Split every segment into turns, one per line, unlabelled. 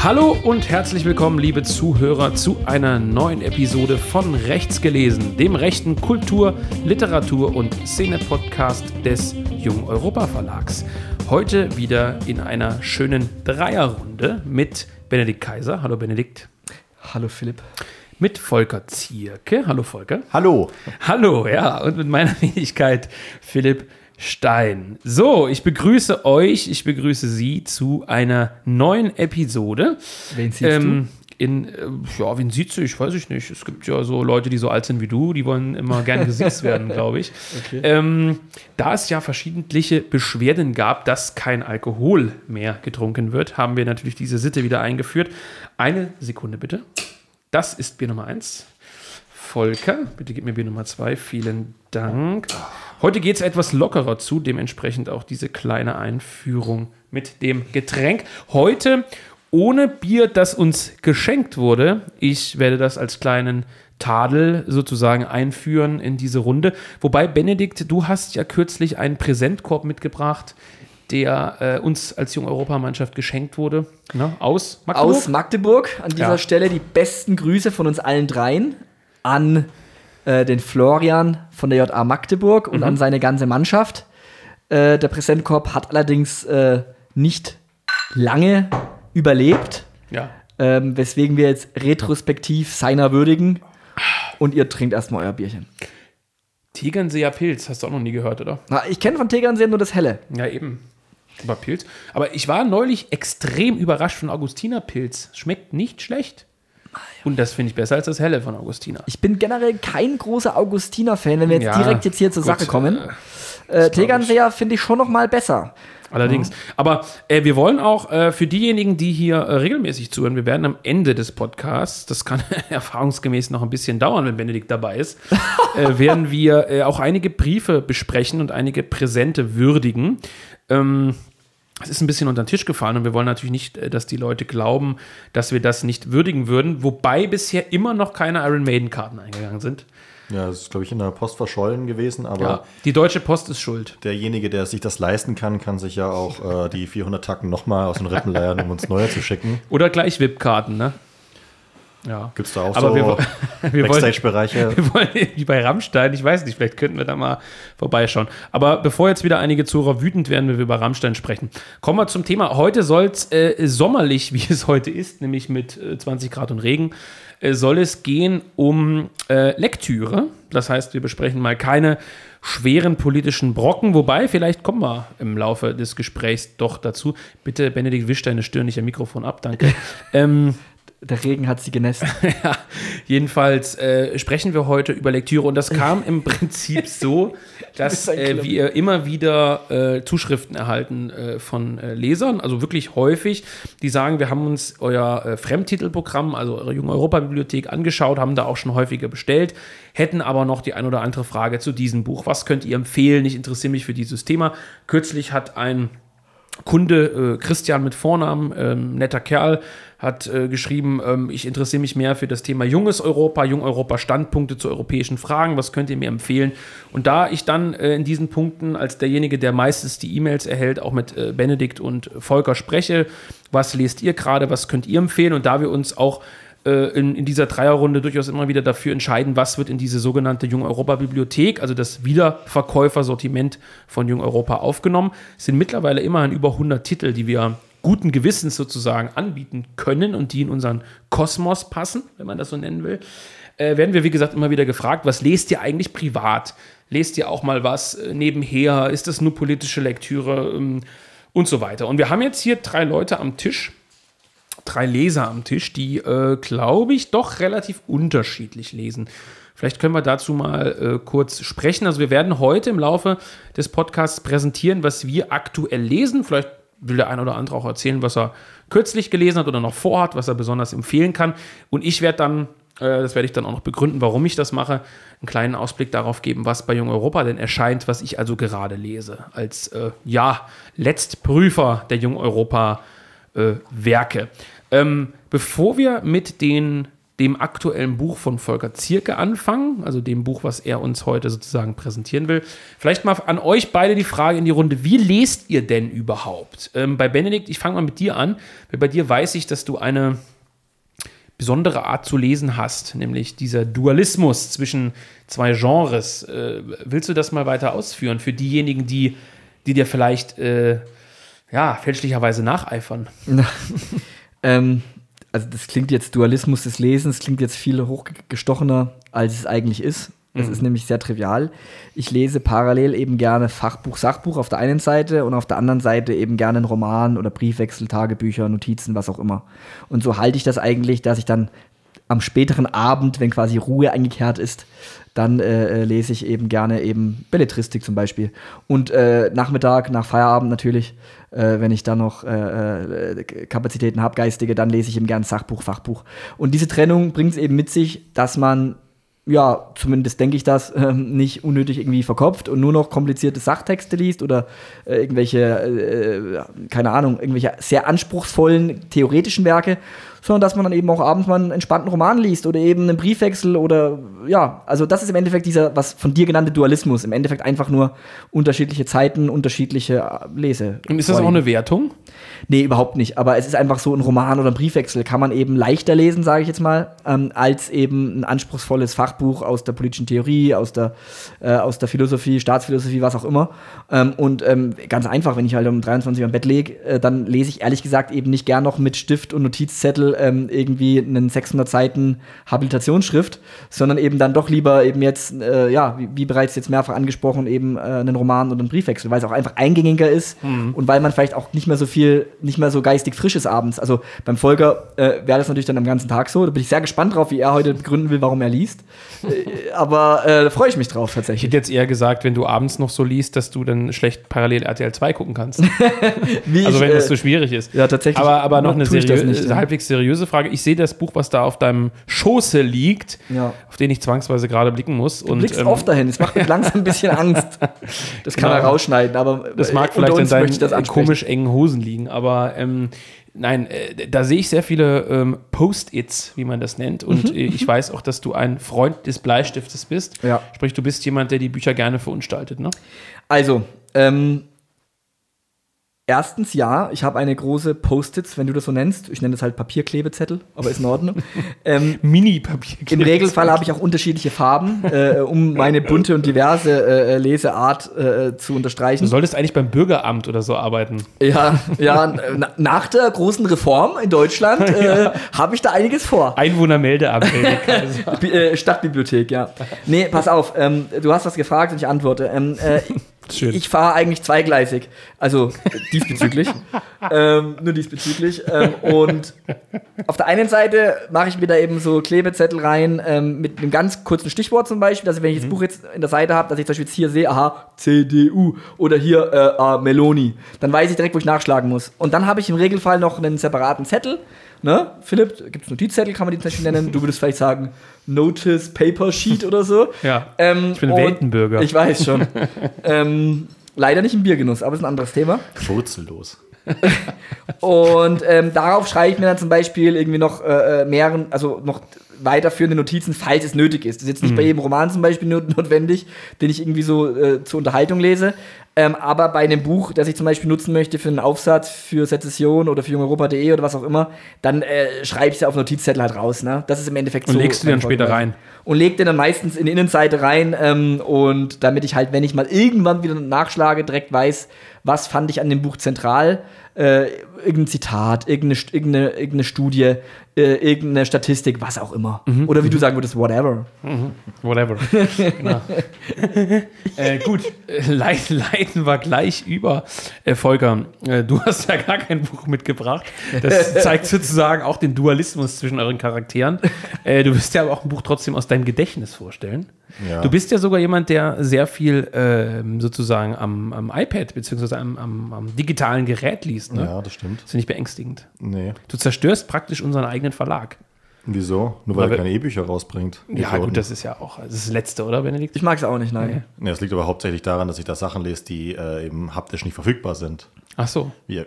Hallo und herzlich willkommen, liebe Zuhörer, zu einer neuen Episode von Rechts gelesen, dem rechten Kultur-, Literatur- und Szene-Podcast des Jung Europa Verlags. Heute wieder in einer schönen Dreierrunde mit Benedikt Kaiser. Hallo Benedikt.
Hallo Philipp.
Mit Volker Zierke. Hallo Volker.
Hallo.
Hallo, ja, und mit meiner Wenigkeit Philipp Stein. So, ich begrüße euch, ich begrüße Sie zu einer neuen Episode.
Wen siehst ähm,
in, äh, ja, wen sieht sie? Ich weiß ich nicht. Es gibt ja so Leute, die so alt sind wie du, die wollen immer gern gesiezt werden, glaube ich. Okay. Ähm, da es ja verschiedentliche Beschwerden gab, dass kein Alkohol mehr getrunken wird, haben wir natürlich diese Sitte wieder eingeführt. Eine Sekunde bitte. Das ist Bier Nummer 1. Volker, bitte gib mir Bier Nummer 2. Vielen Dank. Heute geht es etwas lockerer zu, dementsprechend auch diese kleine Einführung mit dem Getränk. Heute ohne Bier, das uns geschenkt wurde. Ich werde das als kleinen Tadel sozusagen einführen in diese Runde. Wobei, Benedikt, du hast ja kürzlich einen Präsentkorb mitgebracht, der äh, uns als junge Europamannschaft geschenkt wurde. Ne? Aus
Magdeburg. Aus Magdeburg. An dieser ja. Stelle die besten Grüße von uns allen dreien an äh, den Florian von der JA Magdeburg und mhm. an seine ganze Mannschaft. Äh, der Präsentkorb hat allerdings äh, nicht lange überlebt.
Ja.
Ähm, weswegen wir jetzt retrospektiv seiner würdigen. Und ihr trinkt erstmal euer Bierchen.
Tegernseer Pilz, hast du auch noch nie gehört, oder?
Na, ich kenne von Tegernseer nur das Helle.
Ja, eben. Aber Pilz. Aber ich war neulich extrem überrascht von Augustiner Pilz. Schmeckt nicht schlecht. Und das finde ich besser als das Helle von Augustiner.
Ich bin generell kein großer Augustiner-Fan, wenn wir jetzt ja, direkt jetzt hier zur gut, Sache kommen. Äh, äh Tegernseer finde ich schon noch mal besser.
Allerdings. Ja. Aber äh, wir wollen auch äh, für diejenigen, die hier äh, regelmäßig zuhören, wir werden am Ende des Podcasts, das kann erfahrungsgemäß noch ein bisschen dauern, wenn Benedikt dabei ist, äh, werden wir auch einige Briefe besprechen und einige Präsente würdigen. Ähm, es ist ein bisschen unter den Tisch gefallen und wir wollen natürlich nicht, äh, dass die Leute glauben, dass wir das nicht würdigen würden, wobei bisher immer noch keine Iron Maiden-Karten eingegangen sind.
Ja, das ist, glaube ich, in der Post verschollen gewesen, aber. Ja,
die Deutsche Post ist schuld.
Derjenige, der sich das leisten kann, kann sich ja auch äh, die 400 Tacken nochmal aus den Rippen leiern, um uns neue zu schicken.
Oder gleich VIP-Karten, ne?
Ja. Gibt es da auch
Aber
so
Backstage-Bereiche? Wir wollen, wie bei Rammstein, ich weiß nicht, vielleicht könnten wir da mal vorbeischauen. Aber bevor jetzt wieder einige Zuhörer wütend werden, wenn wir über Rammstein sprechen, kommen wir zum Thema. Heute soll es äh, sommerlich, wie es heute ist, nämlich mit äh, 20 Grad und Regen, äh, soll es gehen um äh, Lektüre. Das heißt, wir besprechen mal keine schweren politischen Brocken, wobei vielleicht kommen wir im Laufe des Gesprächs doch dazu. Bitte, Benedikt, wisch deine Stirn nicht am Mikrofon ab, danke. ähm,
der Regen hat sie genässt.
ja, jedenfalls äh, sprechen wir heute über Lektüre und das kam im Prinzip so, dass äh, wir immer wieder äh, Zuschriften erhalten äh, von äh, Lesern, also wirklich häufig, die sagen, wir haben uns euer äh, Fremdtitelprogramm, also eure Junge Europa Bibliothek angeschaut, haben da auch schon häufiger bestellt, hätten aber noch die ein oder andere Frage zu diesem Buch. Was könnt ihr empfehlen? Ich interessiere mich für dieses Thema. Kürzlich hat ein Kunde, äh, Christian mit Vornamen, ähm, netter Kerl, hat äh, geschrieben, ähm, ich interessiere mich mehr für das Thema junges Europa, Jung Europa Standpunkte zu europäischen Fragen, was könnt ihr mir empfehlen? Und da ich dann äh, in diesen Punkten als derjenige, der meistens die E-Mails erhält, auch mit äh, Benedikt und Volker spreche, was lest ihr gerade, was könnt ihr empfehlen? Und da wir uns auch äh, in, in, dieser Dreierrunde durchaus immer wieder dafür entscheiden, was wird in diese sogenannte Jung Europa Bibliothek, also das Wiederverkäufersortiment von Jung Europa aufgenommen. Sind mittlerweile immerhin über 100 Titel, die wir guten Gewissens sozusagen anbieten können und die in unseren Kosmos passen, wenn man das so nennen will. Äh, werden wir, wie gesagt, immer wieder gefragt, was lest ihr eigentlich privat? Lest ihr auch mal was äh, nebenher? Ist das nur politische Lektüre? Ähm, und so weiter. Und wir haben jetzt hier drei Leute am Tisch, drei Leser am Tisch, die, äh, glaube ich, doch relativ unterschiedlich lesen. Vielleicht können wir dazu mal äh, kurz sprechen. Also wir werden heute im Laufe des Podcasts präsentieren, was wir aktuell lesen. Vielleicht will der ein oder andere auch erzählen, was er kürzlich gelesen hat oder noch vorhat, was er besonders empfehlen kann. Und ich werde dann, äh, das werde ich dann auch noch begründen, warum ich das mache, einen kleinen Ausblick darauf geben, was bei Jung Europa denn erscheint, was ich also gerade lese, als äh, ja, Letztprüfer der Jung Europa äh, Werke. Ähm, bevor wir mit den dem aktuellen Buch von Volker Zierke anfangen, also dem Buch, was er uns heute sozusagen präsentieren will. Vielleicht mal an euch beide die Frage in die Runde, wie lest ihr denn überhaupt? Ähm, bei Benedikt, ich fange mal mit dir an, weil bei dir weiß ich, dass du eine besondere Art zu lesen hast, nämlich dieser Dualismus zwischen zwei Genres. Äh, willst du das mal weiter ausführen für diejenigen, die, die dir vielleicht äh, ja, fälschlicherweise nacheifern?
ähm, also das klingt jetzt Dualismus des Lesens, klingt jetzt viel hochgestochener, als es eigentlich ist. Das mhm. ist nämlich sehr trivial. Ich lese parallel eben gerne Fachbuch, Sachbuch auf der einen Seite und auf der anderen Seite eben gerne einen Roman oder Briefwechsel, Tagebücher, Notizen, was auch immer. Und so halte ich das eigentlich, dass ich dann am späteren Abend, wenn quasi Ruhe eingekehrt ist, dann äh, äh lese ich eben gerne eben Belletristik zum Beispiel. Und äh, Nachmittag, nach Feierabend natürlich, äh, wenn ich dann noch äh, äh, Kapazitäten habe, geistige, dann lese ich eben gerne Sachbuch, Fachbuch. Und diese Trennung bringt es eben mit sich, dass man ja, zumindest denke ich das, ähm, nicht unnötig irgendwie verkopft und nur noch komplizierte Sachtexte liest oder äh, irgendwelche, äh, keine Ahnung, irgendwelche sehr anspruchsvollen theoretischen Werke, sondern dass man dann eben auch abends mal einen entspannten Roman liest oder eben einen Briefwechsel oder ja, also das ist im Endeffekt dieser, was von dir genannte Dualismus, im Endeffekt einfach nur unterschiedliche Zeiten, unterschiedliche äh, Lese.
Und ist das auch eine Wertung?
Nee, überhaupt nicht. Aber es ist einfach so ein Roman oder ein Briefwechsel kann man eben leichter lesen, sage ich jetzt mal, ähm, als eben ein anspruchsvolles Fachbuch aus der politischen Theorie, aus der, äh, aus der Philosophie, Staatsphilosophie, was auch immer. Ähm, und ähm, ganz einfach, wenn ich halt um 23 Uhr im Bett lege, äh, dann lese ich ehrlich gesagt eben nicht gern noch mit Stift und Notizzettel ähm, irgendwie einen 600 Seiten Habilitationsschrift, sondern eben dann doch lieber eben jetzt, äh, ja, wie, wie, bereits jetzt mehrfach angesprochen, eben äh, einen Roman oder einen Briefwechsel, weil es auch einfach eingängiger ist mhm. und weil man vielleicht auch nicht mehr so viel, nicht mehr so geistig frisch ist abends. Also beim Volker äh, wäre das natürlich dann am ganzen Tag so. Da bin ich sehr gespannt drauf, wie er heute begründen will, warum er liest. Äh, aber äh, da freue ich mich drauf tatsächlich.
Ich hätte jetzt eher gesagt, wenn du abends noch so liest, dass du dann schlecht parallel RTL 2 gucken kannst. also wenn das äh, so schwierig ist.
Ja, tatsächlich.
Aber, aber noch eine seriö nicht, halbwegs seriöse Frage. Ich sehe das Buch, was da auf deinem Schoße liegt, ja. auf den ich zwangsweise gerade blicken muss.
Du und, blickst ähm, oft dahin. Es macht mir langsam ein bisschen Angst. Das kann genau. er rausschneiden, aber
das mag vielleicht in deinen komisch engen Hosen liegen, aber ähm, Nein, äh, da sehe ich sehr viele ähm, Post-its, wie man das nennt. Und mhm. äh, ich weiß auch, dass du ein Freund des Bleistiftes bist. Ja. Sprich, du bist jemand, der die Bücher gerne verunstaltet, ne?
Also, ähm, Erstens ja, ich habe eine große Post-its, wenn du das so nennst. Ich nenne das halt Papierklebezettel, aber ist in Ordnung.
ähm, Mini-Papierklebezettel.
Im Regelfall habe ich auch unterschiedliche Farben, äh, um meine bunte und diverse äh, Leseart äh, zu unterstreichen.
Du solltest eigentlich beim Bürgeramt oder so arbeiten.
Ja, ja nach der großen Reform in Deutschland äh, ja. habe ich da einiges vor.
Einwohnermeldeamt.
Äh, Stadtbibliothek, ja. Nee, pass auf, ähm, du hast was gefragt und ich antworte. Ähm, äh, Schön. Ich fahre eigentlich zweigleisig. Also diesbezüglich. ähm, nur diesbezüglich. Ähm, und auf der einen Seite mache ich mir da eben so Klebezettel rein ähm, mit einem ganz kurzen Stichwort zum Beispiel. dass wenn ich das mhm. Buch jetzt in der Seite habe, dass ich zum Beispiel jetzt hier sehe, aha, CDU oder hier äh, ah, Meloni. Dann weiß ich direkt, wo ich nachschlagen muss. Und dann habe ich im Regelfall noch einen separaten Zettel Ne? Philipp, gibt es Notizzettel, kann man die zum Beispiel nennen. Du würdest vielleicht sagen Notice Paper Sheet oder so.
Ja. Ähm, ich bin Weltenbürger.
Ich weiß schon. ähm, leider nicht im Biergenuss, aber ist ein anderes Thema.
Wurzellos.
und ähm, darauf schreibe ich mir dann zum Beispiel irgendwie noch äh, äh mehreren, also noch weiterführende Notizen, falls es nötig ist. Das ist jetzt nicht mhm. bei jedem Roman zum Beispiel notwendig, den ich irgendwie so äh, zur Unterhaltung lese. Ähm, aber bei einem Buch, das ich zum Beispiel nutzen möchte für einen Aufsatz, für Sezession oder für jungeuropa.de oder was auch immer, dann äh, schreibe ich es ja auf Notizzettel halt raus. Ne? Das ist im Endeffekt
und so. Und legst du dann später rein?
Und leg den dann meistens in die Innenseite rein. Ähm, und damit ich halt, wenn ich mal irgendwann wieder nachschlage, direkt weiß, was fand ich an dem Buch zentral äh, irgendein Zitat, irgendeine, irgendeine, irgendeine Studie, äh, irgendeine Statistik, was auch immer. Mhm. Oder wie mhm. du sagen würdest, whatever.
Mhm. Whatever. genau. äh, gut, leiten wir gleich über. Äh, Volker, äh, du hast ja gar kein Buch mitgebracht. Das zeigt sozusagen auch den Dualismus zwischen euren Charakteren. Äh, du wirst ja aber auch ein Buch trotzdem aus deinem Gedächtnis vorstellen. Ja. Du bist ja sogar jemand, der sehr viel ähm, sozusagen am, am, iPad bzw. Am, am, am, digitalen Gerät liest. Ne?
Ja, das stimmt.
Das ist nicht beängstigend.
Nee.
Du zerstörst praktisch unseren eigenen Verlag.
Wieso? Nur weil, weil er keine E-Bücher rausbringt.
Ja, gut, das ist ja auch das, ist das Letzte, oder, Benedikt?
Ich mag es auch nicht, nein.
Nee. Nee, das liegt aber hauptsächlich daran, dass ich da Sachen lese, die äh, eben haptisch nicht verfügbar sind.
Ach so.
Wie,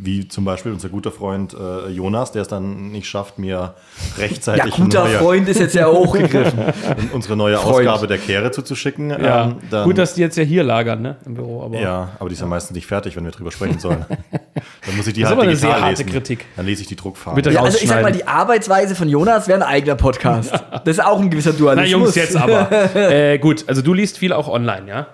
wie zum Beispiel unser guter Freund äh, Jonas, der es dann nicht schafft, mir rechtzeitig
Ja, guter
neue,
Freund ist jetzt ja hochgegriffen.
unsere neue
Freund.
Ausgabe der Kehre zuzuschicken.
Ja,
Ähm, dann,
gut, dass die jetzt ja hier lagern, ne, im Büro. Aber
ja, aber die ist ja meistest nicht fertig, wenn wir drüber sprechen sollen. dann muss ich die
Das ist
halt
aber eine
digital
sehr harte
lesen.
Kritik.
Dann lese ich die Druckfarbe.
Bitte
Ja, also ich sag mal, die Arbeitsweise von Jonas wäre ein eigener Podcast. Das ist auch ein gewisser
Na
Dualismus.
Jungs, jetzt aber. äh, gut, also du liest viel auch online, ja?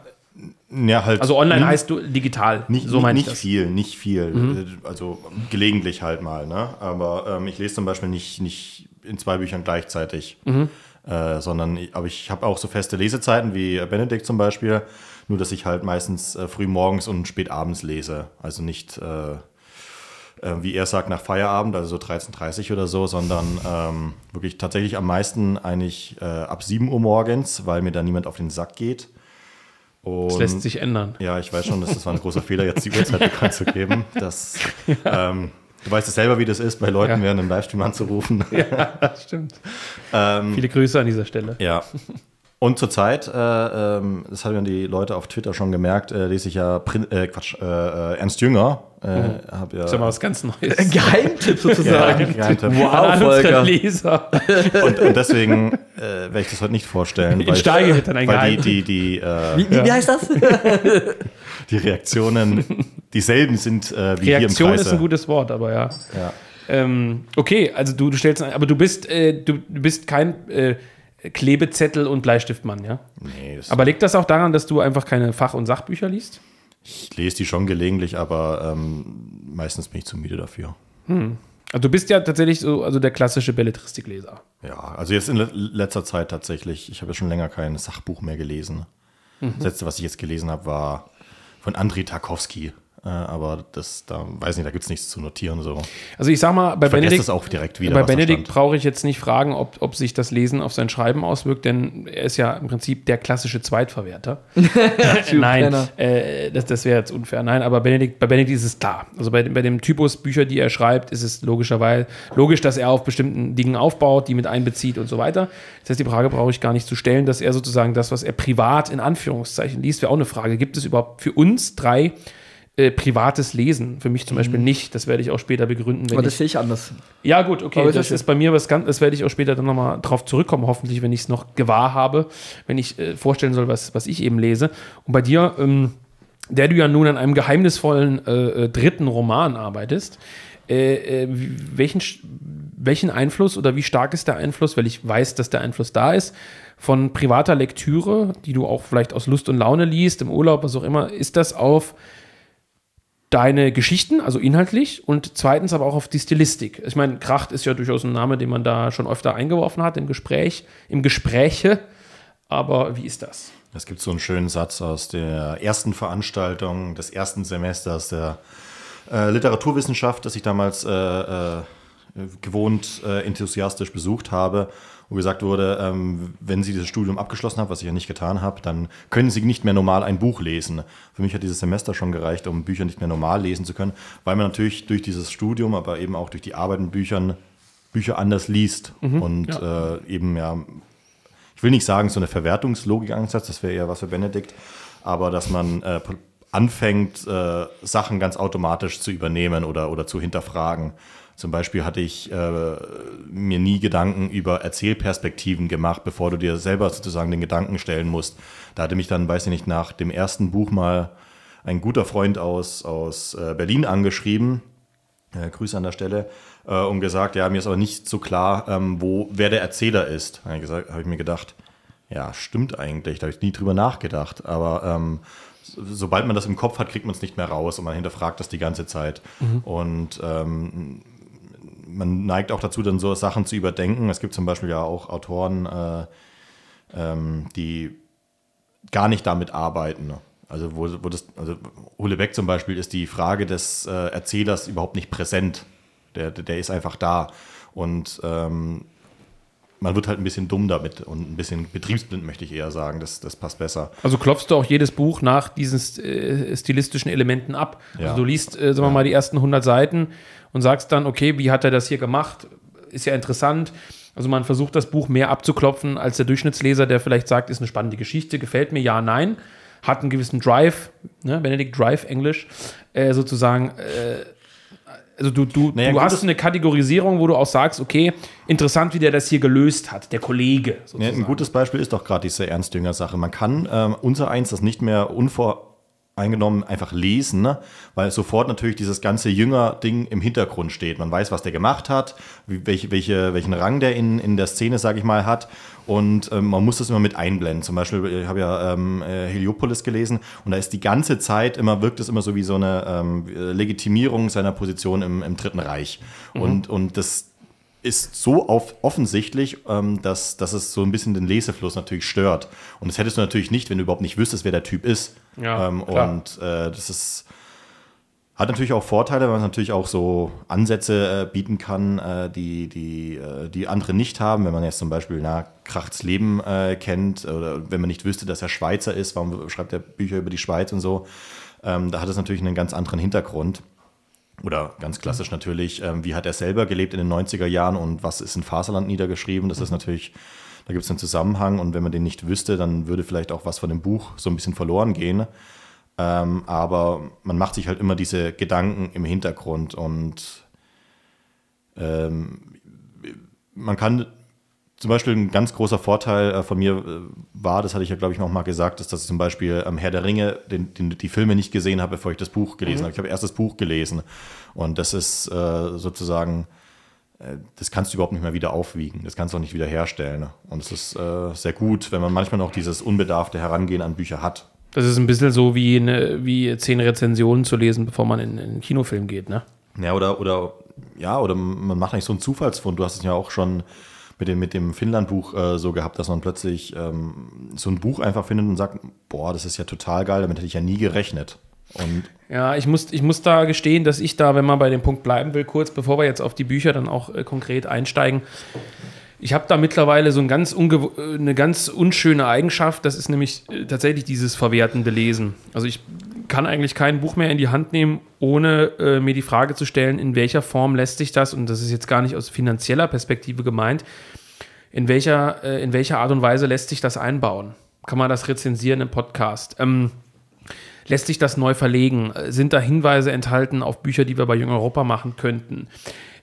Ja, halt
Also online
nicht-
heißt du digital.
Nicht,
so meine ich
nicht
das.
viel, nicht viel. Äh, Also gelegentlich halt mal. Ne? Aber ähm, ich lese zum Beispiel nicht, nicht in zwei Büchern gleichzeitig. Äh, sondern, ich- aber ich habe auch so feste Lesezeiten wie Benedikt zum Beispiel. Nur, dass ich halt meistens äh, früh morgens und spät abends lese. Also nicht, äh, äh, wie er sagt, nach Feierabend, also so 13.30 oder so, sondern ähm, wirklich tatsächlich am meisten eigentlich äh, ab 7 Uhr morgens, weil mir da niemand auf den Sack geht. Und
Das lässt sich ändern.
ja, ich weiß schon, dass das war ein großer Fehler, jetzt die Uhrzeit bekannt zu geben. Das, ähm, du weißt es selber, wie das ist, bei Leuten
Ja.
während einem Livestream anzurufen.
Ja, das stimmt.
Ähm,
Viele Grüße an dieser Stelle.
ja. Und zurzeit, äh, ähm, das haben ja die Leute auf Twitter schon gemerkt, äh, lese ich ja Prin äh, Quatsch, äh, äh, Ernst Jünger. Äh, hab ja,
Das ist ja mal was ganz Neues.
Ein Geheimtipp sozusagen.
Geheimtipp.
Wow, Volker.
Leser.
und, und deswegen äh, werde ich das heute nicht vorstellen,
In Steige wird dann ein
weil die, die, die, äh,
Wie, wie, wie heißt das?
die Reaktionen dieselben sind äh, wie hier im
Reaktion ist ein gutes Wort, aber ja.
ja.
Ähm, okay, also du, du stellst, aber du bist, äh, du, du bist kein äh, Klebezettel und Bleistiftmann, ja?
Nee, das
Aber liegt das auch daran, dass du einfach keine Fach- und Sachbücher liest?
Ich lese die schon gelegentlich, aber ähm, meistens bin ich zu müde dafür.
Also du bist ja tatsächlich so, also der klassische Belletristikleser.
Ja, also jetzt in le letzter Zeit tatsächlich. Ich habe ja schon länger kein Sachbuch mehr gelesen. Das letzte, was ich jetzt gelesen habe, war von Andrei Tarkovsky. Äh, aber das, da weiß nicht, da gibt es nichts zu notieren. So.
Also ich sag mal, bei
Vergesst
Benedikt,
es auch direkt wieder.
bei Benedikt brauche ich jetzt nicht fragen, ob, ob sich das Lesen auf sein Schreiben auswirkt, denn er ist ja im Prinzip der klassische Zweitverwerter. Nein, äh, das, das wäre jetzt unfair. Nein, aber Benedikt, bei Benedikt ist es klar. Also bei, dem- bei dem Typus Bücher, die er schreibt, ist es logischerweise logisch, dass er auf bestimmten Dingen aufbaut, die mit einbezieht und so weiter. Das heißt, die Frage brauche ich gar nicht zu stellen, dass er sozusagen das, was er privat in Anführungszeichen liest, wäre auch eine Frage. Gibt es überhaupt für uns drei äh, privates Lesen? Für mich zum Beispiel nicht. Das werde ich auch später begründen,
Aber
ich
das sehe ich anders.
ja, gut, okay.
Aber
das
das
ist bei mir was ganz, das werde ich auch später dann nochmal drauf zurückkommen, hoffentlich, wenn ich es noch gewahr habe, wenn ich äh, vorstellen soll, was, was ich eben lese. Und bei dir, ähm, der du ja nun an einem geheimnisvollen äh, äh, dritten Roman arbeitest, äh, äh, welchen, welchen Einfluss oder wie stark ist der Einfluss, weil ich weiß, dass der Einfluss da ist, von privater Lektüre, die du auch vielleicht aus Lust und Laune liest, im Urlaub, was auch immer, ist das auf deine Geschichten, also inhaltlich, und zweitens aber auch auf die Stilistik. Ich meine, Kracht ist ja durchaus ein Name, den man da schon öfter eingeworfen hat im Gespräch, im Gespräche. Aber wie ist das?
Es gibt so einen schönen Satz aus der ersten Veranstaltung des ersten Semesters der äh, Literaturwissenschaft, das ich damals äh, äh, gewohnt äh, enthusiastisch besucht habe, wo gesagt wurde, ähm, wenn Sie dieses Studium abgeschlossen haben, was ich ja nicht getan habe, dann können Sie nicht mehr normal ein Buch lesen. Für mich hat dieses Semester schon gereicht, um Bücher nicht mehr normal lesen zu können, weil man natürlich durch dieses Studium, aber eben auch durch die Arbeit mit Büchern, Bücher anders liest und Äh, eben ja ich will nicht sagen, so eine Verwertungslogik angesetzt, das wäre eher was für Benedikt, aber dass man äh, anfängt, äh, Sachen ganz automatisch zu übernehmen oder, oder zu hinterfragen. Zum Beispiel hatte ich äh, mir nie Gedanken über Erzählperspektiven gemacht, bevor du dir selber sozusagen den Gedanken stellen musst. Da hatte mich dann, weiß ich nicht, nach dem ersten Buch mal ein guter Freund aus, aus äh, Berlin angeschrieben, äh, Grüße an der Stelle, äh, und gesagt, ja, mir ist aber nicht so klar, ähm, wo, wer der Erzähler ist. Da habe ich, ich mir gedacht, ja, stimmt eigentlich, da habe ich nie drüber nachgedacht. Aber ähm, so, sobald man das im Kopf hat, kriegt man es nicht mehr raus und man hinterfragt das die ganze Zeit. Und ähm, man neigt auch dazu, dann so Sachen zu überdenken. Es gibt zum Beispiel ja auch Autoren, äh, ähm, die gar nicht damit arbeiten. Also wo, wo das, also Hulebeck zum Beispiel ist die Frage des äh, Erzählers überhaupt nicht präsent. Der, der, ist einfach da. Und ähm, man wird halt ein bisschen dumm damit und ein bisschen betriebsblind, möchte ich eher sagen. Das, das passt besser.
Also klopfst du auch jedes Buch nach diesen äh, stilistischen Elementen ab.
Ja.
Also du liest, äh, sagen wir mal, die ersten 100 Seiten und sagst dann, okay, wie hat er das hier gemacht? Ist ja interessant. Also man versucht das Buch mehr abzuklopfen als der Durchschnittsleser, der vielleicht sagt, ist eine spannende Geschichte, gefällt mir, ja, nein, hat einen gewissen Drive, ne, Benedict Drive Englisch. äh, sozusagen, äh, also du, du, naja, du hast eine Kategorisierung, wo du auch sagst, okay, interessant, wie der das hier gelöst hat, der Kollege.
Ja, ein gutes Beispiel ist doch gerade diese Ernst-Jünger-Sache. Man kann ähm, unser Eins das nicht mehr unvor eingenommen einfach lesen, ne? weil sofort natürlich dieses ganze Jünger-Ding im Hintergrund steht. Man weiß, was der gemacht hat, wie, welche, welche, welchen Rang der in, in der Szene, sage ich mal, hat. Und ähm, man muss das immer mit einblenden. Zum Beispiel, ich habe ja ähm, äh, Heliopolis gelesen und da ist die ganze Zeit immer, wirkt es immer so wie so eine ähm, Legitimierung seiner Position im, im Dritten Reich. Mhm. Und, und das, ist so auf, offensichtlich, ähm, dass, dass es so ein bisschen den Lesefluss natürlich stört. Und das hättest du natürlich nicht, wenn du überhaupt nicht wüsstest, wer der Typ ist. Ja, ähm, und äh, das ist hat natürlich auch Vorteile, weil man natürlich auch so Ansätze äh, bieten kann, äh, die, die, äh, die andere nicht haben. Wenn man jetzt zum Beispiel na, Krachts Leben äh, kennt oder wenn man nicht wüsste, dass er Schweizer ist, warum schreibt er Bücher über die Schweiz und so, ähm, da hat es natürlich einen ganz anderen Hintergrund. Oder ganz klassisch natürlich, ähm, wie hat er selber gelebt in den 90er Jahren und was ist in Faserland niedergeschrieben? Das ist mhm. natürlich, da gibt es einen Zusammenhang und wenn man den nicht wüsste, dann würde vielleicht auch was von dem Buch so ein bisschen verloren gehen. Ähm, aber man macht sich halt immer diese Gedanken im Hintergrund und ähm, man kann zum Beispiel ein ganz großer Vorteil äh, von mir äh, war, das hatte ich ja, glaube ich, noch mal gesagt, ist, dass ich zum Beispiel am Herr der Ringe den, den, die Filme nicht gesehen habe, bevor ich das Buch gelesen mhm. habe. Ich habe erst das Buch gelesen. Und das ist äh, sozusagen, äh, das kannst du überhaupt nicht mehr wieder aufwiegen. Das kannst du auch nicht wieder herstellen. Und es ist äh, sehr gut, wenn man manchmal noch dieses unbedarfte Herangehen an Bücher hat.
Das ist ein bisschen so wie, eine, wie zehn Rezensionen zu lesen, bevor man in, in einen Kinofilm geht, ne?
Ja, oder, oder, ja, oder man macht nicht so einen Zufallsfund. Du hast es ja auch schon mit dem, mit dem Finnland-Buch äh, so gehabt, dass man plötzlich ähm, so ein Buch einfach findet und sagt, boah, das ist ja total geil, damit hätte ich ja nie gerechnet. Und
ja, ich muss, ich muss da gestehen, dass ich da, wenn man bei dem Punkt bleiben will, kurz bevor wir jetzt auf die Bücher dann auch äh, konkret einsteigen, ich habe da mittlerweile so ein ganz äh, eine ganz unschöne Eigenschaft, das ist nämlich äh, tatsächlich dieses verwertende Lesen. Also ich kann eigentlich kein Buch mehr in die Hand nehmen, ohne äh, mir die Frage zu stellen, in welcher Form lässt sich das, und das ist jetzt gar nicht aus finanzieller Perspektive gemeint, in welcher, äh, in welcher Art und Weise lässt sich das einbauen? Kann man das rezensieren im Podcast? Ähm, lässt sich das neu verlegen? Sind da Hinweise enthalten auf Bücher, die wir bei Jung Europa machen könnten?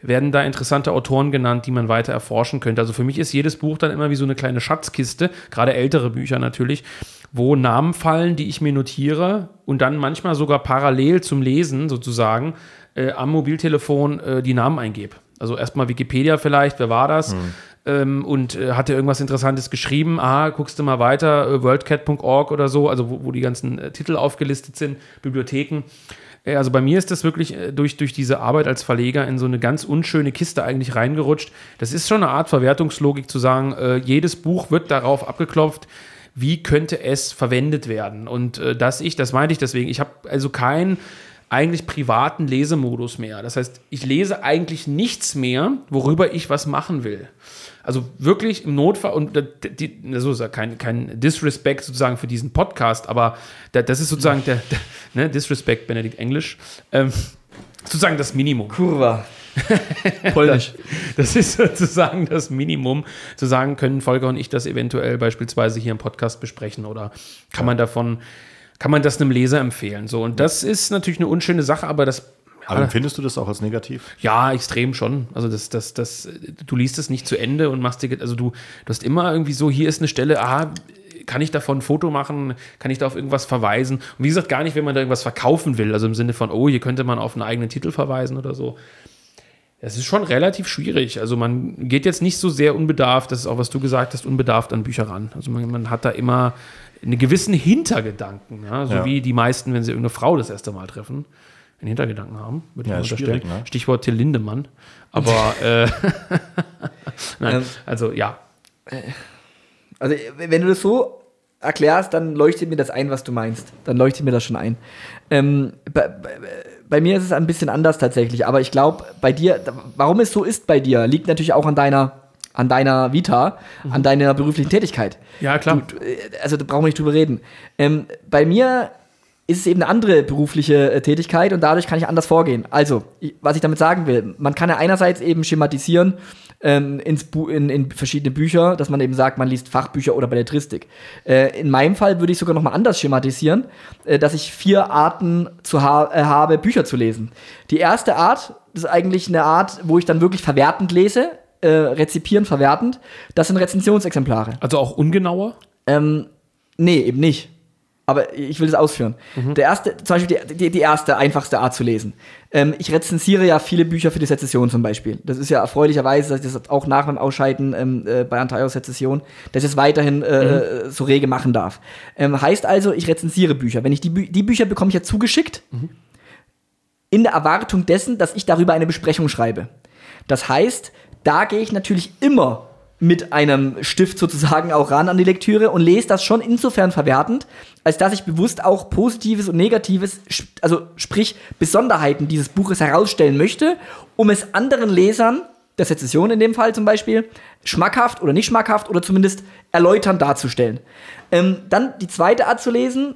Werden da interessante Autoren genannt, die man weiter erforschen könnte? Also für mich ist jedes Buch dann immer wie so eine kleine Schatzkiste, gerade ältere Bücher natürlich, wo Namen fallen, die ich mir notiere und dann manchmal sogar parallel zum Lesen sozusagen äh, am Mobiltelefon äh, die Namen eingebe. Also erstmal Wikipedia vielleicht, wer war das? Hm. Ähm, und äh, hatte irgendwas Interessantes geschrieben. Aha, guckst du mal weiter, äh, worldcat.org oder so, also wo, wo die ganzen äh, Titel aufgelistet sind, Bibliotheken. Äh, also bei mir ist das wirklich durch, durch diese Arbeit als Verleger in so eine ganz unschöne Kiste eigentlich reingerutscht. Das ist schon eine Art Verwertungslogik zu sagen, äh, jedes Buch wird darauf abgeklopft, wie könnte es verwendet werden. Und äh, dass ich, das meinte ich deswegen, ich habe also keinen eigentlich privaten Lesemodus mehr. Das heißt, ich lese eigentlich nichts mehr, worüber ich was machen will. Also wirklich im Notfall, und die, das ist ja kein, kein Disrespect sozusagen für diesen Podcast, aber das ist sozusagen der, der ne, Disrespect, Benedikt Englisch, ähm, sozusagen das Minimum.
Kurva.
Polnisch. Das ist sozusagen das Minimum. Zu sagen, können Volker und ich das eventuell beispielsweise hier im Podcast besprechen oder kann man davon, kann man das einem Leser empfehlen? So, und das ist natürlich eine unschöne Sache, aber das
aber empfindest du das auch als negativ?
Ja, extrem schon. Also das, das, das, du liest es nicht zu Ende und machst dir, also du, du hast immer irgendwie so, hier ist eine Stelle, ah, kann ich davon ein Foto machen? Kann ich da auf irgendwas verweisen? Und wie gesagt, gar nicht, wenn man da irgendwas verkaufen will. Also im Sinne von, oh, hier könnte man auf einen eigenen Titel verweisen oder so. Das ist schon relativ schwierig. Also man geht jetzt nicht so sehr unbedarft, das ist auch, was du gesagt hast, unbedarft an Bücher ran. Also man, man hat da immer einen gewissen Hintergedanken, ja? so ja. wie die meisten, wenn sie irgendeine Frau das erste Mal treffen, einen Hintergedanken haben, würde ja, ich mal unterstellen. Ne? Stichwort Till Lindemann. Aber äh, nein, ähm, also ja. Äh,
also wenn du das so erklärst, dann leuchtet mir das ein, was du meinst. Dann leuchtet mir das schon ein. Ähm, bei, bei, bei, mir ist es ein bisschen anders tatsächlich, aber ich glaube, bei dir, warum es so ist bei dir, liegt natürlich auch an deiner an deiner Vita, mhm. an deiner beruflichen Tätigkeit.
Ja, klar.
Du, also da brauchen wir nicht drüber reden. Ähm, bei mir ist es eben eine andere berufliche äh, Tätigkeit und dadurch kann ich anders vorgehen. Also, was ich damit sagen will, man kann ja einerseits eben schematisieren, ähm, ins Bu in, in verschiedene Bücher, dass man eben sagt, man liest Fachbücher oder Belletristik. Äh, in meinem Fall würde ich sogar noch mal anders schematisieren, äh, dass ich vier Arten zu ha äh, habe, Bücher zu lesen. Die erste Art ist eigentlich eine Art, wo ich dann wirklich verwertend lese, äh, rezipieren, verwertend. Das sind Rezensionsexemplare.
Also auch ungenauer?
Ähm, nee, eben nicht. Aber ich will es ausführen. Der erste, zum Beispiel die, die, die erste, einfachste Art zu lesen. Ähm, ich rezensiere ja viele Bücher für die Sezession zum Beispiel. Das ist ja erfreulicherweise, dass ich das auch nach dem Ausscheiden ähm, äh, bei Antaios Sezession, dass ich es weiterhin äh, so rege machen darf. Ähm, heißt also, ich rezensiere Bücher. Wenn ich die, Bü die Bücher bekomme ich ja zugeschickt, in der Erwartung dessen, dass ich darüber eine Besprechung schreibe. Das heißt, da gehe ich natürlich immer mit einem Stift sozusagen auch ran an die Lektüre und lese das schon insofern verwertend, als dass ich bewusst auch Positives und Negatives, also sprich Besonderheiten dieses Buches herausstellen möchte, um es anderen Lesern, der Sezession in dem Fall zum Beispiel, schmackhaft oder nicht schmackhaft oder zumindest erläuternd darzustellen. Ähm, dann die zweite Art zu lesen,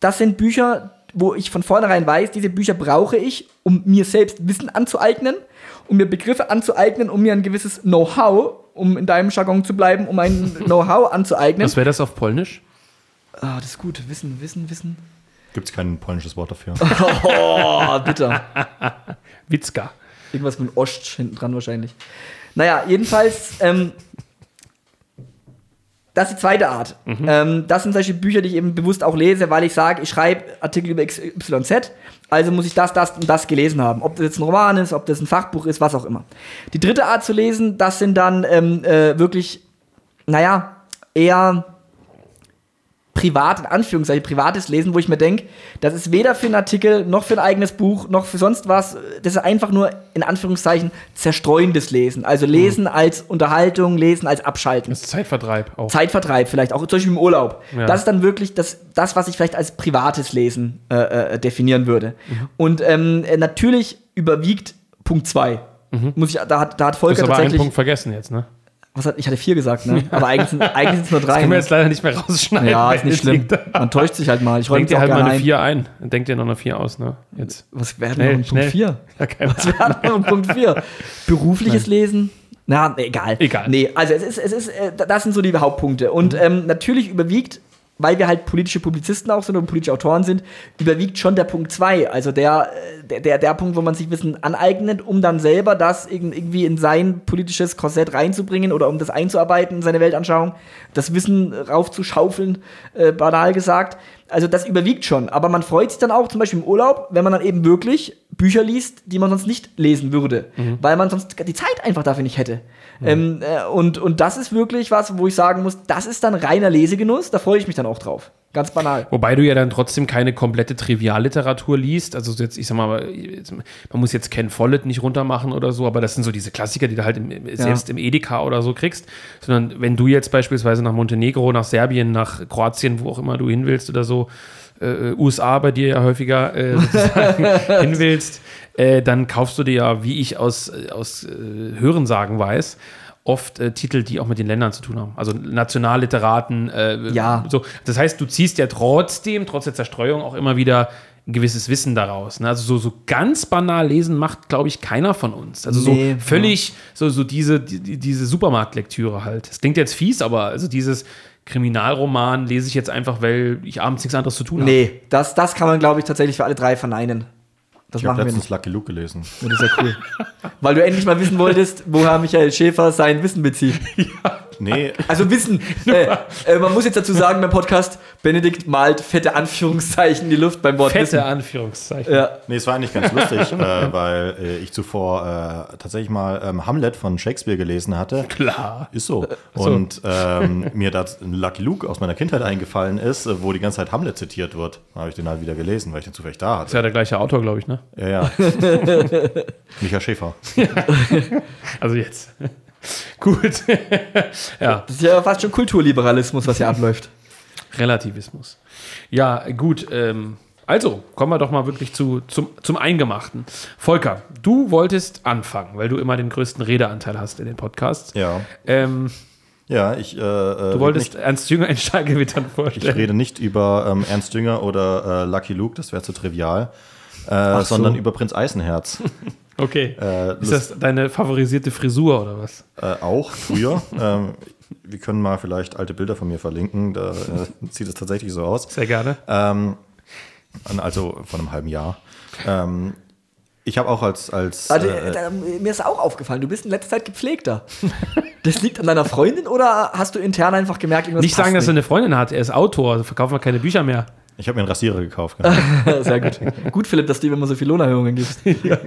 das sind Bücher, wo ich von vornherein weiß, diese Bücher brauche ich, um mir selbst Wissen anzueignen, um mir Begriffe anzueignen, um mir ein gewisses Know-how, um in deinem Jargon zu bleiben, um ein Know-how anzueignen.
Was wäre das auf Polnisch?
Ah, das ist gut. Wissen, Wissen, Wissen.
Gibt es kein polnisches Wort dafür.
Oh, bitter.
Witzka.
Irgendwas mit Ost hinten dran wahrscheinlich. Naja, jedenfalls, ähm, das ist die zweite Art. Ähm, das sind solche Bücher, die ich eben bewusst auch lese, weil ich sage, ich schreibe Artikel über XYZ, also muss ich das, das und das gelesen haben. Ob das jetzt ein Roman ist, ob das ein Fachbuch ist, was auch immer. Die dritte Art zu lesen, das sind dann ähm, äh, wirklich, naja, eher privat, in Anführungszeichen, privates Lesen, wo ich mir denke, das ist weder für einen Artikel, noch für ein eigenes Buch, noch für sonst was. Das ist einfach nur, in Anführungszeichen, zerstreuendes Lesen. Also Lesen als Unterhaltung, Lesen als Abschalten.
Das ist Zeitvertreib auch.
Zeitvertreib vielleicht, auch zum Beispiel im Urlaub.
Ja.
Das ist dann wirklich das, das, was ich vielleicht als privates Lesen äh, äh, definieren würde.
Mhm.
Und ähm, äh, natürlich überwiegt Punkt 2. Muss ich, da hat, da hat
Mhm.
Volker
hast aber einen
tatsächlich.
Punkt vergessen jetzt, ne?
Was hat, ich hatte vier gesagt, ne? Aber eigentlich sind eigentlich sind's nur drei.
Können wir
ne?
jetzt leider nicht mehr rausschneiden.
Ja, ist nicht
es
schlimm. Man täuscht sich halt mal. Ich
Denk dir halt mal eine
ein.
4 ein. Denk dir noch eine 4 aus, ne? Jetzt.
Was wäre denn Punkt. 4?
Ja,
Was wäre ein Punkt 4? Berufliches Lesen? Na, egal.
Egal.
Nee, also es ist, es ist, äh, das sind so die Hauptpunkte. Und
Mhm.
ähm, natürlich überwiegt, weil wir halt politische Publizisten auch sind und politische Autoren sind, überwiegt schon der Punkt 2. Also der, äh, der, der, der Punkt, wo man sich Wissen aneignet, um dann selber das irg- irgendwie in sein politisches Korsett reinzubringen oder um das einzuarbeiten in seine Weltanschauung, das Wissen raufzuschaufeln, äh, banal gesagt. Also das überwiegt schon. Aber man freut sich dann auch, zum Beispiel im Urlaub, wenn man dann eben wirklich Bücher liest, die man sonst nicht lesen würde, weil man sonst die Zeit einfach dafür nicht hätte. Ähm, äh, und, und das ist wirklich was, wo ich sagen muss, das ist dann reiner Lesegenuss, da freue ich mich dann auch drauf. Ganz banal.
Wobei du ja dann trotzdem keine komplette Trivialliteratur liest. Also jetzt, ich sag mal, man muss jetzt Ken Follett nicht runtermachen oder so, aber das sind so diese Klassiker, die du halt im, im- selbst im Edeka oder so kriegst. Sondern wenn du jetzt beispielsweise nach Montenegro, nach Serbien, nach Kroatien, wo auch immer du hin willst oder so, äh, USA bei dir ja häufiger äh, sozusagen hin willst, äh, dann kaufst du dir ja, wie ich aus, äh, aus äh, Hörensagen weiß, oft äh, Titel, die auch mit den Ländern zu tun haben. Also Nationalliteraten. Äh,
Ja.
So, das heißt, du ziehst ja trotzdem, trotz der Zerstreuung, auch immer wieder ein gewisses Wissen daraus. Ne? Also so, so ganz banal lesen macht, glaube ich, keiner von uns. Also so
Nee,
völlig, so, so diese, die, diese Supermarktlektüre halt. Das klingt jetzt fies, aber also dieses Kriminalroman lese ich jetzt einfach, weil ich abends nichts anderes zu tun habe.
Nee, das, das kann man, glaube ich, tatsächlich für alle drei verneinen. Das
Ich habe
machen wir
letztens
nicht.
Lucky Luke gelesen.
Ja, Das ist ja cool. Weil du endlich mal wissen wolltest, woher Michael Schäfer sein Wissen bezieht.
Nee,
Also Wissen. Äh, äh, man muss jetzt dazu sagen beim Podcast, Benedikt malt fette Anführungszeichen in die Luft beim Wort
Fette
Wissen.
Anführungszeichen.
Ja.
nee, es war eigentlich ganz lustig, äh, weil äh, ich zuvor äh, tatsächlich mal ähm, Hamlet von Shakespeare gelesen hatte.
Klar.
Ist so. Und ähm, mir da Lucky Luke aus meiner Kindheit eingefallen ist, äh, wo die ganze Zeit Hamlet zitiert wird. Da habe ich den halt wieder gelesen, weil ich den zufällig da
Ist
hatte.
ja der gleiche Autor, glaube ich, ne?
Ja, ja. Michael Schäfer.
Also jetzt. Gut. ja,
Das ist ja fast schon Kulturliberalismus, was hier abläuft.
Relativismus. Ja, gut. Ähm, also, kommen wir doch mal wirklich zu, zum, zum Eingemachten. Volker, du wolltest anfangen, weil du immer den größten Redeanteil hast in den Podcasts.
Ja.
Ähm,
Ja, ich. Äh, äh,
du wolltest Ernst Jünger in Stallgewittern
Ich
vorstellen.
rede nicht über ähm, Ernst Dünger oder äh, Lucky Luke, das wäre zu trivial, äh,
so.
sondern über Prinz Eisenherz.
Okay. Äh, ist das deine favorisierte Frisur oder was?
Äh, auch früher. ähm, wir können mal vielleicht alte Bilder von mir verlinken. Da äh, sieht es tatsächlich so aus.
Sehr gerne.
Ähm, also von einem halben Jahr. Ähm, ich habe auch als. als
also, äh, da, mir ist auch aufgefallen, du bist in letzter Zeit gepflegter. das liegt an deiner Freundin oder hast du intern einfach gemerkt,
irgendwas Nicht sagen, nicht? dass er eine Freundin hat, er ist Autor, also verkaufen wir keine Bücher mehr.
Ich habe mir einen Rasierer gekauft. Genau.
Sehr gut. Gut, Philipp, dass du immer so viel Lohnerhöhungen gibst.
ja.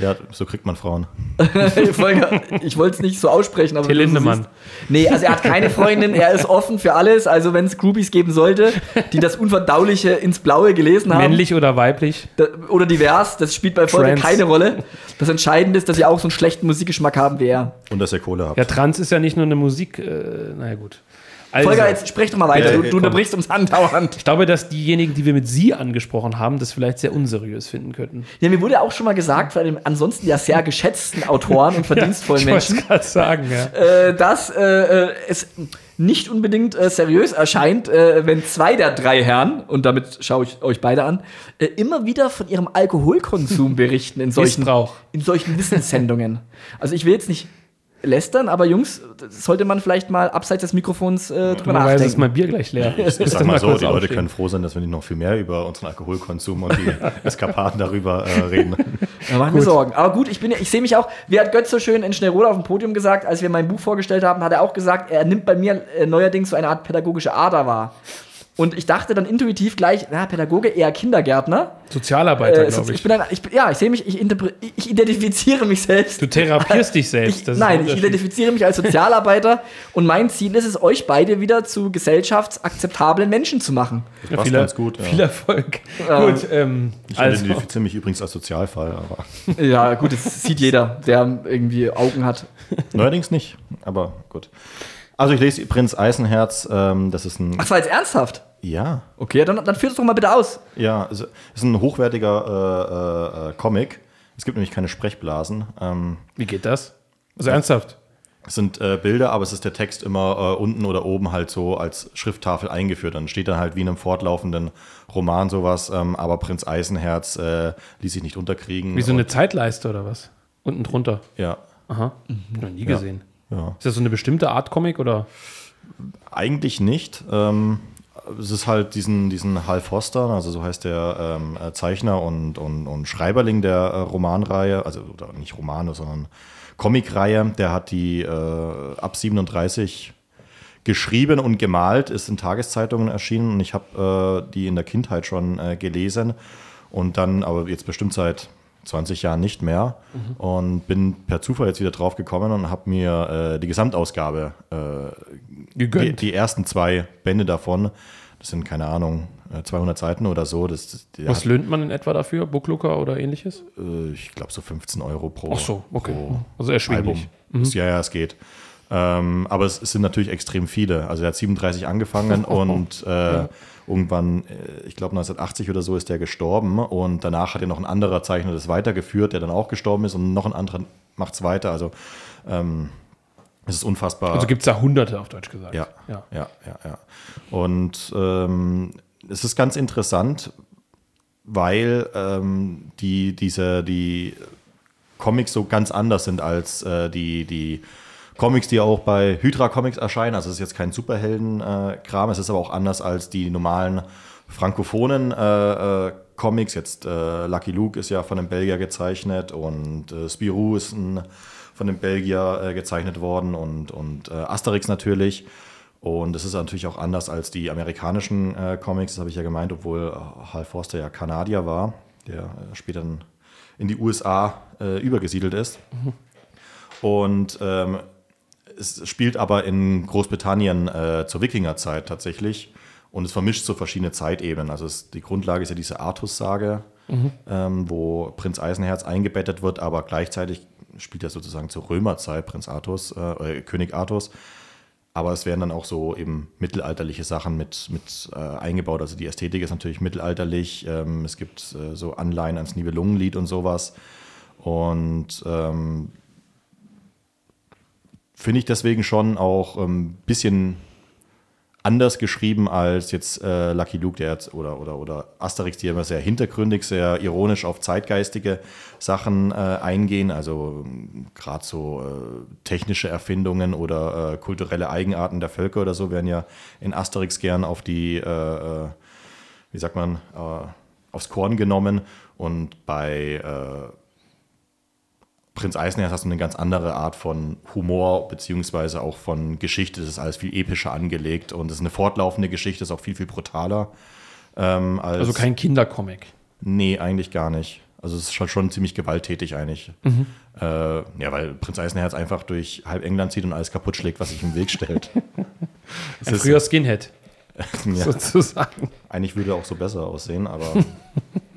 ja, so kriegt man Frauen.
Volker, ich wollte es nicht so aussprechen, aber.
Till Lindemann.
Nee, also er hat keine Freundin, er ist offen für alles. Also, wenn es Groupies geben sollte, die das Unverdauliche ins Blaue gelesen haben.
Männlich oder weiblich.
Da, oder divers, das spielt bei Volker Trans. keine Rolle. Das Entscheidende ist, dass sie auch so einen schlechten Musikgeschmack haben wie er.
Und dass er Kohle hat.
Ja, Trans ist ja nicht nur eine Musik. Äh, naja, gut.
Also, Volker, jetzt sprech doch mal weiter. Du, du unterbrichst ums Andauernd.
Ich glaube, dass diejenigen, die wir mit Sie angesprochen haben, das vielleicht sehr unseriös finden könnten.
Ja, mir wurde auch schon mal gesagt, von dem ansonsten ja sehr geschätzten Autoren und verdienstvollen ja, ich
Menschen, sagen, ja.
äh, dass äh, äh, es nicht unbedingt äh, seriös erscheint, äh, wenn zwei der drei Herren, und damit schaue ich euch beide an, äh, immer wieder von ihrem Alkoholkonsum berichten in solchen, in solchen Wissenssendungen. Also ich will jetzt nicht lästern, aber Jungs, sollte man vielleicht mal abseits des Mikrofons äh, drüber nachdenken. Weil
ist mein Bier gleich leer.
Ich, ich sag mal so, die Leute können froh sein, dass wir nicht noch viel mehr über unseren Alkoholkonsum und die Eskapaden darüber äh, reden.
Da machen wir Sorgen. Aber gut, ich, bin, ich sehe mich auch, wie hat Götz so schön in Schnellroda auf dem Podium gesagt, als wir mein Buch vorgestellt haben, hat er auch gesagt, er nimmt bei mir äh, neuerdings so eine Art pädagogische Ader wahr. Und ich dachte dann intuitiv gleich, na, Pädagoge eher Kindergärtner.
Sozialarbeiter, äh, glaube ich.
ich, bin ein, ich. Ja, ich sehe mich, ich, ich, identifiziere mich selbst.
Du therapierst dich selbst.
Ich, nein, ich identifiziere mich als Sozialarbeiter und mein Ziel ist es, euch beide wieder zu gesellschaftsakzeptablen Menschen zu machen.
Das passt viel, ganz gut.
Ja. Viel Erfolg.
Ähm, gut, ähm, ich also. identifiziere mich übrigens als Sozialfall. Aber.
Ja, gut, das sieht jeder, der irgendwie Augen hat.
Neuerdings nicht, aber gut. Also ich lese Prinz Eisenherz, ähm, das ist ein.
Ach, war jetzt ernsthaft?
Ja.
Okay, dann, dann führ es doch mal bitte aus.
Ja, es ist ein hochwertiger äh, äh, Comic. Es gibt nämlich keine Sprechblasen. Ähm,
Wie geht das? Also ernsthaft?
Es sind äh, Bilder, aber es ist der Text immer äh, unten oder oben halt so als Schrifttafel eingeführt. Dann steht dann halt wie in einem fortlaufenden Roman sowas. Ähm, aber Prinz Eisenherz äh, ließ sich nicht unterkriegen.
Wie so eine Zeitleiste oder was? Unten drunter?
Ja.
Aha. Mhm. Noch nie gesehen. Ja. ja. Ist das so eine bestimmte Art Comic oder?
Eigentlich nicht. Ähm, es ist halt diesen, diesen Hal Foster, also so heißt der ähm, äh, Zeichner und, und, und Schreiberling der äh, Romanreihe, also oder nicht Romane, sondern Comicreihe, der hat die äh, ab 37 geschrieben und gemalt, ist in Tageszeitungen erschienen und ich habe äh, die in der Kindheit schon äh, gelesen und dann aber jetzt bestimmt seit 20 Jahren nicht mehr mhm. und bin per Zufall jetzt wieder drauf gekommen und habe mir äh, die Gesamtausgabe, äh, die, die, ersten zwei Bände davon, das sind keine Ahnung, 200 äh, Seiten oder so. Das,
Was löhnt man in etwa dafür? Booklooker oder ähnliches?
Äh, ich glaube so 15 Euro pro.
Ach so, okay. also erschwinglich.
Mhm. Ja, ja, es geht. Ähm, aber es, es, sind natürlich extrem viele. Also er hat 37 angefangen und äh, ja. irgendwann, äh, ich glaube 1980 oder so, ist der gestorben. Und danach hat er noch ein anderer Zeichner das weitergeführt, der dann auch gestorben ist und noch ein anderer macht es weiter. Also ähm, es ist unfassbar.
Also gibt es da Hunderte auf Deutsch gesagt.
Ja, ja, ja, ja. ja. Und ähm, es ist ganz interessant, weil ähm, die, diese, die Comics so ganz anders sind als äh, die, die Comics, die auch bei Hydra Comics erscheinen. Also es ist jetzt kein Superhelden-Kram, äh, es ist aber auch anders als die normalen frankophonen äh, äh Comics. Jetzt äh, Lucky Luke ist ja von einem Belgier gezeichnet und äh, Spirou ist ein von dem Belgier äh, gezeichnet worden und, und äh, Asterix natürlich. Und es ist natürlich auch anders als die amerikanischen äh, Comics, das habe ich ja gemeint, obwohl äh, Hal Forster ja Kanadier war, der äh, später in die USA äh, übergesiedelt ist. Mhm. Und ähm, es spielt aber in Großbritannien zur Wikingerzeit tatsächlich. Und es vermischt so verschiedene Zeitebenen. Also es, die Grundlage ist ja diese Artus-Sage, mhm. ähm, wo Prinz Eisenherz eingebettet wird, aber gleichzeitig spielt ja sozusagen zur Römerzeit, Prinz Artus, äh, König Artus. Aber es werden dann auch so eben mittelalterliche Sachen mit, mit äh, eingebaut. Also die Ästhetik ist natürlich mittelalterlich. Ähm, es gibt äh, so Anleihen ans Nibelungenlied und sowas. Und ähm, finde ich deswegen schon auch ein ähm, bisschen anders geschrieben als jetzt äh, Lucky Luke der jetzt, oder, oder, oder Asterix, die immer sehr hintergründig, sehr ironisch auf zeitgeistige Sachen äh, eingehen, also gerade so äh, technische Erfindungen oder äh, kulturelle Eigenarten der Völker oder so werden ja in Asterix gern auf die, äh, äh, wie sagt man, aufs Korn genommen und bei Prinz Eisenherz hast du eine ganz andere Art von Humor, beziehungsweise auch von Geschichte. Das ist alles viel epischer angelegt und es ist eine fortlaufende Geschichte, ist auch viel, viel brutaler.
Ähm, also kein Kindercomic.
Nee, eigentlich gar nicht. Also es ist schon, schon ziemlich gewalttätig eigentlich. Mhm. Äh, ja, weil Prinz Eisenherz einfach durch halb England zieht und alles kaputt schlägt, was sich im Weg stellt.
Ein früher Skinhead.
ja. Sozusagen. Eigentlich würde er auch so besser aussehen, aber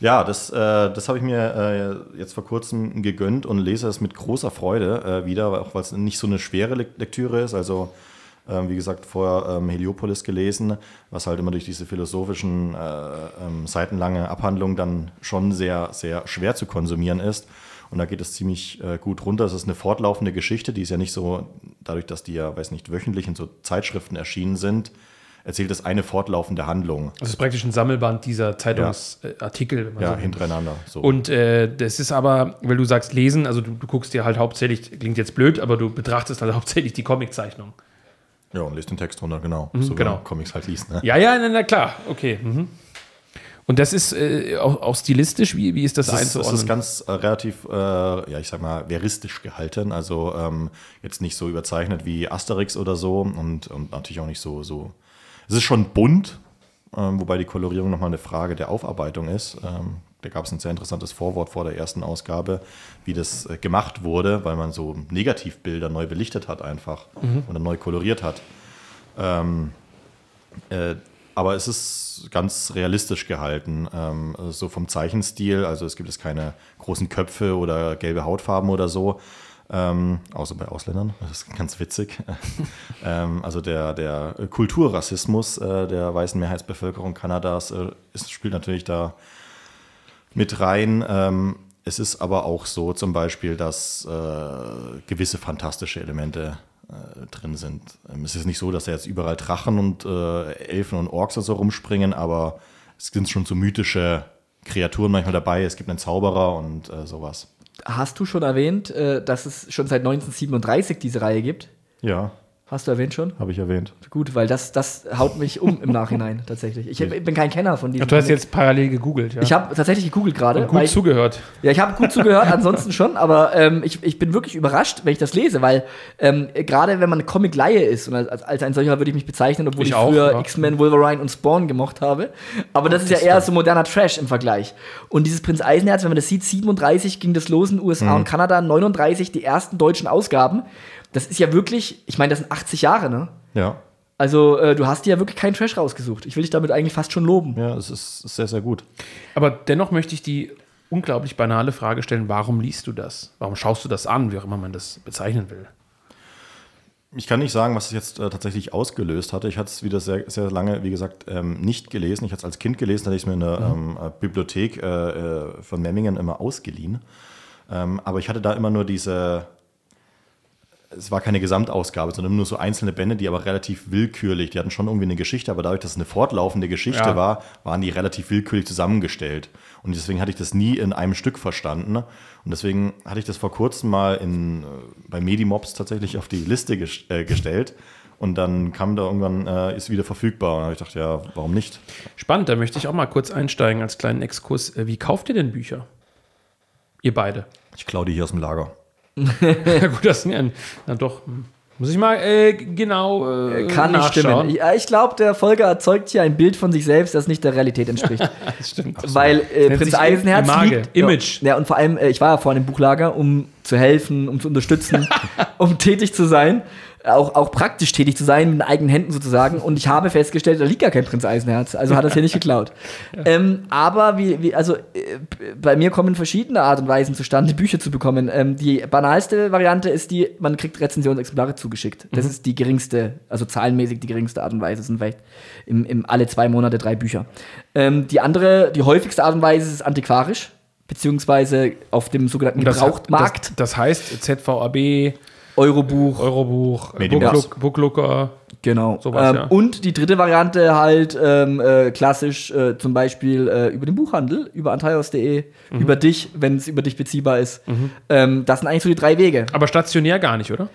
Ja, das, äh, das habe ich mir äh, jetzt vor kurzem gegönnt und lese es mit großer Freude äh, wieder, auch weil es nicht so eine schwere Lektüre ist. Also, wie gesagt, vorher ähm, Heliopolis gelesen, was halt immer durch diese philosophischen, äh, ähm, seitenlange Abhandlungen dann schon sehr, sehr schwer zu konsumieren ist. Und da geht es ziemlich äh, gut runter. Es ist eine fortlaufende Geschichte, die ist ja nicht so, dadurch, dass die ja, weiß nicht, wöchentlich in so Zeitschriften erschienen sind, erzählt es eine fortlaufende Handlung.
Das ist praktisch ein Sammelband dieser Zeitungsartikel.
Ja, ja so hintereinander.
So. Und äh, das ist aber, weil du sagst lesen, also du, du, guckst dir halt hauptsächlich, klingt jetzt blöd, aber du betrachtest halt hauptsächlich die Comiczeichnung.
Ja, und liest den Text runter, genau.
Mhm, so genau.
Comics halt liest. Ne?
Ja, ja, na, na klar, okay. Mhm. Und das ist äh, auch, auch, stilistisch, wie, wie ist das,
das einzuordnen? Das ist ganz äh, relativ, äh, ja, ich sag mal, veristisch gehalten. Also ähm, jetzt nicht so überzeichnet wie Asterix oder so und, und natürlich auch nicht so, so es ist schon bunt, ähm, wobei die Kolorierung nochmal eine Frage der Aufarbeitung ist. Ähm, da gab es ein sehr interessantes Vorwort vor der ersten Ausgabe, wie das äh, gemacht wurde, weil man so Negativbilder neu belichtet hat einfach mhm. oder neu koloriert hat. Ähm, äh, aber es ist ganz realistisch gehalten, ähm, so vom Zeichenstil. Also es gibt es keine großen Köpfe oder gelbe Hautfarben oder so, ähm, außer bei Ausländern, das ist ganz witzig. ähm, also der, der Kulturrassismus äh, der weißen Mehrheitsbevölkerung Kanadas äh, ist, spielt natürlich da mit rein. Ähm, es ist aber auch so zum Beispiel, dass äh, gewisse fantastische Elemente äh, drin sind. Ähm, es ist nicht so, dass da jetzt überall Drachen und äh, Elfen und Orks so rumspringen, aber es sind schon so mythische Kreaturen manchmal dabei. Es gibt einen Zauberer und äh, sowas.
Hast du schon erwähnt, äh, dass es schon seit 1937 diese Reihe gibt?
Ja.
Hast du erwähnt schon?
Habe ich erwähnt.
Gut, weil das, das haut mich um im Nachhinein tatsächlich. Ich, ich bin kein Kenner von diesem.
Ach, du hast jetzt parallel gegoogelt,
ja? Ich habe tatsächlich gegoogelt gerade.
Gut zugehört.
ja, ich habe gut zugehört, ansonsten schon, aber ähm, ich, ich bin wirklich überrascht, wenn ich das lese, weil ähm, gerade wenn man Comic-Laie ist, und als, als ein solcher würde ich mich bezeichnen, obwohl ich, ich früher ja. X-Men, Wolverine und Spawn gemocht habe. Aber das ist ja eher so moderner Trash im Vergleich. Und dieses Prinz Eisenherz, wenn man das sieht, 37 ging das los in den USA mhm. und Kanada, 39 die ersten deutschen Ausgaben das ist ja wirklich, ich meine, das sind 80 Jahre, ne?
Ja.
Also, äh, du hast dir ja wirklich keinen Trash rausgesucht. Ich will dich damit eigentlich fast schon loben.
Ja, es ist sehr, sehr gut.
Aber dennoch möchte ich die unglaublich banale Frage stellen: Warum liest du das? Warum schaust du das an, wie auch immer man das bezeichnen will?
Ich kann nicht sagen, was es jetzt äh, tatsächlich ausgelöst hatte. Ich hatte es wieder sehr, sehr lange, wie gesagt, ähm, nicht gelesen. Ich hatte es als Kind gelesen, hatte ich es mir in der mhm. ähm, Bibliothek äh, äh, von Memmingen immer ausgeliehen. Ähm, aber ich hatte da immer nur diese es war keine Gesamtausgabe, sondern nur so einzelne Bände, die aber relativ willkürlich, die hatten schon irgendwie eine Geschichte, aber dadurch, dass es eine fortlaufende Geschichte ja. war, waren die relativ willkürlich zusammengestellt. Und deswegen hatte ich das nie in einem Stück verstanden. Und deswegen hatte ich das vor kurzem mal in, äh, bei Medimobs tatsächlich auf die Liste ges äh, gestellt. Und dann kam da irgendwann, äh, ist wieder verfügbar. Und da habe ich gedacht, ja, warum nicht?
Spannend, da möchte ich auch mal kurz einsteigen als kleinen Exkurs. Äh, wie kauft ihr denn Bücher? Ihr beide?
Ich klaue die hier aus dem Lager.
ja, gut, das ist ja, na doch. Muss ich mal äh, genau
äh, Kann nicht stimmen. Ja, ich glaube, der Folger erzeugt hier ein Bild von sich selbst, das nicht der Realität entspricht. das stimmt. Weil äh, Prinz Eisenherz
Image. liegt, Image.
Ja, und vor allem, äh, ich war ja vorhin im Buchlager, um zu helfen, um zu unterstützen, um tätig zu sein auch, auch praktisch tätig zu sein, mit eigenen Händen sozusagen. Und ich habe festgestellt, da liegt gar kein Prinz Eisenherz. Also hat er es hier nicht geklaut. Ja. Ähm, aber wie, wie, also äh, bei mir kommen verschiedene Art und Weisen zustande, Bücher zu bekommen. Ähm, die banalste Variante ist die, man kriegt Rezensionsexemplare zugeschickt. Das mhm. ist die geringste, also zahlenmäßig die geringste Art und Weise. Das sind vielleicht im, im alle zwei Monate drei Bücher. Ähm, die andere, die häufigste Art und Weise ist antiquarisch beziehungsweise auf dem sogenannten Gebrauchtmarkt.
Das, das, heißt ZVAB,
Eurobuch,
Eurobuch,
Booklooker.
Booklooker.
Genau.
Sowas,
ähm,
ja.
Und die dritte Variante halt ähm, äh, klassisch äh, zum Beispiel äh, über den Buchhandel, über antaios.de,
Mhm.
über dich, wenn es über dich beziehbar ist. Ähm, das sind eigentlich so die drei Wege.
Aber stationär gar nicht, oder?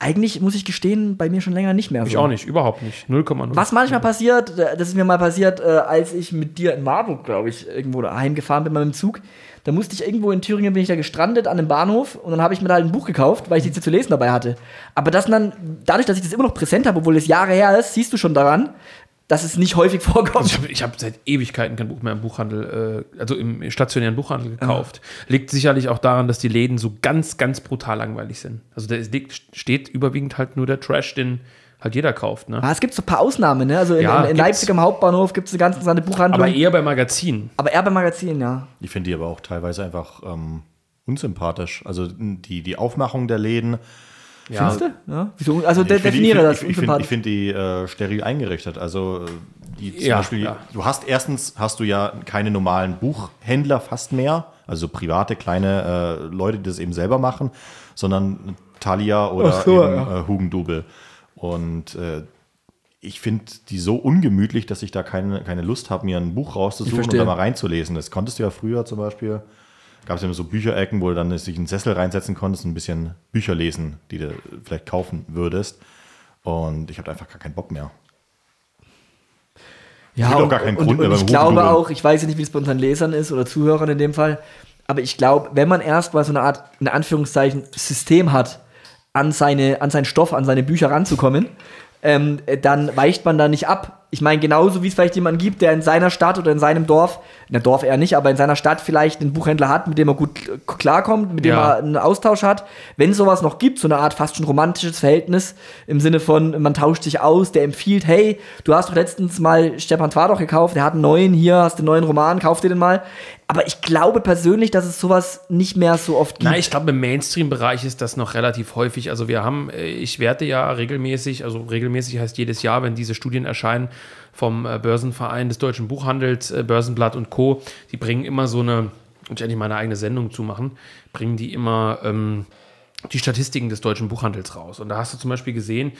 Eigentlich muss ich gestehen, bei mir schon länger nicht mehr.
Ich
so.
auch nicht, überhaupt nicht. 0,0.
Was manchmal passiert, äh, das ist mir mal passiert, äh, als ich mit dir in Marburg, glaube ich, irgendwo daheim gefahren bin mit dem Zug. Da musste ich irgendwo in Thüringen, bin ich da gestrandet an einem Bahnhof und dann habe ich mir da halt ein Buch gekauft, weil ich nichts zu lesen dabei hatte. Aber das dann, dadurch, dass ich das immer noch präsent habe, obwohl es Jahre her ist, siehst du schon daran, dass es nicht häufig vorkommt.
Also ich habe hab seit Ewigkeiten kein Buch mehr im Buchhandel, äh, also im stationären Buchhandel gekauft. Liegt sicherlich auch daran, dass die Läden so ganz, ganz brutal langweilig sind. Also da liegt, steht überwiegend halt nur der Trash, den halt jeder kauft. Ne?
Ah, es gibt so ein paar Ausnahmen, ne? Also in,
Ja,
in, in. Leipzig am Hauptbahnhof gibt es eine ganz interessante Buchhandlung.
Aber eher bei Magazinen.
aber eher beim Magazin, ja.
Ich finde die aber auch teilweise einfach ähm, unsympathisch. Also die, die Aufmachung der Läden.
Ja,
Findest du? Ja. Wieso? Also
Ich
de definiere das.
Ich, ich finde
unsympathisch.
find die äh, steril eingerichtet. Also äh, die zum
Ja,
Beispiel,
ja.
du hast erstens hast du ja keine normalen Buchhändler fast mehr, also private kleine äh, Leute, die das eben selber machen, sondern Thalia oder
Ach so,
eben
ja.
äh, Hugendubel. Und äh, ich finde die so ungemütlich, dass ich da keine, keine Lust habe, mir ein Buch rauszusuchen und da mal reinzulesen. Das konntest du ja früher zum Beispiel. Gab es ja immer so Bücherecken, wo du dann sich einen Sessel reinsetzen konntest und ein bisschen Bücher lesen, die du vielleicht kaufen würdest. Und ich habe einfach gar keinen Bock mehr.
Ja, und,
gar keinen
und,
Grund mehr
und ich glaube auch, ich weiß ja nicht, wie es bei unseren Lesern ist oder Zuhörern in dem Fall, aber ich glaube, wenn man erstmal so eine Art, in Anführungszeichen, System hat, an, seine, an seinen Stoff, an seine Bücher ranzukommen, ähm, äh, dann weicht man da nicht ab. Ich meine, genauso wie es vielleicht jemanden gibt, der in seiner Stadt oder in seinem Dorf, in der Dorf eher nicht, aber in seiner Stadt vielleicht einen Buchhändler hat, mit dem er gut klarkommt, mit dem
Ja.
er einen Austausch hat. Wenn es sowas noch gibt, so eine Art fast schon romantisches Verhältnis im Sinne von, man tauscht sich aus, der empfiehlt, hey, du hast doch letztens mal Stepan Twardoch gekauft, der hat einen neuen hier, hast den neuen Roman, kauf dir den mal. Aber ich glaube persönlich, dass es sowas nicht mehr so oft gibt.
Na, ich glaube, im Mainstream-Bereich ist das noch relativ häufig. Also wir haben, äh, ich werte ja regelmäßig, also regelmäßig heißt jedes Jahr, wenn diese Studien erscheinen vom äh, Börsenverein des deutschen Buchhandels, äh, Börsenblatt und Co., die bringen immer so eine, und ich eigentlich meine eigene Sendung zu machen, bringen die immer ähm, die Statistiken des deutschen Buchhandels raus. Und da hast du zum Beispiel gesehen,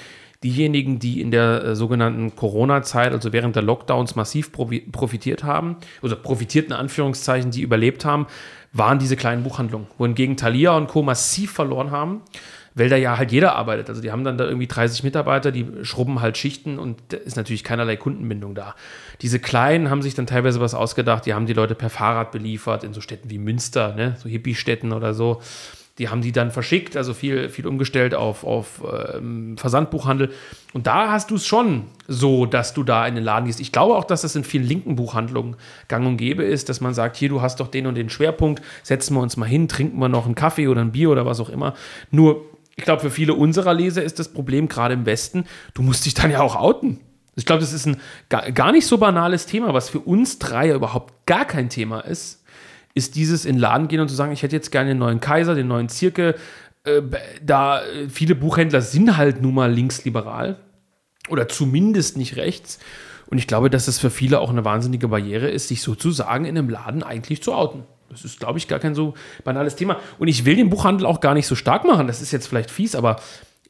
diejenigen, die in der äh, sogenannten Corona-Zeit, also während der Lockdowns massiv profitiert haben, also profitierten Anführungszeichen, die überlebt haben, waren diese kleinen Buchhandlungen, wohingegen Thalia und Co. massiv verloren haben, weil da ja halt jeder arbeitet. Also die haben dann da irgendwie 30 Mitarbeiter, die schrubben halt Schichten und da ist natürlich keinerlei Kundenbindung da. Diese Kleinen haben sich dann teilweise was ausgedacht, die haben die Leute per Fahrrad beliefert in so Städten wie Münster, ne? so Hippie-Städten oder so. Die haben die dann verschickt, also viel, viel umgestellt auf, auf ähm, Versandbuchhandel. Und da hast du es schon so, dass du da in den Laden gehst. Ich glaube auch, dass das in vielen linken Buchhandlungen gang und gäbe ist, dass man sagt, hier, du hast doch den und den Schwerpunkt, setzen wir uns mal hin, trinken wir noch einen Kaffee oder ein Bier oder was auch immer. Nur, ich glaube, für viele unserer Leser ist das Problem, gerade im Westen, du musst dich dann ja auch outen. Ich glaube, das ist ein gar, nicht so banales Thema, was für uns drei überhaupt gar kein Thema ist ist dieses in den Laden gehen und zu sagen, ich hätte jetzt gerne den neuen Kaiser, den neuen Zirke. Äh, da äh, viele Buchhändler sind halt nun mal linksliberal oder zumindest nicht rechts. Und ich glaube, dass es für viele auch eine wahnsinnige Barriere ist, sich sozusagen in einem Laden eigentlich zu outen. Das ist, glaube ich, gar kein so banales Thema. Und ich will den Buchhandel auch gar nicht so stark machen. Das ist jetzt vielleicht fies, aber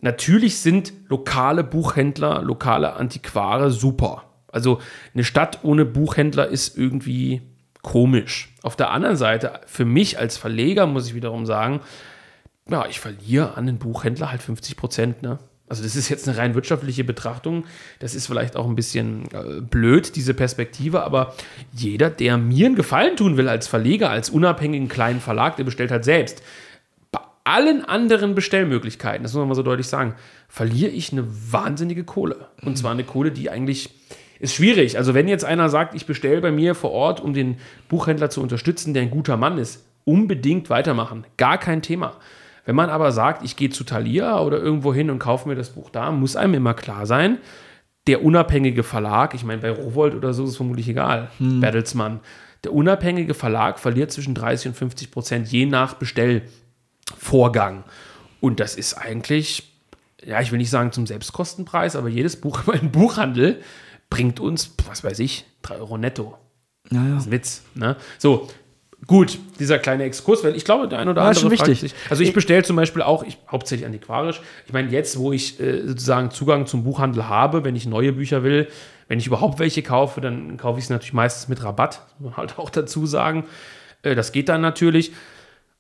natürlich sind lokale Buchhändler, lokale Antiquare super. Also eine Stadt ohne Buchhändler ist irgendwie komisch. Auf der anderen Seite, für mich als Verleger muss ich wiederum sagen, ja, ich verliere an den Buchhändler halt 50 Prozent. Ne? Also das ist jetzt eine rein wirtschaftliche Betrachtung. Das ist vielleicht auch ein bisschen äh, blöd, diese Perspektive, aber jeder, der mir einen Gefallen tun will als Verleger, als unabhängigen kleinen Verlag, der bestellt halt selbst. Bei allen anderen Bestellmöglichkeiten, das muss man mal so deutlich sagen, verliere ich eine wahnsinnige Kohle. Und zwar eine Kohle, die eigentlich ist schwierig. Also wenn jetzt einer sagt, ich bestelle bei mir vor Ort, um den Buchhändler zu unterstützen, der ein guter Mann ist, unbedingt weitermachen. Gar kein Thema. Wenn man aber sagt, ich gehe zu Thalia oder irgendwo hin und kaufe mir das Buch da, muss einem immer klar sein, der unabhängige Verlag, ich meine, bei Rowold oder so ist es vermutlich egal, Bertelsmann, der unabhängige Verlag verliert zwischen 30 und 50 Prozent je nach Bestellvorgang. Und das ist eigentlich, ja, ich will nicht sagen zum Selbstkostenpreis, aber jedes Buch im Buchhandel bringt uns, was weiß ich, 3 Euro netto.
Ja, ja.
Das ist ein Witz. Ne? So, Gut, dieser kleine Exkurs, weil ich glaube, der ein oder
Ja,
andere
schon
fragt
wichtig.
sich. Also ich bestelle zum Beispiel auch, ich, hauptsächlich antiquarisch. Ich meine, jetzt, wo ich äh, sozusagen Zugang zum Buchhandel habe, wenn ich neue Bücher will, wenn ich überhaupt welche kaufe, dann kaufe ich sie natürlich meistens mit Rabatt, muss man halt auch dazu sagen. Äh, das geht dann natürlich.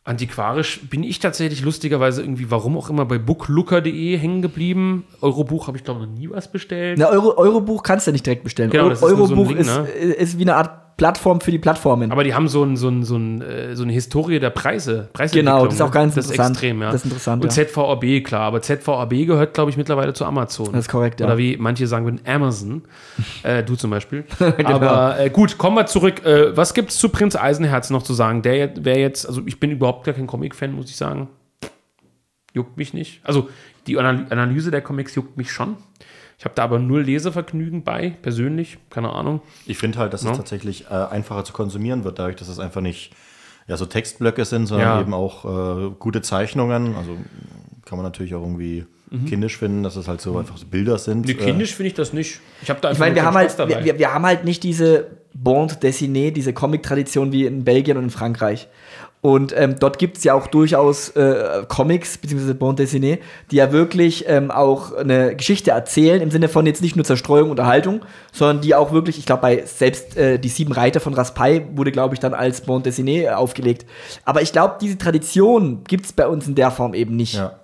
Antiquarisch bin ich tatsächlich lustigerweise irgendwie, warum auch immer, bei booklooker.de hängen geblieben. Eurobuch habe ich, glaube ich, noch nie was bestellt.
Na, Euro, Eurobuch kannst du nicht direkt bestellen.
Genau,
Eu-
das ist nur so
Eurobuch
Ding,
ist,
ne?
ist wie eine Art Plattform für die Plattformen.
Aber die haben so, ein, so, ein, so, ein, äh, so eine Historie der Preise.
Genau, das ist auch ganz
das
interessant.
Ist extrem, ja.
Das ist interessant,
Und
ja.
ZVAB, klar. Aber ZVAB gehört, glaube ich, mittlerweile zu Amazon.
Das ist korrekt, ja.
Oder wie manche sagen würden, Amazon. äh, du zum Beispiel.
Genau.
Aber äh, gut, kommen wir zurück. Äh, was gibt es zu Prinz Eisenherz noch zu sagen? Der wäre jetzt, also ich bin überhaupt gar kein Comic-Fan, muss ich sagen. Juckt mich nicht. Also die Anal Analyse der Comics juckt mich schon. Ich habe da aber null Lesevergnügen bei, persönlich. Keine Ahnung.
Ich finde halt, dass
Ja.
es tatsächlich äh, einfacher zu konsumieren wird, dadurch, dass es einfach nicht ja, so Textblöcke sind, sondern
Ja.
eben auch äh, gute Zeichnungen. Also kann man natürlich auch irgendwie kindisch finden, dass es halt so einfach so Bilder sind.
Mhm. Nee,
Äh,
kindisch finde ich das nicht. Ich habe da
Ich
einfach
meine, wir haben halt,
dabei.
wir, wir haben halt nicht diese Bande dessinée, diese Comic-Tradition wie in Belgien und in Frankreich. Und ähm, dort gibt es ja auch durchaus äh, Comics, beziehungsweise Bande dessinée, die ja wirklich ähm, auch eine Geschichte erzählen, im Sinne von jetzt nicht nur Zerstreuung, Unterhaltung, sondern die auch wirklich, ich glaube, bei selbst äh, die sieben Reiter von Raspail wurde, glaube ich, dann als Bande dessinée äh, aufgelegt. Aber ich glaube, diese Tradition gibt es bei uns in der Form eben nicht.
Ja.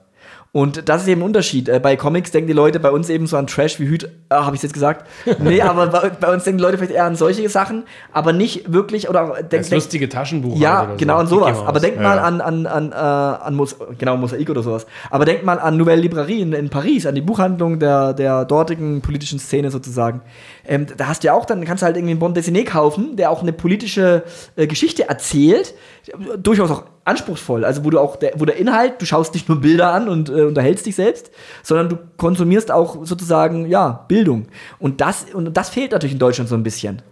Und das ist eben ein Unterschied. Äh, bei Comics denken die Leute bei uns eben so an Trash wie Hüt. Ah, habe ich jetzt gesagt? Nee, aber bei, bei uns denken die Leute vielleicht eher an solche Sachen, aber nicht wirklich oder
das
denken.
lustige Taschenbuch.
Ja,
halt oder
genau,
so.
an sowas. Aber denkt mal
Ja.
an, an, an, äh, an Mos genau, Mosaik oder sowas. Aber denkt mal an Nouvelle Librairie in, in Paris, an die Buchhandlung der, der dortigen politischen Szene sozusagen. Ähm, da hast du ja auch, dann kannst du halt irgendwie einen Bond Dessiné kaufen, der auch eine politische äh, Geschichte erzählt. Durchaus auch anspruchsvoll. Also, wo du auch, der, wo der Inhalt, du schaust nicht nur Bilder an und äh, unterhältst dich selbst, sondern du konsumierst auch sozusagen, ja, Bildung. Und das, und das fehlt natürlich in Deutschland so ein bisschen.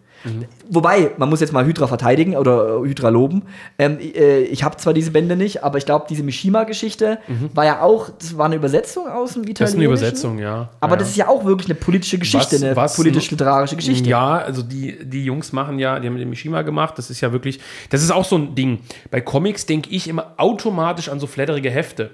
Wobei, man muss jetzt mal Hydra verteidigen oder äh, Hydra loben. Ähm, äh, ich habe zwar diese Bände nicht, aber ich glaube, diese Mishima-Geschichte war ja auch, das war eine Übersetzung aus dem Italienischen.
Das ist eine Übersetzung, ja.
Aber
ja.
das ist ja auch wirklich eine politische Geschichte,
Was-
eine politisch-literarische Geschichte.
Ja, also die, die Jungs machen ja, die haben den Mishima gemacht, das ist ja wirklich, das ist auch so ein Ding. Bei Comics denke ich immer automatisch an so flatterige Hefte.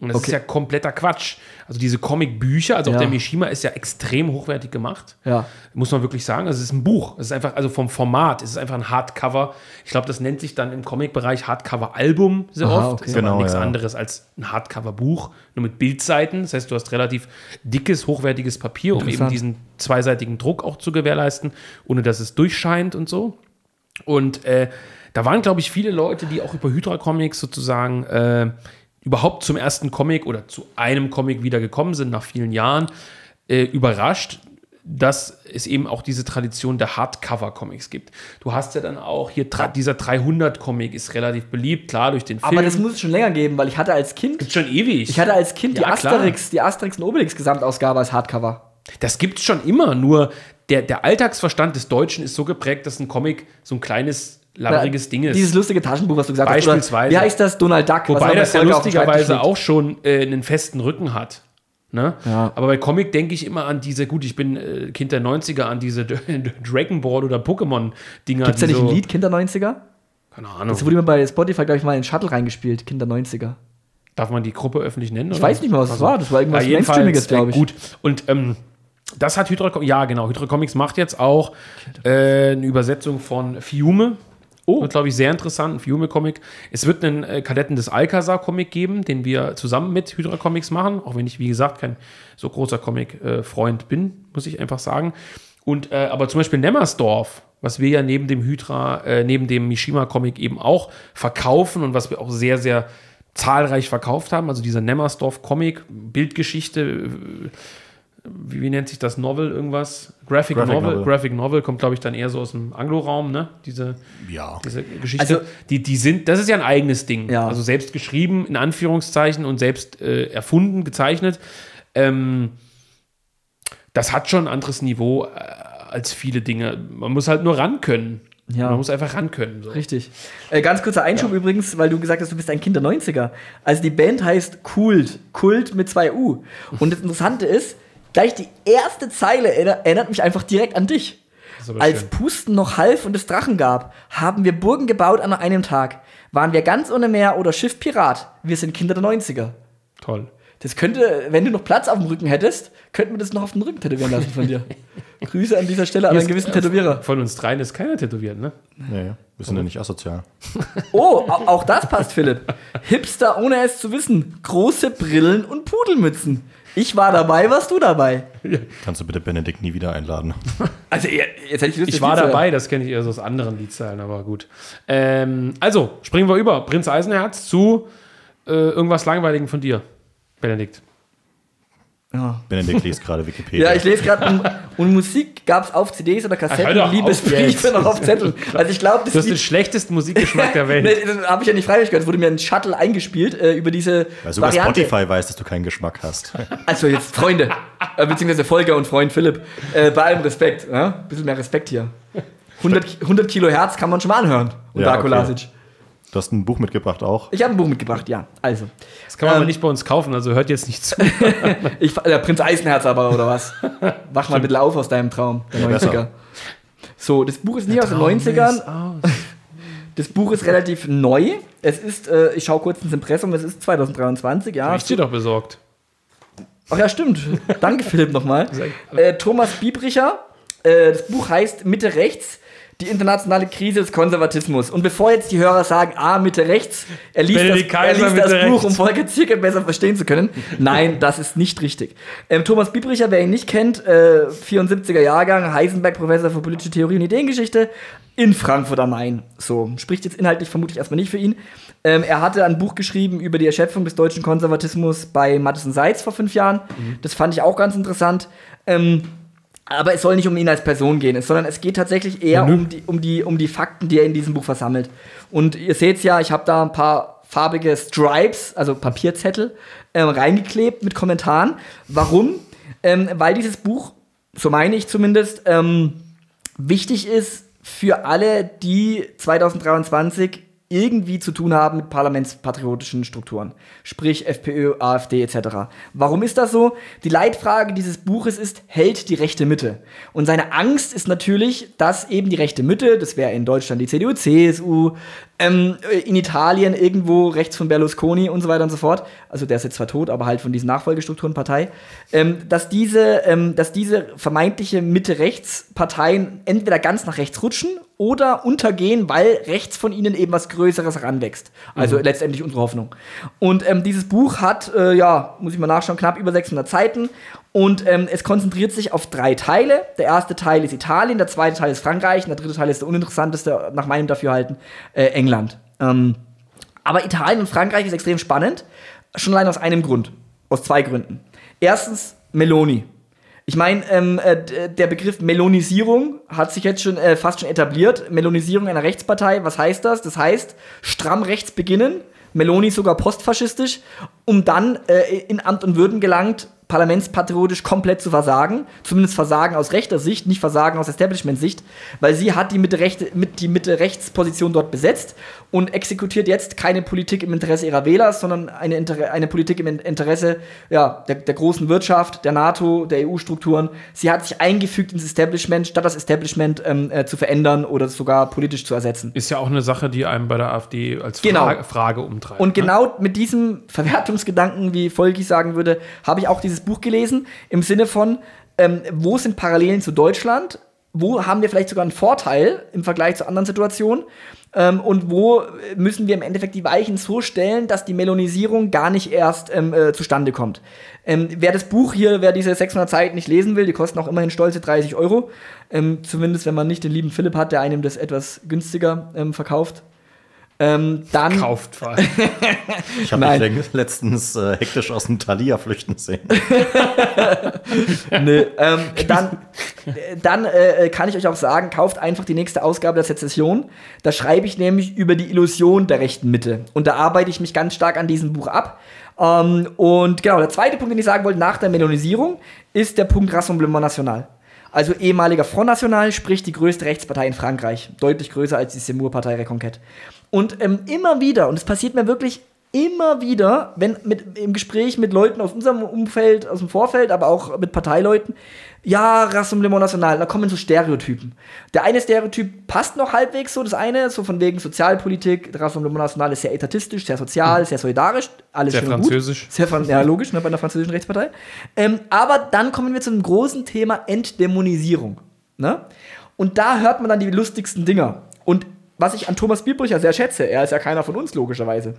Und das
Okay.
ist ja kompletter Quatsch. Also diese Comic-Bücher, also auch
Ja.
der Mishima ist ja extrem hochwertig gemacht.
Ja.
Muss man wirklich sagen. Also es ist ein Buch. Es ist einfach, also vom Format, es ist einfach ein Hardcover. Ich glaube, das nennt sich dann im Comic-Bereich Hardcover-Album sehr
Aha,
oft.
okay.
Ist aber
Genau,
nichts
ja.
anderes als ein Hardcover-Buch, nur mit Bildseiten. Das heißt, du hast relativ dickes, hochwertiges Papier, um eben diesen zweiseitigen Druck auch zu gewährleisten, ohne dass es durchscheint und so. Und äh, da waren, glaube ich, viele Leute, die auch über Hydra Comics sozusagen äh, überhaupt zum ersten Comic oder zu einem Comic wieder gekommen sind nach vielen Jahren, äh, überrascht, dass es eben auch diese Tradition der Hardcover-Comics gibt. Du hast ja dann auch hier, dieser 300-Comic ist relativ beliebt, klar, durch den Film.
Aber das muss es schon länger geben, weil ich hatte als Kind,
Gibt's schon ewig.
ich hatte als Kind die
Ja, klar.
Asterix, die Asterix und Obelix Gesamtausgabe als Hardcover.
Das gibt's schon immer, nur der, der Alltagsverstand des Deutschen ist so geprägt, dass ein Comic so ein kleines, labberiges Ding ist.
Dieses lustige Taschenbuch, was du gesagt hast.
Beispielsweise.
Oder, wie heißt das? Donald Duck.
Wobei das ja lustigerweise auch schon äh, einen festen Rücken hat. Ne?
Ja.
Aber bei Comic denke ich immer an diese, gut, ich bin äh, Kind der 90er, an diese Dragon Ball oder Pokémon-Dinger.
Gibt's da
die
nicht
so,
ein Lied, Kinder 90er?
Keine Ahnung.
Das wurde mir bei Spotify, glaube ich, mal in Shuttle reingespielt, Kinder 90er.
Darf man die Gruppe öffentlich nennen?
Ich weiß nicht mehr, was es war. Das war irgendwas
ja,
Mainstreamiges, glaube ich.
Äh, gut. Und ähm, das hat Hydra Comics, ja genau, Hydra Comics macht jetzt auch äh, eine Übersetzung von Fiume. Oh. Wird, glaube ich, sehr interessant, ein Fiume-Comic. Es wird einen äh, Kadetten des Alcazar-Comic geben, den wir zusammen mit Hydra Comics machen, auch wenn ich, wie gesagt, kein so großer Comic-Freund bin, muss ich einfach sagen. Und, äh, aber zum Beispiel Nemmersdorf, was wir ja neben dem Hydra, äh, neben dem Mishima-Comic eben auch verkaufen und was wir auch sehr, sehr zahlreich verkauft haben, also dieser Nemmersdorf-Comic, Bildgeschichte, äh, wie, wie nennt sich das Novel irgendwas? Graphic,
Graphic
Novel.
Novel.
Graphic Novel kommt, glaube ich, dann eher so aus dem Anglo-Raum, ne? Diese,
Ja.
diese Geschichte.
Also-
die, die sind, das ist ja ein eigenes Ding.
Ja.
Also selbst geschrieben, in Anführungszeichen, und selbst äh, erfunden, gezeichnet. Ähm, das hat schon ein anderes Niveau äh, als viele Dinge. Man muss halt nur ran können.
Ja.
Man muss einfach ran können. So.
Richtig. Äh, ganz kurzer Einschub übrigens, weil du gesagt hast, du bist ein Kind der 90er. Also die Band heißt Kult. Kult mit zwei U. Und das Interessante ist, gleich die erste Zeile erinner- erinnert mich einfach direkt an dich. Als schön. Pusten noch half und es Drachen gab, haben wir Burgen gebaut an einem Tag. Waren wir ganz ohne Meer oder Schiff Pirat. Wir sind Kinder der 90er.
Toll.
Das könnte, wenn du noch Platz auf dem Rücken hättest, könnten wir das noch auf den Rücken tätowieren lassen von dir. Grüße an dieser Stelle an einen gewissen Tätowierer.
Von uns dreien ist keiner tätowiert, ne?
Ja. Wir sind ja nicht asozial.
Oh, auch das passt, Philipp. Hipster, ohne es zu wissen. Große Brillen und Pudelmützen. Ich war dabei, warst du dabei?
Kannst du bitte Benedikt nie wieder einladen?
Also, jetzt hätte ich Lust, Ich war dabei, das kenne ich eher so aus anderen Liedzeilen, aber gut. Ähm, also, springen wir über. Prinz Eisenherz zu äh, irgendwas Langweiligen von dir. Benedikt.
Ja. Benedikt liest gerade Wikipedia.
Ja, ich lese gerade. Und, und, Musik gab es auf CDs oder Kassetten, Ach, Liebesbriefe noch auf Zetteln. Also ich glaube,
das, ist den schlechtesten Musikgeschmack der Welt.
nee, das habe ich ja nicht freiwillig gehört. Es wurde mir ein Shuttle eingespielt äh, über diese
Weil sogar Variante. Spotify weiß, dass du keinen Geschmack hast.
Also jetzt Freunde, äh, beziehungsweise Volker und Freund Philipp, äh, bei allem Respekt. Ein bisschen mehr Respekt hier. 100, 100 Kilo Herz kann man schon mal anhören. Und ja, Darko okay.
Du hast ein Buch mitgebracht auch?
Ich habe ein Buch mitgebracht, ja. Also.
Das kann man ähm, aber nicht bei uns kaufen, also hört jetzt nicht zu.
ich, der Prinz Eisenherz aber, oder was? Wach mal ein bisschen auf aus deinem Traum, der ja, 90er. Besser. So, das Buch ist nicht aus den 90ern. Das Buch ist relativ neu. Es ist, äh, ich schaue kurz ins Impressum, es ist 2023, ja.
Ich dir doch besorgt.
Ach ja, stimmt. Danke, Philipp, nochmal. Äh, Thomas Biebricher. Äh, das Buch heißt Mitte rechts die internationale Krise des Konservatismus. Und bevor jetzt die Hörer sagen, ah, Mitte rechts, er liest Benedikt das, er liest das Buch, um Volker Zierke besser verstehen zu können. Nein, das ist nicht richtig. Ähm, Thomas Biebricher, wer ihn nicht kennt, äh, 74er Jahrgang, Heisenberg-Professor für politische Theorie und Ideengeschichte in Frankfurt am Main. So, spricht jetzt inhaltlich vermutlich erstmal nicht für ihn. Ähm, er hatte ein Buch geschrieben über die Erschöpfung des deutschen Konservatismus bei Madison Seitz vor fünf Jahren. Mhm. Das fand ich auch ganz interessant. Ähm, aber es soll nicht um ihn als Person gehen, sondern es geht tatsächlich eher mhm. um, die, um, die, um die Fakten, die er in diesem Buch versammelt. Und ihr seht ja, ich habe da ein paar farbige Stripes, also Papierzettel, ähm, reingeklebt mit Kommentaren. Warum? Ähm, weil dieses Buch, so meine ich zumindest, ähm, wichtig ist für alle, die 2023 irgendwie zu tun haben mit parlamentspatriotischen Strukturen, sprich FPÖ, AfD etc. Warum ist das so? Die Leitfrage dieses Buches ist, hält die rechte Mitte? Und seine Angst ist natürlich, dass eben die rechte Mitte, das wäre in Deutschland die CDU, CSU, ähm, in Italien irgendwo rechts von Berlusconi und so weiter und so fort, also der ist jetzt zwar tot, aber halt von diesen Nachfolgestrukturen Partei, ähm, dass, diese, ähm, dass diese vermeintliche Mitte-Rechts-Parteien entweder ganz nach rechts rutschen oder untergehen, weil rechts von ihnen eben was Größeres heranwächst. Also mhm. letztendlich unsere Hoffnung. Und ähm, dieses Buch hat, äh, ja, muss ich mal nachschauen, knapp über 600 Seiten und ähm, es konzentriert sich auf drei Teile. Der erste Teil ist Italien, der zweite Teil ist Frankreich und der dritte Teil ist der uninteressanteste, nach meinem Dafürhalten, äh, England. Ähm, aber Italien und Frankreich ist extrem spannend, schon allein aus einem Grund, aus zwei Gründen. Erstens Meloni. Ich meine, ähm, äh, der Begriff Melonisierung hat sich jetzt schon äh, fast schon etabliert. Melonisierung einer Rechtspartei, was heißt das? Das heißt, stramm rechts beginnen, Meloni sogar postfaschistisch, um dann äh, in Amt und Würden gelangt, parlamentspatriotisch komplett zu versagen. Zumindest Versagen aus rechter Sicht, nicht Versagen aus Establishment-Sicht, weil sie hat die Mitte-Rechte, mit, die Mitte-Rechtsposition dort besetzt und exekutiert jetzt keine Politik im Interesse ihrer Wähler, sondern eine, Inter eine Politik im Interesse ja, der, der großen Wirtschaft, der NATO, der EU-Strukturen. Sie hat sich eingefügt ins Establishment, statt das Establishment ähm, äh, zu verändern oder sogar politisch zu ersetzen.
Ist ja auch eine Sache, die einem bei der AfD als genau. Frage, Frage umtreibt.
Und ne? genau mit diesem Verwertungsgedanken, wie Volki sagen würde, habe ich auch dieses Buch gelesen, im Sinne von, ähm, wo sind Parallelen zu Deutschland? Wo haben wir vielleicht sogar einen Vorteil im Vergleich zu anderen Situationen? Ähm, und wo müssen wir im Endeffekt die Weichen so stellen, dass die Melonisierung gar nicht erst ähm, äh, zustande kommt. Ähm, wer das Buch hier, wer diese 600 Seiten nicht lesen will, die kosten auch immerhin stolze 30 Euro. Ähm, zumindest wenn man nicht den lieben Philipp hat, der einem das etwas günstiger ähm, verkauft. Ähm, dann
Kauft vor
Ich habe mich letztens äh, hektisch aus dem Thalia flüchten sehen.
nee, ähm, dann dann äh, kann ich euch auch sagen, kauft einfach die nächste Ausgabe der Sezession. Da schreibe ich nämlich über die Illusion der rechten Mitte. Und da arbeite ich mich ganz stark an diesem Buch ab. Ähm, und genau, der zweite Punkt, den ich sagen wollte, nach der Melonisierung, ist der Punkt Rassemblement National. Also ehemaliger Front National, sprich die größte Rechtspartei in Frankreich. Deutlich größer als die Seymour-Partei Reconquête. Und ähm, immer wieder, und es passiert mir wirklich immer wieder, wenn mit, im Gespräch mit Leuten aus unserem Umfeld, aus dem Vorfeld, aber auch mit Parteileuten, ja, Rassemblement National, da kommen so Stereotypen. Der eine Stereotyp passt noch halbwegs so, das eine, so von wegen Sozialpolitik, Rassemblement National ist sehr etatistisch, sehr sozial, sehr solidarisch, alles
sehr französisch.
Gut. Sehr ja, logisch, ne, bei einer französischen Rechtspartei. Ähm, aber dann kommen wir zu einem großen Thema Entdämonisierung. Ne? Und da hört man dann die lustigsten Dinger. Und was ich an Thomas Biebrücher sehr schätze, er ist ja keiner von uns, logischerweise.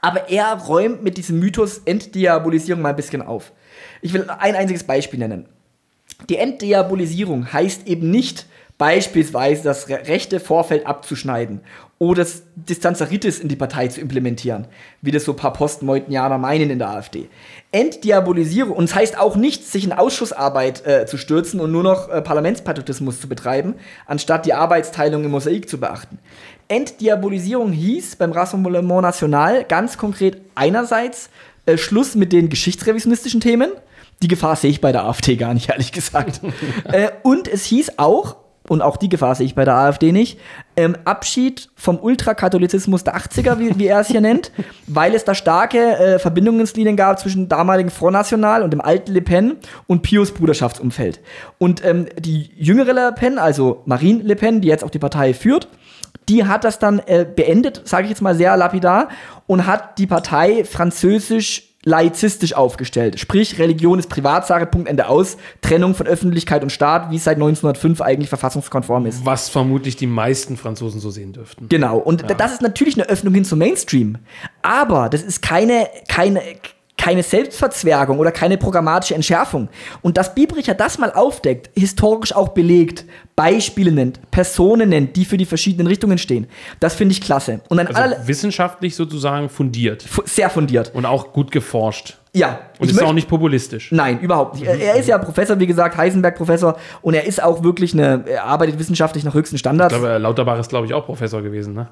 Aber er räumt mit diesem Mythos Entdiabolisierung mal ein bisschen auf. Ich will ein einziges Beispiel nennen. Die Entdiabolisierung heißt eben nicht, beispielsweise das rechte Vorfeld abzuschneiden oder das Distanzeritis in die Partei zu implementieren, wie das so ein paar Postmeutenianer meinen in der AfD. Entdiabolisierung, und es das heißt auch nicht, sich in Ausschussarbeit äh, zu stürzen und nur noch äh, Parlamentspatriotismus zu betreiben, anstatt die Arbeitsteilung im Mosaik zu beachten. Entdiabolisierung hieß beim Rassemblement National ganz konkret einerseits äh, Schluss mit den geschichtsrevisionistischen Themen, die Gefahr sehe ich bei der AfD gar nicht, ehrlich gesagt. äh, und es hieß auch, und auch die Gefahr sehe ich bei der AfD nicht, ähm, Abschied vom Ultrakatholizismus der 80er, wie, wie er es hier nennt, weil es da starke äh, Verbindungslinien gab zwischen damaligen Front National und dem alten Le Pen und Pius Bruderschaftsumfeld. Und ähm, die jüngere Le Pen, also Marine Le Pen, die jetzt auch die Partei führt, die hat das dann äh, beendet, sage ich jetzt mal sehr lapidar, und hat die Partei französisch laizistisch aufgestellt. Sprich, Religion ist Privatsache, Punkt, Ende aus. Trennung von Öffentlichkeit und Staat, wie es seit 1905 eigentlich verfassungskonform ist.
Was vermutlich die meisten Franzosen so sehen dürften.
Genau, und ja. das ist natürlich eine Öffnung hin zum Mainstream. Aber das ist keine, keine, keine Selbstverzwergung oder keine programmatische Entschärfung. Und dass Biebricher das mal aufdeckt, historisch auch belegt, Beispiele nennt, Personen nennt, die für die verschiedenen Richtungen stehen, das finde ich klasse.
Und also wissenschaftlich sozusagen fundiert.
Sehr fundiert.
Und auch gut geforscht.
Ja.
Und ist auch nicht populistisch.
Nein, überhaupt nicht. Er ist ja Professor, wie gesagt, Heisenberg-Professor. Und er ist auch wirklich eine, er arbeitet wissenschaftlich nach höchsten Standards.
Ich glaube, Lauterbach ist, glaube ich, auch Professor gewesen, ne?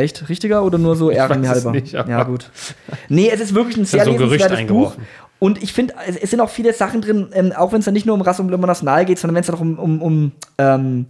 Echt? Richtiger oder nur so ehrenhalber? Ja, gut. Nee, es ist wirklich ein sehr
so lesenswertes Buch.
Und ich finde, es sind auch viele Sachen drin, ähm, auch wenn es dann nicht nur um Rassemblement National geht, sondern wenn es dann auch um, um, um ähm,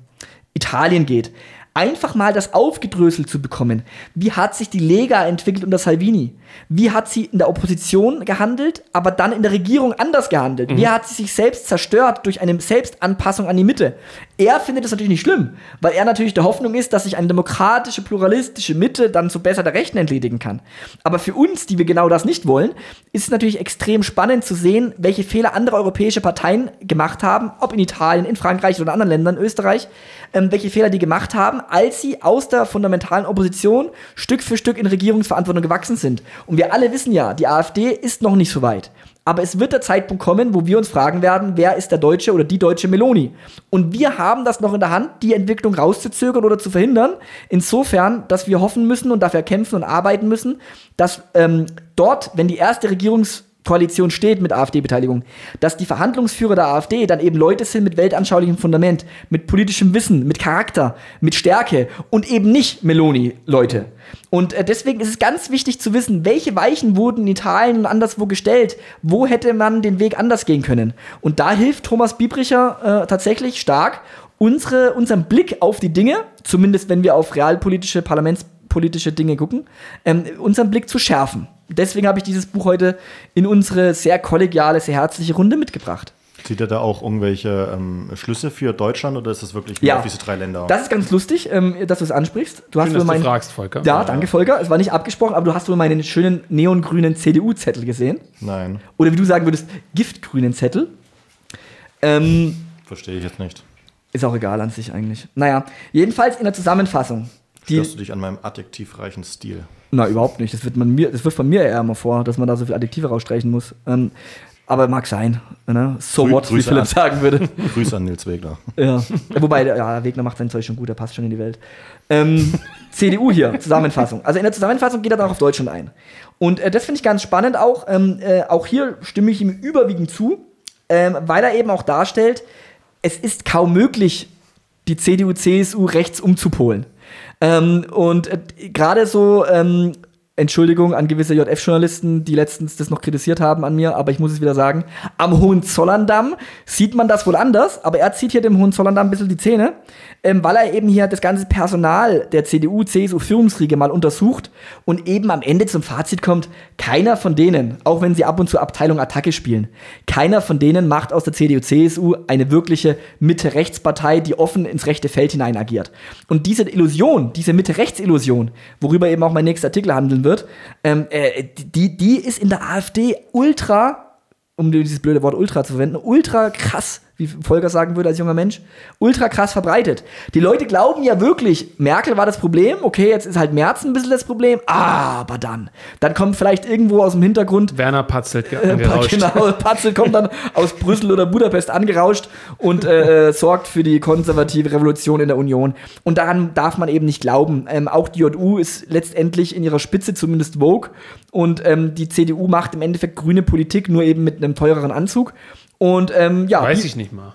Italien geht einfach mal das aufgedröselt zu bekommen. Wie hat sich die Lega entwickelt unter Salvini? Wie hat sie in der Opposition gehandelt, aber dann in der Regierung anders gehandelt? Mhm. Wie hat sie sich selbst zerstört durch eine Selbstanpassung an die Mitte? Er findet das natürlich nicht schlimm, weil er natürlich der Hoffnung ist, dass sich eine demokratische, pluralistische Mitte dann so besser der Rechten entledigen kann. Aber für uns, die wir genau das nicht wollen, ist es natürlich extrem spannend zu sehen, welche Fehler andere europäische Parteien gemacht haben, ob in Italien, in Frankreich oder in anderen Ländern, Österreich, ähm, welche Fehler die gemacht haben, als sie aus der fundamentalen Opposition Stück für Stück in Regierungsverantwortung gewachsen sind. Und wir alle wissen ja, die AfD ist noch nicht so weit. Aber es wird der Zeitpunkt kommen, wo wir uns fragen werden, wer ist der Deutsche oder die deutsche Meloni? Und wir haben das noch in der Hand, die Entwicklung rauszuzögern oder zu verhindern. Insofern, dass wir hoffen müssen und dafür kämpfen und arbeiten müssen, dass ähm, dort, wenn die erste Regierungs Koalition steht mit AfD-Beteiligung, dass die Verhandlungsführer der AfD dann eben Leute sind mit weltanschaulichem Fundament, mit politischem Wissen, mit Charakter, mit Stärke und eben nicht Meloni-Leute. Und äh, deswegen ist es ganz wichtig zu wissen, welche Weichen wurden in Italien und anderswo gestellt, wo hätte man den Weg anders gehen können. Und da hilft Thomas Biebricher äh, tatsächlich stark, unsere, unseren Blick auf die Dinge, zumindest wenn wir auf realpolitische, parlamentspolitische Dinge gucken, ähm, unseren Blick zu schärfen deswegen habe ich dieses Buch heute in unsere sehr kollegiale, sehr herzliche Runde mitgebracht.
Zieht er da auch irgendwelche ähm, Schlüsse für Deutschland oder ist das wirklich nur
ja,
auf diese drei Länder?
Das ist ganz lustig, ähm, dass du es ansprichst. Du
hast
Schön, dass
mein, du fragst, Volker.
Ja, ja, danke, Volker. Es war nicht abgesprochen, aber du hast wohl meinen schönen neongrünen CDU-Zettel gesehen.
Nein.
Oder wie du sagen würdest, giftgrünen Zettel. Ähm,
Verstehe ich jetzt nicht.
Ist auch egal an sich eigentlich. Naja, jedenfalls in der Zusammenfassung.
Störst du dich an meinem adjektivreichen Stil?
Na, überhaupt nicht. Das wird, man mir, das wird von mir eher immer vor, dass man da so viele Adjektive rausstreichen muss. Ähm, aber mag sein. Ne? So Grü what, Grüße wie Philipp an, sagen würde.
Grüße an Nils Wegner.
Ja. Wobei, ja, Wegner macht sein Zeug schon gut, der passt schon in die Welt. Ähm, CDU hier, Zusammenfassung. Also in der Zusammenfassung geht er dann auch auf Deutschland ein. Und äh, das finde ich ganz spannend auch. Ähm, äh, auch hier stimme ich ihm überwiegend zu, ähm, weil er eben auch darstellt, es ist kaum möglich, die CDU, CSU rechts umzupolen. Ähm, und äh, gerade so ähm, Entschuldigung an gewisse JF-Journalisten, die letztens das noch kritisiert haben an mir, aber ich muss es wieder sagen. Am Hohenzollern-Damm sieht man das wohl anders, aber er zieht hier dem Hohenzollern-Damm ein bisschen die Zähne, ähm, weil er eben hier das ganze Personal der CDU, CSU-Führungsriege mal untersucht und eben am Ende zum Fazit kommt, keiner von denen, auch wenn sie ab und zu Abteilung Attacke spielen, keiner von denen macht aus der CDU, CSU eine wirkliche Mitte-Rechts-Partei, die offen ins rechte Feld hinein agiert. Und diese Illusion, diese Mitte-Rechts-Illusion, worüber eben auch mein nächster Artikel handeln wird, ähm, äh, die, die ist in der AfD ultra, um dieses blöde Wort ultra zu verwenden, ultra krass wie Volker sagen würde als junger Mensch, ultra krass verbreitet. Die Leute glauben ja wirklich, Merkel war das Problem, okay, jetzt ist halt Merz ein bisschen das Problem, aber dann, dann kommt vielleicht irgendwo aus dem Hintergrund
Werner Patzelt
äh, genau, Patzelt kommt dann aus Brüssel oder Budapest angerauscht und äh, äh, sorgt für die konservative Revolution in der Union. Und daran darf man eben nicht glauben. Ähm, auch die JU ist letztendlich in ihrer Spitze zumindest Vogue und ähm, die CDU macht im Endeffekt grüne Politik, nur eben mit einem teureren Anzug. Und ähm, ja.
Weiß ich nicht mal.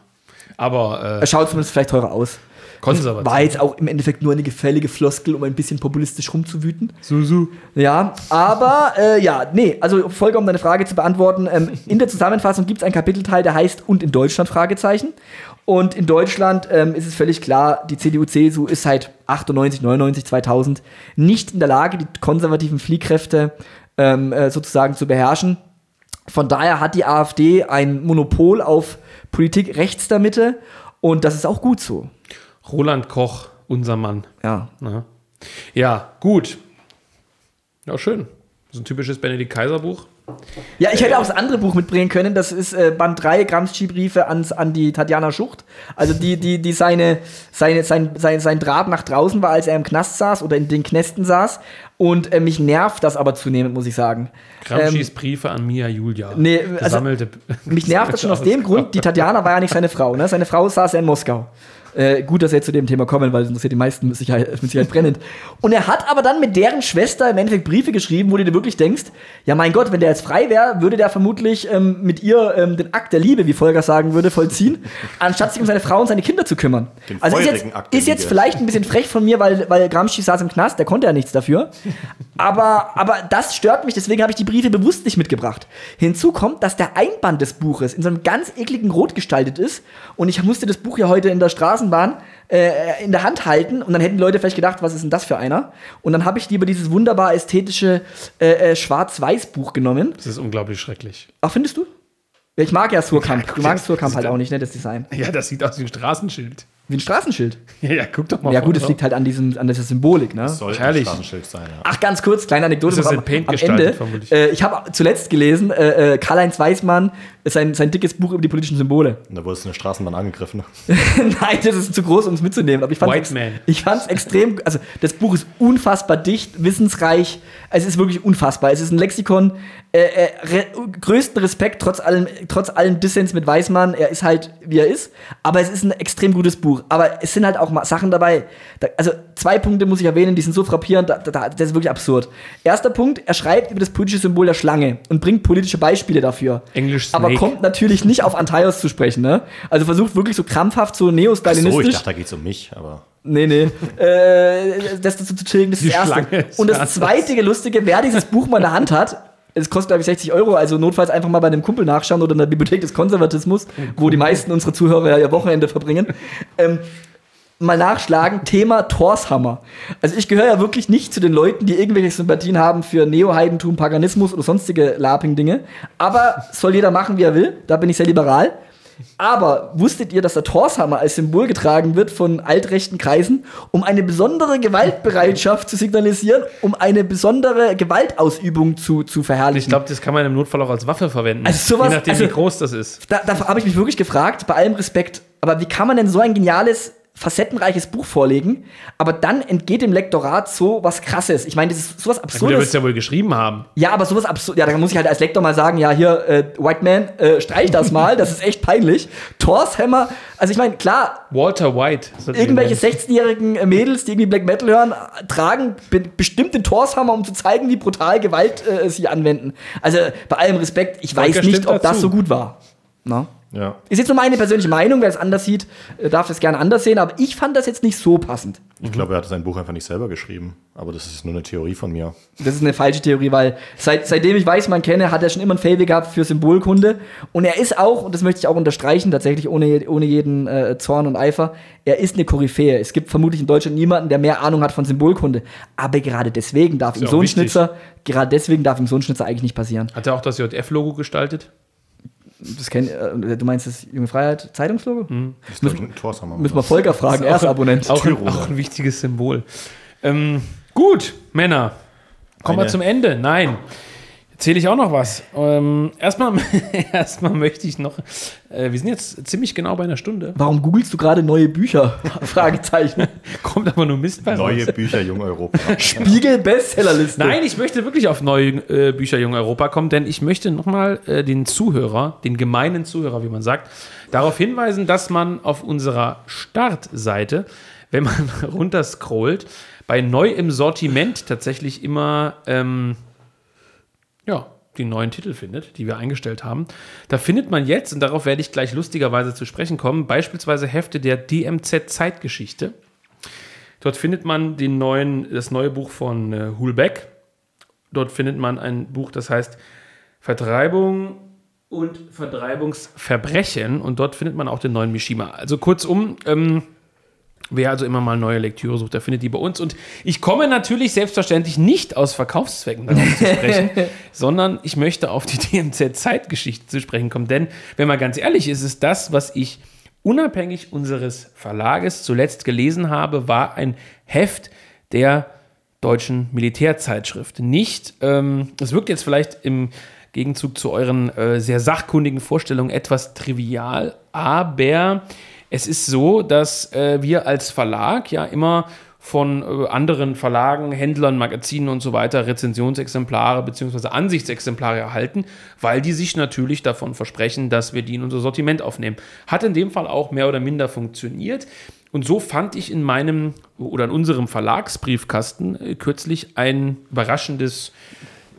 Aber.
Äh, er schaut zumindest vielleicht teurer aus.
Konservativ.
War jetzt auch im Endeffekt nur eine gefällige Floskel, um ein bisschen populistisch rumzuwüten.
So.
Ja, aber äh, ja, nee, also Folge, um deine Frage zu beantworten. Ähm, in der Zusammenfassung gibt es einen Kapitelteil, der heißt Und in Deutschland? Fragezeichen. Und in Deutschland ähm, ist es völlig klar, die CDU-CSU ist seit 98, 99, 2000 nicht in der Lage, die konservativen Fliehkräfte ähm, äh, sozusagen zu beherrschen. Von daher hat die AfD ein Monopol auf Politik rechts der Mitte und das ist auch gut so.
Roland Koch, unser Mann.
Ja.
Na. Ja, gut. Ja, schön. Das ist ein typisches Benedikt Kaiser Buch.
Ja, ich hätte auch das andere Buch mitbringen können. Das ist äh, Band 3 Gramsci-Briefe an die Tatjana Schucht. Also die, die, die seine, seine, sein, sein, sein Draht nach draußen war, als er im Knast saß oder in den Knästen saß. Und äh, mich nervt das aber zunehmend, muss ich sagen.
Gramscis ähm, Briefe an Mia Julia.
Nee, also, mich nervt das schon aus dem Grund, die Tatjana war ja nicht seine Frau. Ne? Seine Frau saß ja in Moskau. Äh, gut, dass er zu dem Thema kommen, weil es interessiert die meisten mit Sicherheit, mit Sicherheit brennend. Und er hat aber dann mit deren Schwester im Endeffekt Briefe geschrieben, wo du dir wirklich denkst, ja mein Gott, wenn der jetzt frei wäre, würde der vermutlich ähm, mit ihr ähm, den Akt der Liebe, wie Volker sagen würde, vollziehen, anstatt sich um seine Frau und seine Kinder zu kümmern. Den also ist jetzt, ist jetzt vielleicht ein bisschen frech von mir, weil, weil Gramsci saß im Knast, der konnte ja nichts dafür. Aber, aber das stört mich, deswegen habe ich die Briefe bewusst nicht mitgebracht. Hinzu kommt, dass der Einband des Buches in so einem ganz ekligen Rot gestaltet ist. Und ich musste das Buch ja heute in der Straßenbahn äh, in der Hand halten und dann hätten die Leute vielleicht gedacht, was ist denn das für einer? Und dann habe ich lieber dieses wunderbar ästhetische äh, äh, Schwarz-Weiß-Buch genommen.
Das ist unglaublich schrecklich.
Ach, findest du? Ja, ich mag ja Surkamp. Du magst Surkamp halt auch nicht, ne, das Design.
Ja, das sieht aus wie ein Straßenschild.
Wie ein Straßenschild.
Ja, ja guck doch mal.
Ja, gut, es liegt halt an, diesem, an dieser Symbolik, ne?
Das soll ein Straßenschild sein, ja.
Ach, ganz kurz, kleine Anekdote
das ist
am, am Ende. Äh, ich habe zuletzt gelesen, äh, äh, Karl-Heinz Weißmann, sein, sein dickes Buch über die politischen Symbole.
Und da wurde es in der Straßenbahn angegriffen.
Nein, das ist zu groß, um es mitzunehmen. Aber ich fand es extrem, also das Buch ist unfassbar dicht, wissensreich. Es ist wirklich unfassbar. Es ist ein Lexikon. Äh, äh, re größten Respekt, trotz allem, trotz allem Dissens mit Weißmann. Er ist halt, wie er ist. Aber es ist ein extrem gutes Buch. Aber es sind halt auch mal Sachen dabei. Da, also zwei Punkte muss ich erwähnen, die sind so frappierend. Da, da, das ist wirklich absurd. Erster Punkt, er schreibt über das politische Symbol der Schlange und bringt politische Beispiele dafür.
Englisch
Snake. Aber kommt natürlich nicht auf Antaios zu sprechen, ne? Also versucht wirklich so krampfhaft so neostalinistisch. So,
ich dachte, da geht's um mich, aber.
Nee, nee. äh, das dazu zu chillen, das ist das Erste. Und das zweite Lustige, wer dieses Buch mal in der Hand hat, es kostet, glaube ich, 60 Euro, also notfalls einfach mal bei einem Kumpel nachschauen oder in der Bibliothek des Konservatismus, wo die meisten unserer Zuhörer ja ihr Wochenende verbringen. Ähm, mal nachschlagen, Thema Torshammer. Also ich gehöre ja wirklich nicht zu den Leuten, die irgendwelche Sympathien haben für Neo-Heidentum, Paganismus oder sonstige Laping-Dinge. Aber soll jeder machen, wie er will. Da bin ich sehr liberal. Aber wusstet ihr, dass der Torshammer als Symbol getragen wird von altrechten Kreisen, um eine besondere Gewaltbereitschaft zu signalisieren, um eine besondere Gewaltausübung zu, zu verherrlichen?
Ich glaube, das kann man im Notfall auch als Waffe verwenden.
Also sowas,
je nachdem,
also,
wie groß das ist.
Da, da habe ich mich wirklich gefragt, bei allem Respekt, aber wie kann man denn so ein geniales facettenreiches Buch vorlegen, aber dann entgeht dem Lektorat so was krasses. Ich meine, das ist sowas absurdes.
Der wird es ja wohl geschrieben haben.
Ja, aber sowas absurd. Ja, da muss ich halt als Lektor mal sagen, ja, hier äh, White Man, äh, streich das mal, das ist echt peinlich. Thor's Hammer, also ich meine, klar,
Walter White.
Irgendwelche 16-jährigen äh, Mädels, die irgendwie Black Metal hören, tragen be bestimmt den Thor's Hammer, um zu zeigen, wie brutal Gewalt äh, sie anwenden. Also bei allem Respekt, ich Volker weiß nicht, ob dazu. das so gut war. Na? Ja. Ist jetzt nur meine persönliche Meinung, wer es anders sieht, äh, darf es gerne anders sehen, aber ich fand das jetzt nicht so passend.
Ich glaube, er hat sein Buch einfach nicht selber geschrieben, aber das ist nur eine Theorie von mir.
Das ist eine falsche Theorie, weil seit, seitdem ich weiß, man kenne, hat er schon immer ein Fable gehabt für Symbolkunde und er ist auch, und das möchte ich auch unterstreichen, tatsächlich ohne, ohne jeden äh, Zorn und Eifer, er ist eine Koryphäe. Es gibt vermutlich in Deutschland niemanden, der mehr Ahnung hat von Symbolkunde, aber gerade deswegen darf ihm so ein Schnitzer, gerade deswegen darf ihm so ein Schnitzer eigentlich nicht passieren.
Hat er auch das JF-Logo gestaltet?
Das kenn, äh, du meinst das Junge Freiheit Zeitungslogo? Mhm. Müssen, müssen wir Volker fragen, er ist Abonnent.
Auch, ein, auch ein wichtiges Symbol. Ähm, gut, Männer. Kommen wir zum Ende. Nein. Erzähle ich auch noch was. Ähm, erstmal, erstmal möchte ich noch. Äh, wir sind jetzt ziemlich genau bei einer Stunde.
Warum googelst du gerade neue Bücher? Fragezeichen.
Kommt aber nur Mist
bei Neue raus. Bücher Jung Europa.
Spiegel Bestsellerliste.
Nein, ich möchte wirklich auf neue äh, Bücher Jung Europa kommen, denn ich möchte nochmal äh, den Zuhörer, den gemeinen Zuhörer, wie man sagt, darauf hinweisen, dass man auf unserer Startseite, wenn man runterscrollt, bei neu im Sortiment tatsächlich immer. Ähm, ja, die neuen Titel findet, die wir eingestellt haben. Da findet man jetzt, und darauf werde ich gleich lustigerweise zu sprechen kommen, beispielsweise Hefte der DMZ Zeitgeschichte. Dort findet man den neuen, das neue Buch von äh, Hulbeck. Dort findet man ein Buch, das heißt Vertreibung und Vertreibungsverbrechen. Und dort findet man auch den neuen Mishima. Also kurzum, ähm, Wer also immer mal neue Lektüre sucht, der findet die bei uns. Und ich komme natürlich selbstverständlich nicht aus Verkaufszwecken darauf zu sprechen, sondern ich möchte auf die DMZ-Zeitgeschichte zu sprechen kommen. Denn, wenn man ganz ehrlich ist, ist das, was ich unabhängig unseres Verlages zuletzt gelesen habe, war ein Heft der deutschen Militärzeitschrift. Nicht, ähm, es wirkt jetzt vielleicht im Gegenzug zu euren äh, sehr sachkundigen Vorstellungen etwas trivial, aber es ist so, dass äh, wir als Verlag ja immer von äh, anderen Verlagen, Händlern, Magazinen und so weiter Rezensionsexemplare bzw. Ansichtsexemplare erhalten, weil die sich natürlich davon versprechen, dass wir die in unser Sortiment aufnehmen. Hat in dem Fall auch mehr oder minder funktioniert. Und so fand ich in meinem oder in unserem Verlagsbriefkasten äh, kürzlich ein überraschendes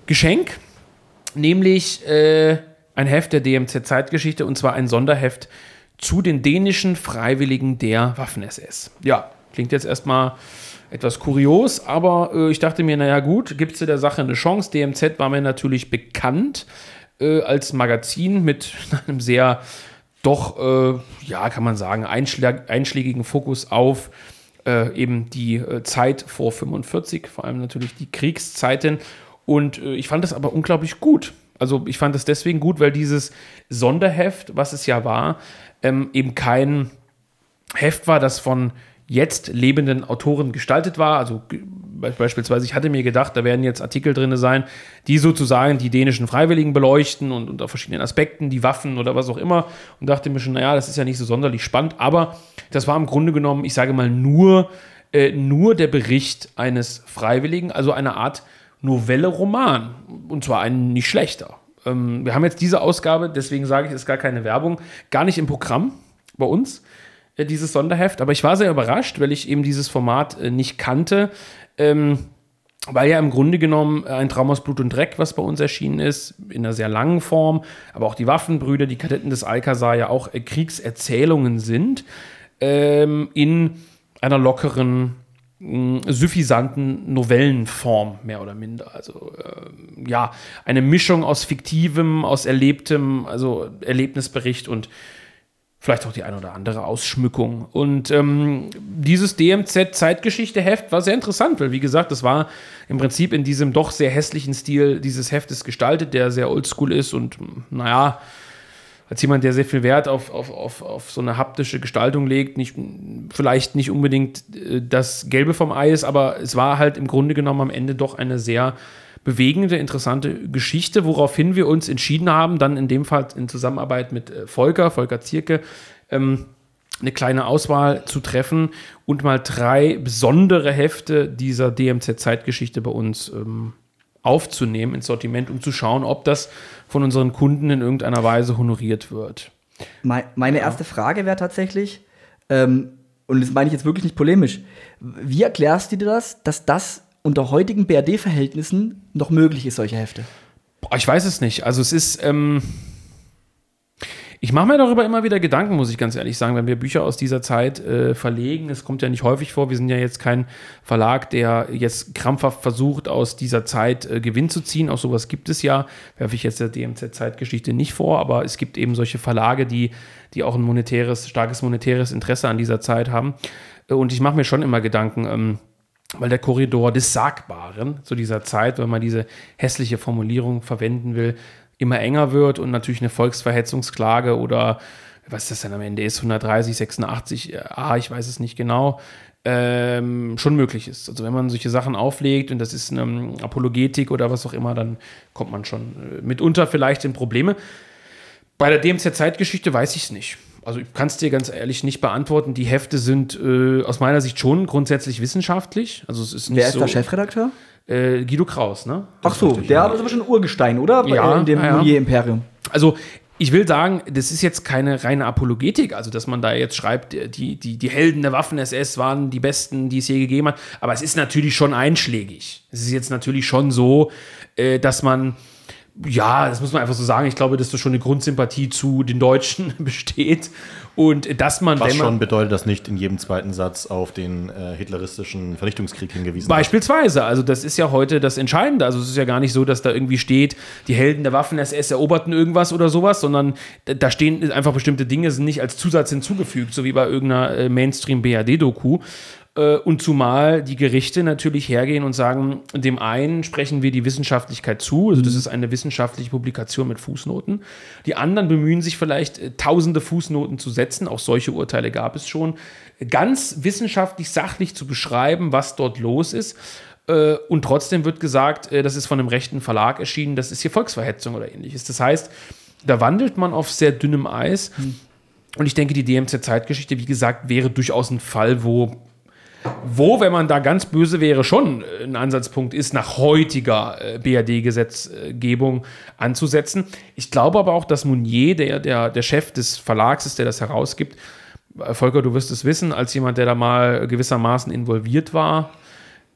Geschenk, nämlich äh, ein Heft der DMZ Zeitgeschichte und zwar ein Sonderheft zu den dänischen Freiwilligen der Waffen-SS. Ja, klingt jetzt erstmal etwas kurios, aber äh, ich dachte mir, naja gut, gibt es der Sache eine Chance. DMZ war mir natürlich bekannt äh, als Magazin mit einem sehr, doch, äh, ja, kann man sagen, einschlag, einschlägigen Fokus auf äh, eben die äh, Zeit vor 45, vor allem natürlich die Kriegszeiten. Und äh, ich fand das aber unglaublich gut. Also ich fand das deswegen gut, weil dieses Sonderheft, was es ja war, ähm, eben kein Heft war, das von jetzt lebenden Autoren gestaltet war. Also beispielsweise, ich hatte mir gedacht, da werden jetzt Artikel drin sein, die sozusagen die dänischen Freiwilligen beleuchten und unter verschiedenen Aspekten, die Waffen oder was auch immer. Und dachte mir schon, naja, das ist ja nicht so sonderlich spannend. Aber das war im Grunde genommen, ich sage mal, nur, äh, nur der Bericht eines Freiwilligen, also eine Art Novelle-Roman. Und zwar ein nicht schlechter. Ähm, wir haben jetzt diese Ausgabe, deswegen sage ich, es ist gar keine Werbung, gar nicht im Programm bei uns, äh, dieses Sonderheft. Aber ich war sehr überrascht, weil ich eben dieses Format äh, nicht kannte. Ähm, weil ja im Grunde genommen ein Traum aus Blut und Dreck, was bei uns erschienen ist, in einer sehr langen Form, aber auch die Waffenbrüder, die Kadetten des Alcazar ja auch äh, Kriegserzählungen sind, ähm, in einer lockeren, suffisanten Novellenform, mehr oder minder. Also äh, ja, eine Mischung aus fiktivem, aus erlebtem, also Erlebnisbericht und vielleicht auch die ein oder andere Ausschmückung. Und ähm, dieses DMZ-Zeitgeschichte-Heft war sehr interessant, weil, wie gesagt, das war im Prinzip in diesem doch sehr hässlichen Stil dieses Heftes gestaltet, der sehr oldschool ist und, naja, als jemand, der sehr viel Wert auf, auf, auf, auf so eine haptische Gestaltung legt, nicht, vielleicht nicht unbedingt äh, das Gelbe vom Ei ist, aber es war halt im Grunde genommen am Ende doch eine sehr bewegende, interessante Geschichte, woraufhin wir uns entschieden haben, dann in dem Fall in Zusammenarbeit mit äh, Volker, Volker Zierke, ähm, eine kleine Auswahl zu treffen und mal drei besondere Hefte dieser DMZ-Zeitgeschichte bei uns ähm, aufzunehmen ins Sortiment, um zu schauen, ob das von unseren Kunden in irgendeiner Weise honoriert wird.
Meine erste Frage wäre tatsächlich, ähm, und das meine ich jetzt wirklich nicht polemisch, wie erklärst du dir das, dass das unter heutigen BRD-Verhältnissen noch möglich ist, solche Hefte?
Boah, ich weiß es nicht. Also es ist, ähm, Ich mache mir darüber immer wieder Gedanken, muss ich ganz ehrlich sagen, wenn wir Bücher aus dieser Zeit äh, verlegen. Es kommt ja nicht häufig vor. Wir sind ja jetzt kein Verlag, der jetzt krampfhaft versucht, aus dieser Zeit äh, Gewinn zu ziehen. Auch sowas gibt es ja. Werfe ich jetzt der DMZ-Zeitgeschichte nicht vor, aber es gibt eben solche Verlage, die, die auch ein monetäres, starkes monetäres Interesse an dieser Zeit haben. Äh, und ich mache mir schon immer Gedanken, ähm, weil der Korridor des Sagbaren zu dieser Zeit, wenn man diese hässliche Formulierung verwenden will, immer enger wird und natürlich eine Volksverhetzungsklage oder was das dann am Ende ist, 130, 86, ah, ich weiß es nicht genau, ähm, schon möglich ist. Also wenn man solche Sachen auflegt und das ist eine Apologetik oder was auch immer, dann kommt man schon äh, mitunter vielleicht in Probleme. Bei der DMZ-Zeitgeschichte weiß ich es nicht. Also ich kann es dir ganz ehrlich nicht beantworten. Die Hefte sind äh, aus meiner Sicht schon grundsätzlich wissenschaftlich. Also es ist nicht
Wer ist
so,
der Chefredakteur?
Äh, Guido Kraus, ne?
Ach so, der ist aber schon ein Urgestein, oder?
Ja,
in dem
ja, ja.
Molière-Imperium.
Also ich will sagen, das ist jetzt keine reine Apologetik, also dass man da jetzt schreibt, die, die, die Helden der Waffen-SS waren die besten, die es je gegeben hat. Aber es ist natürlich schon einschlägig. Es ist jetzt natürlich schon so, äh, dass man ja, das muss man einfach so sagen. Ich glaube, dass da schon eine Grundsympathie zu den Deutschen besteht. Und dass man,
Was
man
schon bedeutet, dass nicht in jedem zweiten Satz auf den äh, hitleristischen Vernichtungskrieg hingewiesen
Beispielsweise, also das ist ja heute das Entscheidende. Also es ist ja gar nicht so, dass da irgendwie steht, die Helden der Waffen-SS eroberten irgendwas oder sowas, sondern da stehen einfach bestimmte Dinge, sind nicht als Zusatz hinzugefügt, so wie bei irgendeiner äh, Mainstream-BRD-Doku. Äh, Und zumal die Gerichte natürlich hergehen und sagen, dem einen sprechen wir die Wissenschaftlichkeit zu, also das ist eine wissenschaftliche Publikation mit Fußnoten. Die anderen bemühen sich vielleicht, äh, tausende Fußnoten zu setzen, auch solche Urteile gab es schon, ganz wissenschaftlich, sachlich zu beschreiben, was dort los ist. Äh, Und trotzdem wird gesagt, äh, das ist von einem rechten Verlag erschienen, das ist hier Volksverhetzung oder ähnliches. Das heißt, da wandelt man auf sehr dünnem Eis. Und ich denke, die DMZ-Zeitgeschichte, wie gesagt, wäre durchaus ein Fall, wo wo, wenn man da ganz böse wäre, schon ein Ansatzpunkt ist, nach heutiger äh, BRD-Gesetzgebung anzusetzen. Ich glaube aber auch, dass Mounier, der, der, der Chef des Verlags ist, der das herausgibt, äh, Volker, du wirst es wissen, als jemand, der da mal gewissermaßen involviert war,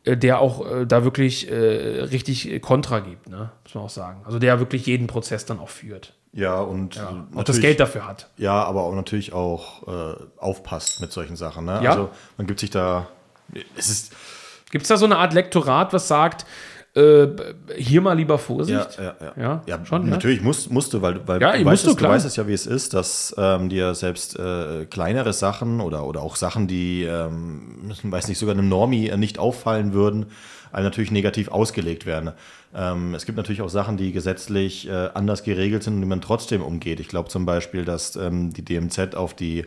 äh, der auch äh, da wirklich äh, richtig Kontra gibt, ne? muss man auch sagen. Also der wirklich jeden Prozess dann auch führt.
Ja, und äh,
Auch das Geld dafür hat.
Ja, aber auch natürlich auch äh, aufpasst mit solchen Sachen. Ne?
Ja.
Also man gibt sich da. Es ist.
Gibt es da so eine Art Lektorat, was sagt, äh, hier mal lieber Vorsicht?
Ja, ja, ja.
Ja, schon, ne?
natürlich musst, musst du, weil, weil
Ja,
du, weißt
du,
es, du weißt es ja, wie es ist, dass ähm, dir selbst äh, kleinere Sachen oder, oder auch Sachen, die, ähm, weiß nicht, sogar einem Normie äh, nicht auffallen würden, einem natürlich negativ ausgelegt werden. Ähm, es gibt natürlich auch Sachen, die gesetzlich äh, anders geregelt sind und die man trotzdem umgeht. Ich glaube zum Beispiel, dass ähm, die DMZ auf die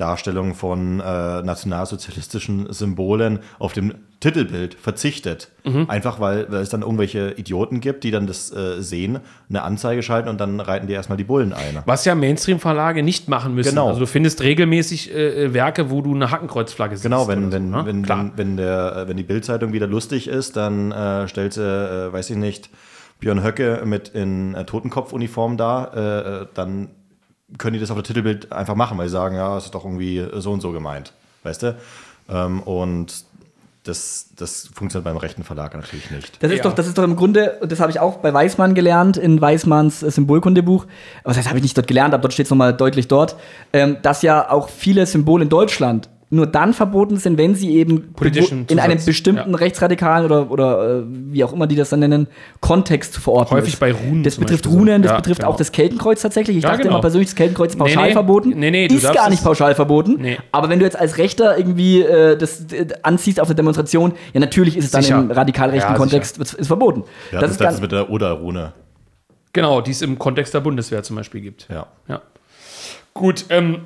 Darstellung von äh, nationalsozialistischen Symbolen auf dem Titelbild verzichtet.
Mhm.
Einfach weil, weil es dann irgendwelche Idioten gibt, die dann das äh, sehen, eine Anzeige schalten und dann reiten die erstmal die Bullen ein.
Was ja Mainstream-Verlage nicht machen müssen.
Genau.
Also du findest regelmäßig äh, Werke, wo du eine Hakenkreuzflage siehst.
Genau, wenn,
so, ne?
wenn, wenn, wenn, der, äh, wenn die Bildzeitung wieder lustig ist, dann äh, stellt sie, äh, weiß ich nicht, Björn Höcke mit in äh, Totenkopfuniform da, äh, äh, dann können die das auf der Titelbild einfach machen, weil sie sagen, ja, es ist doch irgendwie so und so gemeint. Weißt du? Ähm, und das, das funktioniert beim rechten Verlag natürlich nicht.
Das ist,
Ja.
doch, das ist doch im Grunde, und das habe ich auch bei Weismann gelernt, in Weismanns äh, Symbolkundebuch. Aber das habe ich nicht dort gelernt, aber dort steht es nochmal deutlich dort, ähm, dass ja auch viele Symbole in Deutschland nur dann verboten sind, wenn sie eben in einem bestimmten
ja.
rechtsradikalen oder, oder äh, wie auch immer die das dann nennen, Kontext verordnet
Häufig
ist.
bei Runen
Das betrifft
Beispiel.
Runen, das
Ja,
betrifft
genau.
auch das Keltenkreuz tatsächlich. Ich
Ja,
dachte
genau.
immer persönlich, das Keltenkreuz ist
Nee,
pauschal
nee.
verboten.
Nee, nee, du
ist gar nicht pauschal verboten.
Nee.
Aber wenn du jetzt als Rechter irgendwie äh, das äh, anziehst auf der Demonstration, ja natürlich ist es dann
Sicher.
im radikal rechten
Ja,
Kontext ist, ist verboten.
Ja,
das
das
ist
das mit der Oder-Rune.
Genau, die es im Kontext der Bundeswehr zum Beispiel gibt.
Ja.
Ja. Gut, ähm,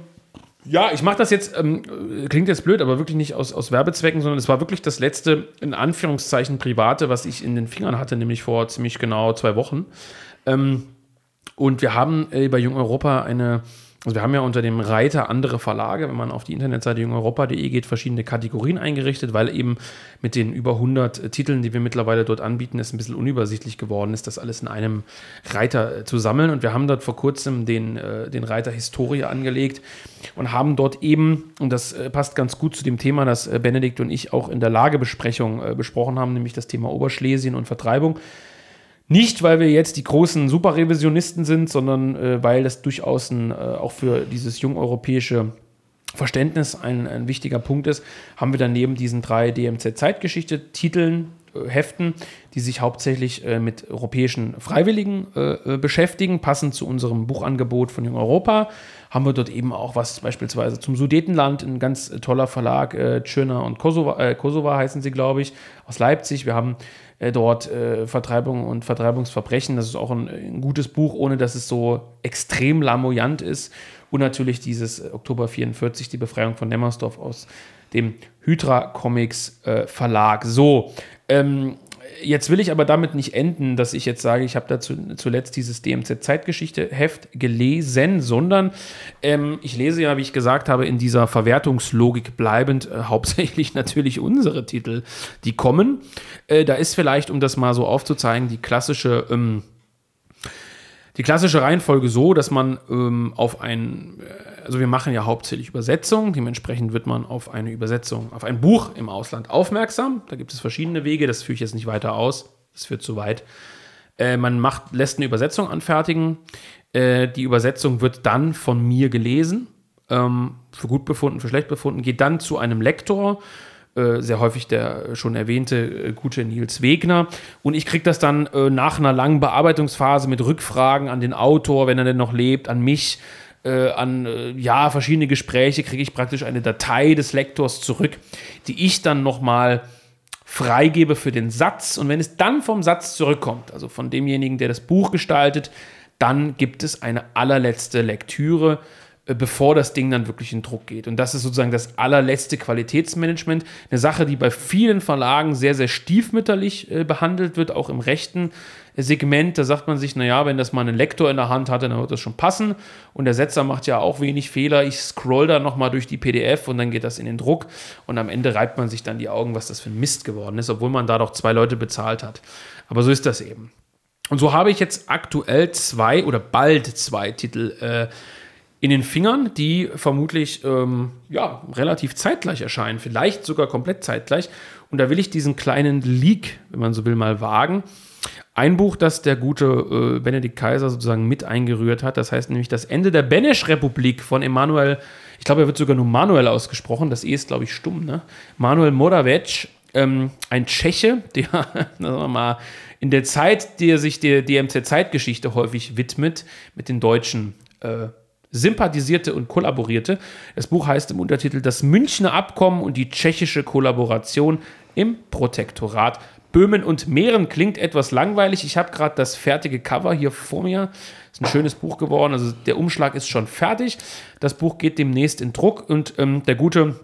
ja, ich mache das jetzt, ähm, äh, klingt jetzt blöd, aber wirklich nicht aus, aus Werbezwecken, sondern es war wirklich das letzte, in Anführungszeichen, private, was ich in den Fingern hatte, nämlich vor ziemlich genau zwei Wochen. Ähm, und wir haben äh, bei Jung Europa eine, also wir haben ja unter dem Reiter andere Verlage, wenn man auf die Internetseite jungeuropa.de geht, verschiedene Kategorien eingerichtet, weil eben mit den über 100 Titeln, die wir mittlerweile dort anbieten, es ein bisschen unübersichtlich geworden ist, das alles in einem Reiter äh, zu sammeln. Und wir haben dort vor kurzem den, äh, den Reiter Historie angelegt und haben dort eben, und das äh, passt ganz gut zu dem Thema, das äh, Benedikt und ich auch in der Lagebesprechung äh, besprochen haben, nämlich das Thema Oberschlesien und Vertreibung, Nicht, weil wir jetzt die großen Superrevisionisten sind, sondern äh, weil das durchaus ein, äh, auch für dieses jungeuropäische Verständnis ein, ein wichtiger Punkt ist, haben wir daneben diesen drei DMZ-Zeitgeschichte-Titeln, äh, Heften, die sich hauptsächlich äh, mit europäischen Freiwilligen äh, äh, beschäftigen, passend zu unserem Buchangebot von Jung Europa. Haben wir dort eben auch was beispielsweise zum Sudetenland, ein ganz toller Verlag, äh, Tschirner und Kosova, äh, Kosova heißen sie, glaube ich, aus Leipzig. Wir haben äh, dort äh, Vertreibung und Vertreibungsverbrechen. Das ist auch ein, ein, gutes Buch, ohne dass es so extrem lamoyant ist. Und natürlich dieses Oktober 44, die Befreiung von Nemmersdorf aus dem Hydra Comics äh, Verlag. So, ähm, jetzt will ich aber damit nicht enden, dass ich jetzt sage, ich habe dazu zuletzt dieses DMZ-Zeitgeschichte-Heft gelesen, sondern ähm, ich lese ja, wie ich gesagt habe, in dieser Verwertungslogik bleibend äh, hauptsächlich natürlich unsere Titel, die kommen. Äh, da ist vielleicht, um das mal so aufzuzeigen, die klassische ähm, die klassische Reihenfolge so, dass man ähm, auf ein, äh, also wir machen ja hauptsächlich Übersetzungen, dementsprechend wird man auf eine Übersetzung, auf ein Buch im Ausland aufmerksam. Da gibt es verschiedene Wege, das führe ich jetzt nicht weiter aus, das führt zu weit. Äh, man macht, lässt eine Übersetzung anfertigen. Äh, die Übersetzung wird dann von mir gelesen, ähm, für gut befunden, für schlecht befunden, geht dann zu einem Lektor äh, sehr häufig der schon erwähnte äh, gute Nils Wegner. Und ich kriege das dann äh, nach einer langen Bearbeitungsphase mit Rückfragen an den Autor, wenn er denn noch lebt, an mich, äh, an äh, ja, verschiedene Gespräche, kriege ich praktisch eine Datei des Lektors zurück, die ich dann nochmal freigebe für den Satz. Und wenn es dann vom Satz zurückkommt, also von demjenigen, der das Buch gestaltet, dann gibt es eine allerletzte Lektüre äh, bevor das Ding dann wirklich in Druck geht. Und das ist sozusagen das allerletzte Qualitätsmanagement. Eine Sache, die bei vielen Verlagen sehr, sehr stiefmütterlich äh, behandelt wird, auch im rechten Segment. Da sagt man sich, naja, wenn das mal einen Lektor in der Hand hatte, dann wird das schon passen. Und der Setzer macht ja auch wenig Fehler. Ich scroll da nochmal durch die PDF und dann geht das in den Druck. Und am Ende reibt man sich dann die Augen, was das für ein Mist geworden ist, obwohl man da doch zwei Leute bezahlt hat. Aber so ist das eben. Und so habe ich jetzt aktuell zwei oder bald zwei Titel äh, in den Fingern, die vermutlich ähm, ja, relativ zeitgleich erscheinen, vielleicht sogar komplett zeitgleich. Und da will ich diesen kleinen Leak, wenn man so will, mal wagen. Ein Buch, das der gute äh, Benedikt Kaiser sozusagen mit eingerührt hat, das heißt nämlich das Ende der Benesch-Republik von Emanuel, ich glaube, er wird sogar nur Manuel ausgesprochen, das E ist, glaube ich, stumm, ne? Manuel Moravec, ähm, ein Tscheche, der, sagen wir mal, in der Zeit, die er sich der DMZ-Zeitgeschichte häufig widmet, mit den Deutschen äh, sympathisierte und kollaborierte. Das Buch heißt im Untertitel Das Münchner Abkommen und die tschechische Kollaboration im Protektorat. Böhmen und Mähren klingt etwas langweilig. Ich habe gerade das fertige Cover hier vor mir. Ist ein schönes Buch geworden. Also der Umschlag ist schon fertig. Das Buch geht demnächst in Druck und ähm, der gute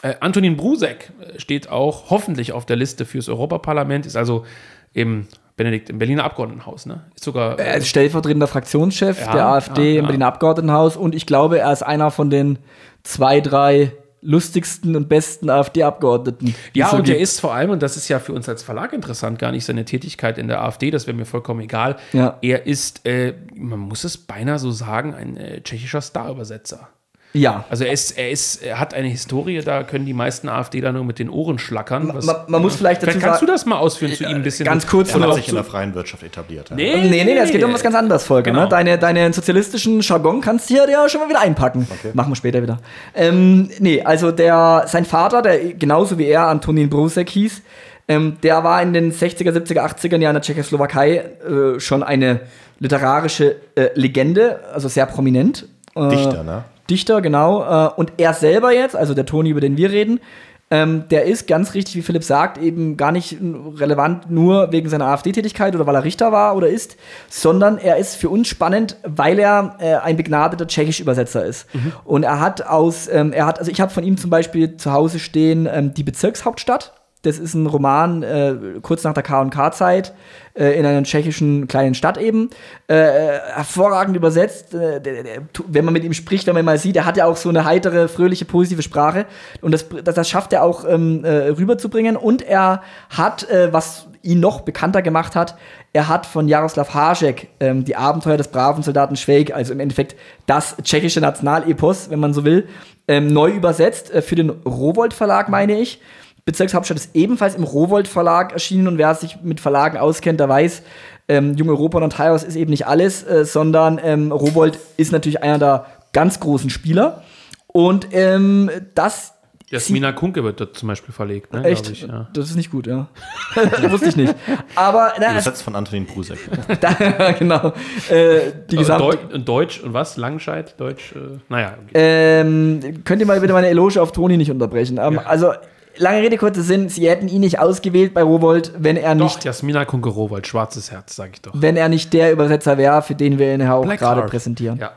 äh, Antonin Brusek äh, steht auch hoffentlich auf der Liste fürs Europaparlament. Ist also im Benedikt im Berliner Abgeordnetenhaus, ne? Ist sogar.
Er ist stellvertretender Fraktionschef ja, der AfD ja, im Berliner Abgeordnetenhaus und ich glaube, er ist einer von den zwei, drei lustigsten und besten AfD-Abgeordneten.
Ja, und er ist vor allem, und das ist ja für uns als Verlag interessant, gar nicht seine Tätigkeit in der AfD, das wäre mir vollkommen egal. Ja. Er ist, äh, man muss es beinahe so sagen, ein äh, tschechischer Starübersetzer.
Ja.
Also er, ist, er, ist, er hat eine Historie, da können die meisten AfDler nur mit den Ohren schlackern.
Was, man, man, muss vielleicht
dazu Vielleicht kannst du das mal ausführen zu ihm ein bisschen.
Ganz kurz.
Er hat sich in der freien Wirtschaft etabliert.
Ja. Nee, nee, nee, es geht um was ganz anderes, Volker. Ne? Genau. Ne? Deine, deinen sozialistischen Jargon kannst du hier ja schon mal wieder einpacken. Okay. Machen wir später wieder. Ähm, nee, also der, sein Vater, der genauso wie er Antonin Brusek hieß, ähm, der war in den 60er, 70er, 80er Jahren in der Tschechoslowakei äh, schon eine literarische äh, Legende, also sehr prominent.
Äh, Dichter, ne?
Dichter, genau. Äh, und er selber jetzt, also der Toni, über den wir reden, ähm, der ist ganz richtig, wie Philipp sagt, eben gar nicht relevant nur wegen seiner AfD-Tätigkeit oder weil er Richter war oder ist, sondern er ist für uns spannend, weil er äh, ein begnadeter Tschechisch-Übersetzer ist. Mhm. Und er hat aus, ähm, er hat, also ich habe von ihm zum Beispiel zu Hause stehen ähm, die Bezirkshauptstadt das ist ein Roman äh, kurz nach der K&K-Zeit äh, in einer tschechischen kleinen Stadt eben. Äh, hervorragend übersetzt. Äh, der, der, wenn man mit ihm spricht, wenn man ihn mal sieht, er hat ja auch so eine heitere, fröhliche, positive Sprache. Und das, das, das schafft er auch ähm, äh, rüberzubringen. Und er hat, äh, was ihn noch bekannter gemacht hat, er hat von Jaroslav Hašek ähm, die Abenteuer des braven Soldaten Schweig, also im Endeffekt das tschechische Nationalepos, wenn man so will, ähm, neu übersetzt für den Rowold Verlag, meine ich Bezirkshauptstadt ist ebenfalls im Rowold Verlag erschienen und wer sich mit Verlagen auskennt, der weiß, ähm, Junge Europa und Teilhaus ist eben nicht alles, äh, sondern ähm, Rowold ist natürlich einer der ganz großen Spieler. Und ähm, das
Jasmina Kunke wird dort zum Beispiel verlegt. Ne,
Echt? Ich, ja. Das ist nicht gut, ja. Wusste ich nicht. Aber
na, Übersetzt von Antonin Prusek.
da, genau. Äh,
die gesamte Deu Deutsch und was? Langscheid? Deutsch? Äh, naja.
Okay. Ähm, könnt ihr mal bitte meine Eloge auf Toni nicht unterbrechen? Ähm, ja. Also lange Rede, kurzer Sinn, sie hätten ihn nicht ausgewählt bei Rowold, wenn er nicht. Doch,
Jasmina Kunke Rowold, schwarzes Herz, sag ich doch.
Wenn er nicht der Übersetzer wäre, für den wir ihn ja auch gerade präsentieren. Ja.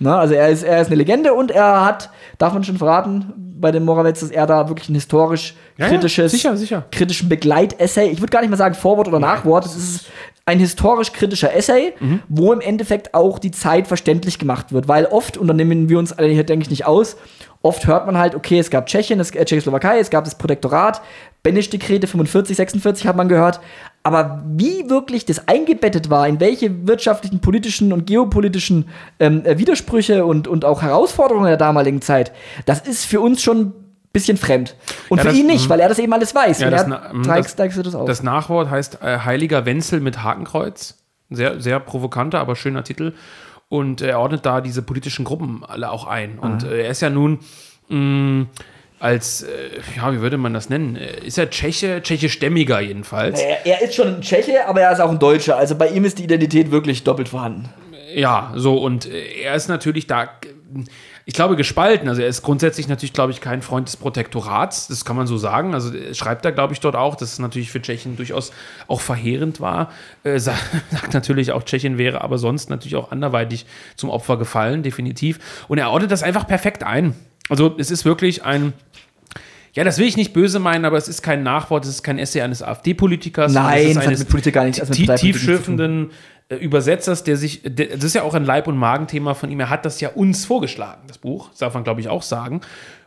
Na, also er ist, er ist eine Legende und er hat, darf man schon verraten, bei dem Morawetz, dass er da wirklich ein historisch kritisches,
ja, sicher, sicher.
kritischen Begleitessay, ich würde gar nicht mal sagen Vorwort oder Nachwort, es ist ein historisch kritischer Essay, mhm. wo im Endeffekt auch die Zeit verständlich gemacht wird, weil oft, und dann nehmen wir uns alle hier, denke ich, nicht aus, oft hört man halt, okay, es gab Tschechien, es, äh, Tschechoslowakei, es gab das Protektorat, Beneš-Dekrete 45, 46 hat man gehört. Aber wie wirklich das eingebettet war, in welche wirtschaftlichen, politischen und geopolitischen ähm, äh, Widersprüche und, und auch Herausforderungen der damaligen Zeit, das ist für uns schon ein bisschen fremd. Und ja, für das, ihn nicht, weil er das eben alles weiß.
Ja, das, zeigst, das, das, das, Nachwort heißt äh, Heiliger Wenzel mit Hakenkreuz. Sehr, sehr provokanter, aber schöner Titel. Und er ordnet da diese politischen Gruppen alle auch ein. Und äh, er ist ja nun mh, mm, als, äh, ja, wie würde man das nennen? Äh, ist er Tscheche, tschechischstämmiger jedenfalls?
Er, er, ist schon ein Tscheche, aber er ist auch ein Deutscher. Also bei ihm ist die Identität wirklich doppelt vorhanden.
Ja, so und er ist natürlich da, ich glaube, gespalten. Also er ist grundsätzlich natürlich, glaube ich, kein Freund des Protektorats, das kann man so sagen. Also schreibt er, glaube ich, dort auch, dass es natürlich für Tschechien durchaus auch verheerend war. Äh, sagt, sagt natürlich auch, Tschechien wäre aber sonst natürlich auch anderweitig zum Opfer gefallen, definitiv. Und er ordnet das einfach perfekt ein. Also es ist wirklich ein ja, das will ich nicht böse meinen, aber es ist kein Nachwort, es ist kein Essay eines AfD-Politikers.
Nein,
das
hat mit Politik gar nichts.
tiefschürfenden äh, Übersetzers, der sich, der, das ist ja auch ein Leib- und Magenthema von ihm. Er hat das ja uns vorgeschlagen, das Buch, das darf man glaube ich auch sagen.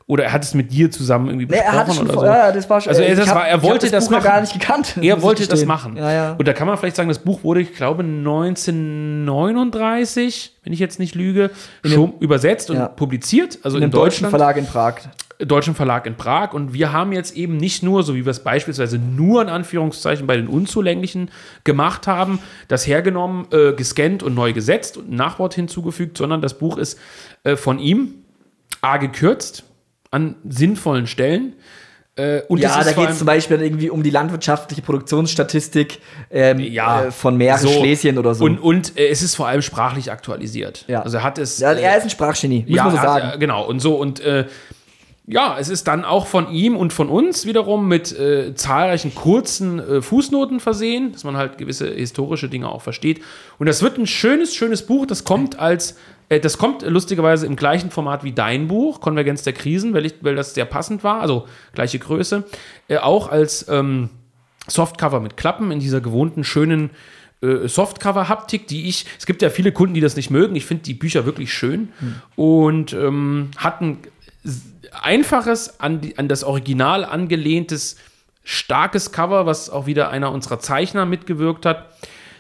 Oder er hat es mit dir zusammen irgendwie besprochen nee, er hat schon oder so. Ja, das war schon, also er, das hab, war, er wollte das, das machen.
gar nicht gekannt.
Er wollte das machen. Ja, ja. Und da kann man vielleicht sagen, das Buch wurde, ich glaube, 1939, wenn ich jetzt nicht lüge, schon übersetzt und ja. publiziert. Also in, in
deutschen Verlag in Prag
deutschen Verlag in Prag. Und wir haben jetzt eben nicht nur, so wie wir es beispielsweise nur in Anführungszeichen bei den Unzulänglichen gemacht haben, das hergenommen, äh, gescannt und neu gesetzt und ein Nachwort hinzugefügt, sondern das Buch ist äh, von ihm A gekürzt an sinnvollen Stellen.
Äh, ja, da geht es zum Beispiel irgendwie um die landwirtschaftliche Produktionsstatistik ähm, ja, äh, von Mähren, so. Schlesien oder so.
Und, und äh, es ist vor allem sprachlich aktualisiert.
Ja.
Also er hat es.
Ja, er ist ein Sprachgenie,
muss ja, man so sagen. Hat, genau, und so und äh, ja, es ist dann auch von ihm und von uns wiederum mit äh, zahlreichen kurzen äh, Fußnoten versehen, dass man halt gewisse historische Dinge auch versteht. Und das wird ein schönes, schönes Buch. Das kommt als, äh, das kommt lustigerweise im gleichen Format wie dein Buch, Konvergenz der Krisen, weil, ich, weil das sehr passend war, also gleiche Größe. Äh, auch als ähm, Softcover mit Klappen in dieser gewohnten schönen äh, Softcover-Haptik, die ich, es gibt ja viele Kunden, die das nicht mögen. Ich finde die Bücher wirklich schön hm. und ähm, hatten einfaches, an, die, an das Original angelehntes, starkes Cover, was auch wieder einer unserer Zeichner mitgewirkt hat.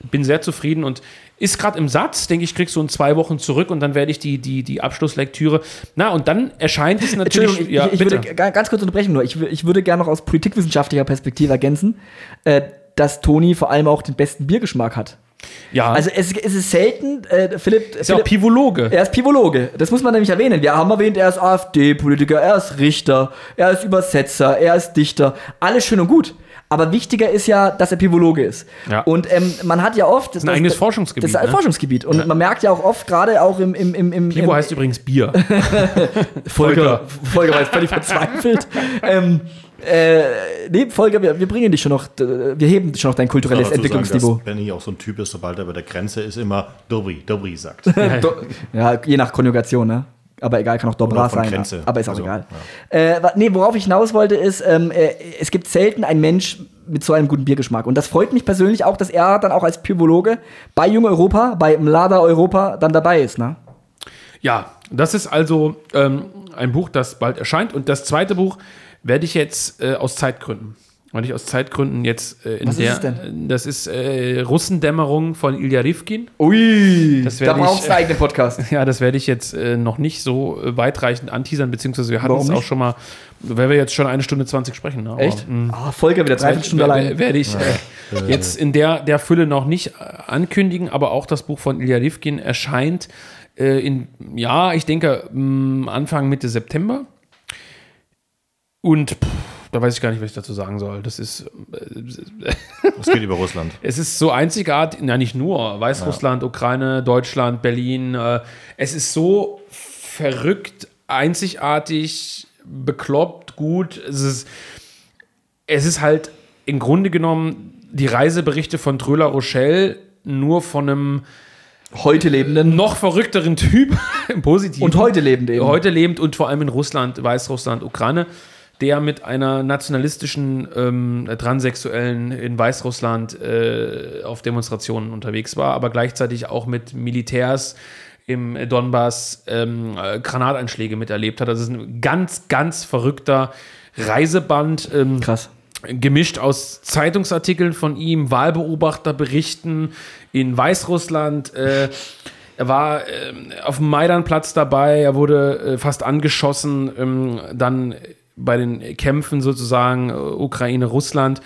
Bin sehr zufrieden und ist gerade im Satz, denke ich, kriegst du in zwei Wochen zurück und dann werde ich die, die, die Abschlusslektüre. Na, und dann erscheint es natürlich.
Ich, ja, ich, würde ganz kurz unterbrechen nur. Ich, ich würde gerne noch aus politikwissenschaftlicher Perspektive ergänzen, äh, dass Toni vor allem auch den besten Biergeschmack hat.
Ja.
Also es, es ist selten, äh, Philipp.
Ist
Philipp,
ja auch Pivologe.
Er ist Pivologe. Das muss man nämlich erwähnen. Wir haben erwähnt, er ist AfD-Politiker, er ist Richter, er ist Übersetzer, er ist Dichter. Alles schön und gut. Aber wichtiger ist ja, dass er Pivologe ist. Ja. Und ähm, man hat ja oft.
Das ist ein eigenes Forschungsgebiet.
Das ist ein ne? Forschungsgebiet. Und ja. man merkt ja auch oft, gerade auch im. im, im, im
Pivo im, heißt übrigens Bier.
Volker. Volker war jetzt völlig verzweifelt. ähm, äh, nee, Volker, wir, wir, bringen dich schon noch, wir heben schon noch dein kulturelles ja, Entwicklungsniveau. Sagen,
dass Benny auch so ein Typ ist, sobald er bei der Grenze ist, immer Dobri, Dobri sagt.
ja, je nach Konjugation, ne? Aber egal, kann auch Dobra sein. Grenze. Aber ist auch also, egal. Ja. Äh, nee, worauf ich hinaus wollte, ist, ähm, äh, es gibt selten einen Mensch mit so einem guten Biergeschmack. Und das freut mich persönlich auch, dass er dann auch als Pyrologe bei Jung Europa, bei Mlada Europa dann dabei ist, ne?
Ja, das ist also ähm, ein Buch, das bald erscheint. Und das zweite Buch werde ich jetzt äh, aus Zeitgründen weil ich aus Zeitgründen jetzt äh, in
Was ist
der.
es denn?
Das ist äh, Russendämmerung von Ilya Rivkin.
Ui,
Das
da brauchst du einen eigenen Podcast.
Ja, das werde ich jetzt äh, noch nicht so äh, weitreichend anteasern, beziehungsweise wir hatten
Warum
es auch schon mal, weil wir jetzt schon eine Stunde 20 sprechen. Ne? Aber,
Echt?
mh,
Ah, Folge wieder dreiviertel Stunde
wer-
alleine.
wer- Werde ich äh, jetzt in der, der Fülle noch nicht äh, ankündigen, aber auch das Buch von Ilya Rivkin erscheint äh, in, ja, ich denke, mh, Anfang, Mitte September. Und pff, da weiß ich gar nicht, was ich dazu sagen soll. Das ist, äh,
Es geht über Russland.
es ist so einzigartig, na nicht nur, Weißrussland, Ukraine, Deutschland, Berlin. Äh, es ist so verrückt, einzigartig, bekloppt, gut. Es ist, es ist halt im Grunde genommen die Reiseberichte von Tröler Rochelle nur von einem
Heute lebenden.
noch verrückteren Typ im Positiven.
Und heute lebend eben.
Heute lebend und vor allem in Russland, Weißrussland, Ukraine, der mit einer nationalistischen ähm, Transsexuellen in Weißrussland äh, auf Demonstrationen unterwegs war, aber gleichzeitig auch mit Militärs im Donbass ähm, äh, Granateinschläge miterlebt hat. Das ist ein ganz, ganz verrückter Reiseband. Ähm,
Krass.
gemischt aus Zeitungsartikeln von ihm, Wahlbeobachterberichten in Weißrussland. Äh, er war ähm, auf dem Maidanplatz dabei, er wurde äh, fast angeschossen, ähm, dann bei den Kämpfen sozusagen äh, Ukraine, Russland.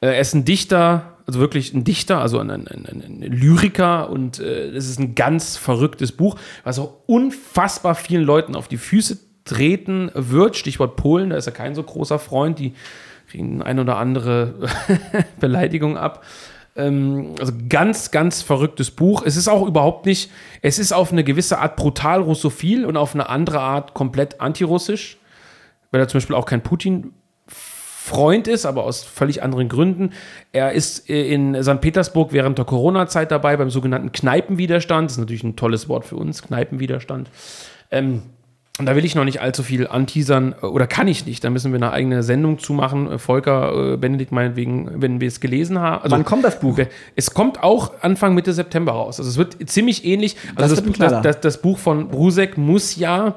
Äh, er ist ein Dichter, also wirklich ein Dichter, also ein, ein, ein, ein Lyriker und äh, es ist ein ganz verrücktes Buch, was auch unfassbar vielen Leuten auf die Füße treten wird. Stichwort Polen, da ist er kein so großer Freund, die kriegen ein oder andere Beleidigung ab. Ähm, also ganz, ganz verrücktes Buch. Es ist auch überhaupt nicht, es ist auf eine gewisse Art brutal russophil und auf eine andere Art komplett antirussisch, weil er zum Beispiel auch kein Putin Freund ist, aber aus völlig anderen Gründen. Er ist äh, in St. Petersburg während der Corona-Zeit dabei beim sogenannten Kneipenwiderstand. Das ist natürlich ein tolles Wort für uns, Kneipenwiderstand. Ähm, und da will ich noch nicht allzu viel anteasern, äh, oder kann ich nicht. Da müssen wir eine eigene Sendung zumachen. Äh, Volker, äh, Benedikt meinetwegen, wenn wir es gelesen haben. Also,
Wann kommt das Buch?
Es kommt auch Anfang Mitte September raus. Also es wird ziemlich ähnlich. Also das, das, das, das Buch von Brusek muss ja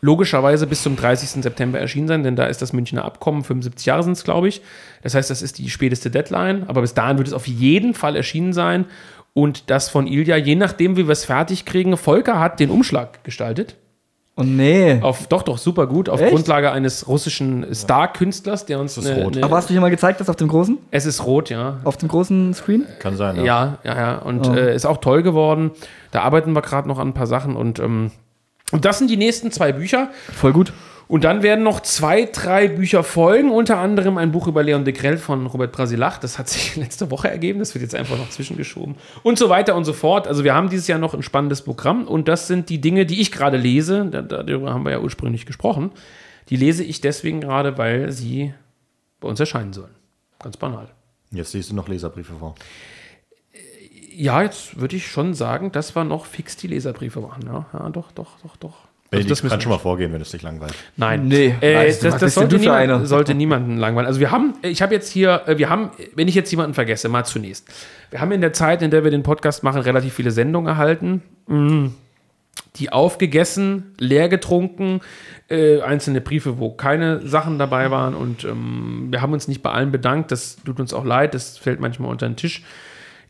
logischerweise bis zum 30. September erschienen sein, denn da ist das Münchner Abkommen, 75 Jahre sind es, glaube ich. Das heißt, das ist die späteste Deadline, aber bis dahin wird es auf jeden Fall erschienen sein. Und das von Ilja, je nachdem, wie wir es fertig kriegen, Volker hat den Umschlag gestaltet.
Oh nee.
Auf, doch, doch, super gut. Auf
Echt?
Grundlage eines russischen Star-Künstlers, der uns.
Das ist
eine-
rot.
eine-
Aber hast du dir mal gezeigt, das auf dem großen?
es ist rot, ja.
Auf dem großen Screen?
Kann sein, ja.
Ja, ja, ja. Und
Oh.
äh, ist auch toll geworden. Da arbeiten wir gerade noch an ein paar Sachen. Und, ähm, und das sind die nächsten zwei Bücher.
Voll gut.
Und dann werden noch zwei, drei Bücher folgen, unter anderem ein Buch über Leon de Grell von Robert Brasilach. Das hat sich letzte Woche ergeben, das wird jetzt einfach noch zwischengeschoben. Und so weiter und so fort. Also wir haben dieses Jahr noch ein spannendes Programm und das sind die Dinge, die ich gerade lese. Da- Darüber haben wir ja ursprünglich gesprochen. Die lese ich deswegen gerade, weil sie bei uns erscheinen sollen. Ganz banal.
Jetzt liest du noch Leserbriefe vor.
Ja, jetzt würde ich schon sagen, dass wir noch fix die Leserbriefe machen. Ja, ja doch, doch, doch, doch. Also das
kann schon mal vorgehen, wenn es dich langweilt.
Nein.
Nee,
Äh, das das
denn
sollte, niemand, sollte niemanden langweilen. Also wir haben, ich habe jetzt hier, äh, wir haben, wenn ich jetzt jemanden vergesse, mal zunächst. Wir haben in der Zeit, in der wir den Podcast machen, relativ viele Sendungen erhalten. Mm. Die aufgegessen, leer getrunken, äh, einzelne Briefe, wo keine Sachen dabei waren. Und ähm, wir haben uns nicht bei allen bedankt. Das tut uns auch leid. Das fällt manchmal unter den Tisch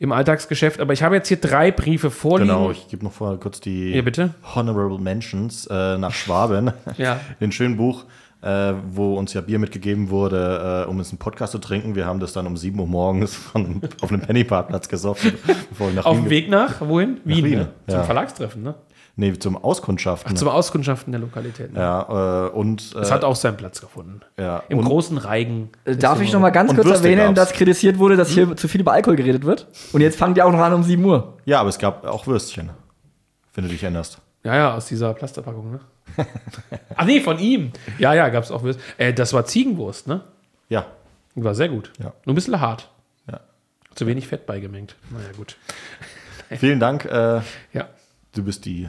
im Alltagsgeschäft. Aber ich habe jetzt hier drei Briefe vorliegen.
Genau, ich gebe noch vorher kurz die
Ja, bitte.
Honorable Mentions äh, nach Schwaben.
Ja.
Den schönen Buch, äh, wo uns ja Bier mitgegeben wurde, äh, um uns einen Podcast zu trinken. Wir haben das dann um 7 Uhr morgens von, auf einem Pennyparkplatz gesoffen. nach
Auf dem Weg nach, wohin? Wien,
Wien,
ne? Zum
ja.
Verlagstreffen, ne?
Nee, zum Auskundschaften.
Zum Auskundschaften der Lokalität. Ne?
ja, äh, und, äh,
Das hat auch seinen Platz gefunden.
ja,
Im
und,
großen Reigen.
Äh, Darf ich noch mal ganz kurz
Würste
erwähnen,
gab's.
dass kritisiert wurde, dass hier zu viel über Alkohol geredet wird? Und jetzt fangen die auch noch an um 7 Uhr.
Ja, aber es gab auch Würstchen, wenn du dich erinnerst.
Ja, ja, aus dieser Plasterpackung, ne? Ach nee, von ihm. Ja, ja, gab es auch Würst. Äh, das war Ziegenwurst, ne?
Ja,
War sehr gut.
Ja.
Nur ein bisschen hart.
ja.
Zu wenig Fett beigemengt. Naja, gut.
Vielen Dank. Äh,
Ja.
du bist die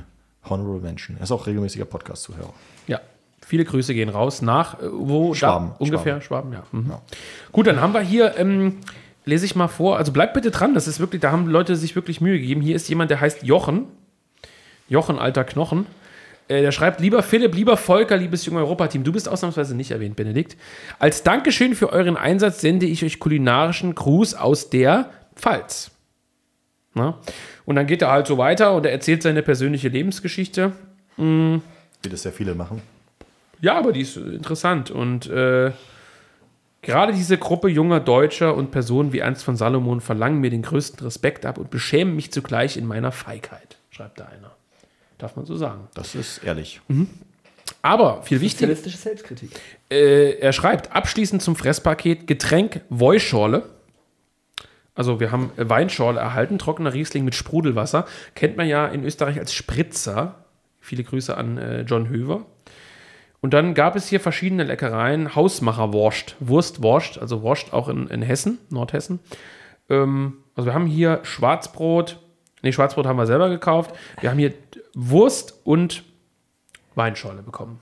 Honorable Mention. Er ist auch regelmäßiger Podcast-Zuhörer.
Ja. Viele Grüße gehen raus nach äh, wo?
Schwaben.
Da, ungefähr Schwaben, ja. Mhm. Gut, dann haben wir hier, ähm, lese ich mal vor, also bleibt bitte dran, das ist wirklich, da haben Leute sich wirklich Mühe gegeben. Hier ist jemand, der heißt Jochen. Jochen, alter Knochen. Äh, der schreibt, lieber Philipp, lieber Volker, liebes junge Europateam, du bist ausnahmsweise nicht erwähnt, Benedikt. Als Dankeschön für euren Einsatz sende ich euch kulinarischen Gruß aus der Pfalz. Na? Und dann geht er halt so weiter und er erzählt seine persönliche Lebensgeschichte.
Mhm. Wie das sehr viele machen.
Ja, aber die ist interessant. Und äh, gerade diese Gruppe junger Deutscher und Personen wie Ernst von Salomon verlangen mir den größten Respekt ab und beschämen mich zugleich in meiner Feigheit, schreibt da einer. Darf man so sagen.
Das ist ehrlich.
Mhm. Aber viel wichtiger.
Selbstkritik.
Äh, er schreibt abschließend zum Fresspaket Getränk Woischorle. Also wir haben Weinschorle erhalten, trockener Riesling mit Sprudelwasser. Kennt man ja in Österreich als Spritzer. Viele Grüße an äh, John Höver. Und dann gab es hier verschiedene Leckereien. Hausmacherwurst, Wurstwurst, also Wurst auch in, in Hessen, Nordhessen. Ähm, also wir haben hier Schwarzbrot. Nee, Schwarzbrot haben wir selber gekauft. Wir haben hier Wurst und Weinschorle bekommen.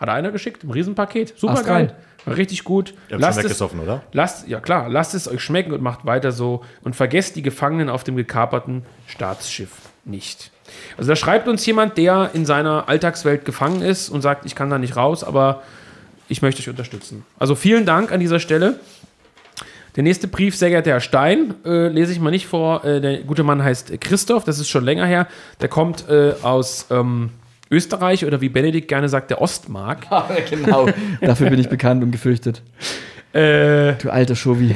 Hat einer geschickt, im Riesenpaket. Super geil. Richtig gut.
Ihr habt lasst schon weggesoffen, oder?
Lasst, ja klar, lasst es euch schmecken und macht weiter so. Und vergesst die Gefangenen auf dem gekaperten Staatsschiff nicht. Also da schreibt uns jemand, der in seiner Alltagswelt gefangen ist und sagt, ich kann da nicht raus, aber ich möchte euch unterstützen. Also vielen Dank an dieser Stelle. Der nächste Brief, sehr geehrter Herr Stein, äh, lese ich mal nicht vor. Äh, der gute Mann heißt Christoph, das ist schon länger her. Der kommt äh, aus ähm, Österreich oder wie Benedikt gerne sagt, der Ostmark.
genau, dafür bin ich bekannt und gefürchtet. Äh, du alter Schovi.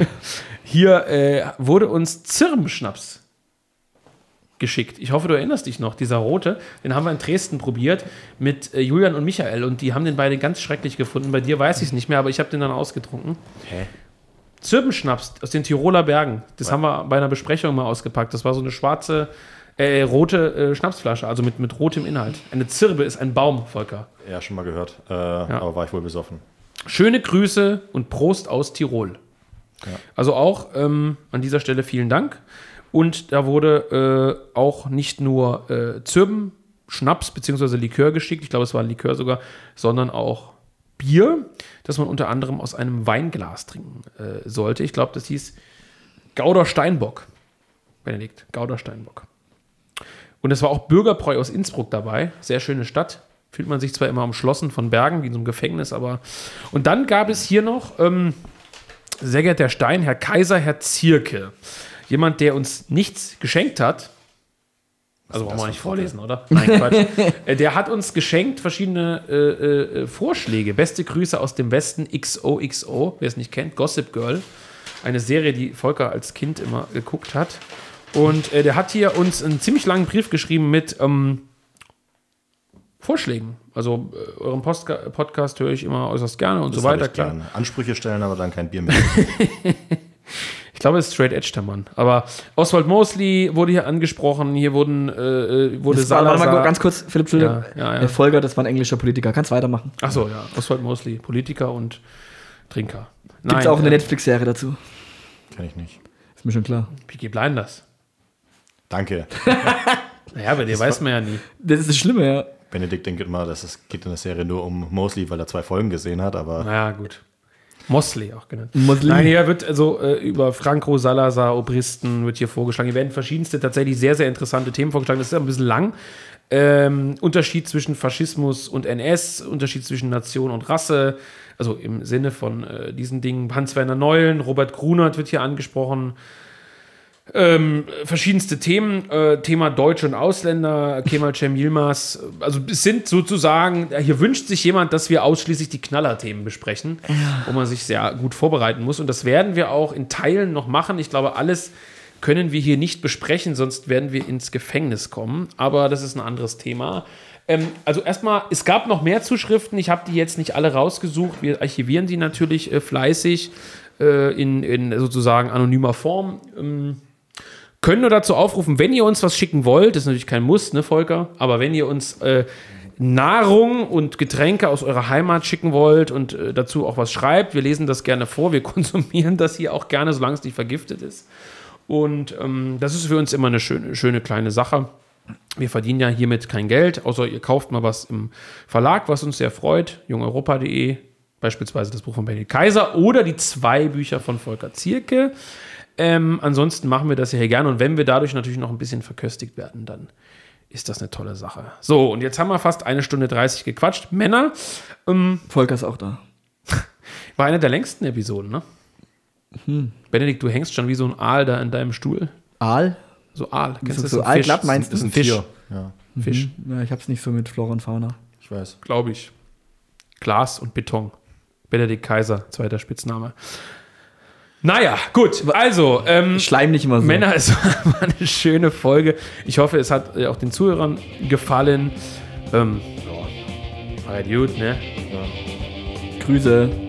Hier äh, wurde uns Zirbenschnaps geschickt. Ich hoffe, du erinnerst dich noch. Dieser rote, den haben wir in Dresden probiert mit äh, Julian und Michael und die haben den beide ganz schrecklich gefunden. Bei dir weiß ich es nicht mehr, aber ich habe den dann ausgetrunken. Hä? Zirbenschnaps aus den Tiroler Bergen. Das Was? haben wir bei einer Besprechung mal ausgepackt. Das war so eine schwarze, äh, rote äh, Schnapsflasche, also mit, mit rotem Inhalt. Eine Zirbe ist ein Baum, Volker.
Ja, schon mal gehört. Äh, ja. Aber war ich wohl besoffen.
Schöne Grüße und Prost aus Tirol. Ja. Also auch ähm, an dieser Stelle vielen Dank. Und da wurde äh, auch nicht nur äh, Zirben, Schnaps bzw. Likör geschickt, ich glaube, es war ein Likör sogar, sondern auch Bier, das man unter anderem aus einem Weinglas trinken äh, sollte. Ich glaube, das hieß Gauder Steinbock. Benedikt, Gauder Steinbock. Und es war auch Bürgerbräu aus Innsbruck dabei. Sehr schöne Stadt. Fühlt man sich zwar immer umschlossen von Bergen, wie in so einem Gefängnis, aber. Und dann gab es hier noch, ähm, sehr geehrter Herr Stein, Herr Kaiser, Herr Zierke jemand, der uns nichts geschenkt hat. Also wollen wir nicht vorlesen, oder? Nein, Quatsch. Äh, der hat uns geschenkt verschiedene äh, äh, äh, Vorschläge. Beste Grüße aus dem Westen, XOXO, wer es nicht kennt, Gossip Girl. Eine Serie, die Volker als Kind immer geguckt hat. Und äh, der hat hier uns einen ziemlich langen Brief geschrieben mit ähm, Vorschlägen. Also äh, euren Post Podcast höre ich immer äußerst gerne und das so weiter.
Klar. Ansprüche stellen, aber dann kein Bier mehr.
Ich glaube, es ist Straight Edge der Mann. Aber Oswald Mosley wurde hier angesprochen. Hier wurden, äh, äh wurde
das Salazar. Warte mal ganz kurz, Philipp Schulde. Ja, ja, ja. Der Folger, das war ein englischer Politiker. Kannst weitermachen.
Ach so, ja. Oswald Mosley, Politiker und Trinker.
Gibt es auch eine Netflix-Serie dazu?
Kenn ich nicht.
Ist mir schon klar.
Peaky Blinders.
Danke.
naja, bei dir das weiß man ja nie.
Das ist das Schlimme, ja.
Benedikt denkt immer, dass es geht in der Serie nur um Mosley, weil er zwei Folgen gesehen hat, aber.
Naja, gut. Mosley auch genannt. Mosley. Nein, hier wird also äh, über Franco Salazar, Obristen wird hier vorgeschlagen. Hier werden verschiedenste tatsächlich sehr, sehr interessante Themen vorgeschlagen. Das ist ein bisschen lang. Ähm, Unterschied zwischen Faschismus und NS, Unterschied zwischen Nation und Rasse, also im Sinne von äh, diesen Dingen. Hans-Werner Neulen, Robert Grunert wird hier angesprochen. Ähm, verschiedenste Themen, äh, Thema Deutsche und Ausländer, Kemal Cem Yilmaz. Also es sind sozusagen, hier wünscht sich jemand, dass wir ausschließlich die Knallerthemen besprechen, ja. wo man sich sehr gut vorbereiten muss. Und das werden wir auch in Teilen noch machen. Ich glaube, alles können wir hier nicht besprechen, sonst werden wir ins Gefängnis kommen. Aber das ist ein anderes Thema. Ähm, also erstmal, es gab noch mehr Zuschriften. Ich habe die jetzt nicht alle rausgesucht. Wir archivieren die natürlich äh, fleißig äh, in, in sozusagen anonymer Form. Ähm, können nur dazu aufrufen, wenn ihr uns was schicken wollt, ist natürlich kein Muss, ne, Volker, aber wenn ihr uns äh, Nahrung und Getränke aus eurer Heimat schicken wollt und äh, dazu auch was schreibt, wir lesen das gerne vor, wir konsumieren das hier auch gerne, solange es nicht vergiftet ist. Und ähm, das ist für uns immer eine schöne, schöne kleine Sache. Wir verdienen ja hiermit kein Geld, außer ihr kauft mal was im Verlag, was uns sehr freut, jungeuropa.de, beispielsweise das Buch von Benny Kaiser oder die zwei Bücher von Volker Zierke. Ähm, ansonsten machen wir das ja hier gerne und wenn wir dadurch natürlich noch ein bisschen verköstigt werden, dann ist das eine tolle Sache. So, und jetzt haben wir fast eine Stunde 30 gequatscht. Männer, ähm,
Volker ist auch da.
war eine der längsten Episoden, ne?
Hm.
Benedikt, du hängst schon wie so ein Aal da in deinem Stuhl.
Aal?
So Aal.
Kennst du
das?
so
Ein
Aalglatt meinst
Das ist
du?
ein Fisch,
Tier. Ja,
Fisch
Ja, ich hab's nicht so mit Flora und Fauna.
ich weiß.
glaube ich. Glas und Beton. Benedikt Kaiser, zweiter Spitzname. Naja, gut. Also, ähm,
Schleim nicht immer so.
Männer, es war eine schöne Folge. Ich hoffe, es hat äh, auch den Zuhörern gefallen. Ähm, ja, halt gut, ne?
Grüße.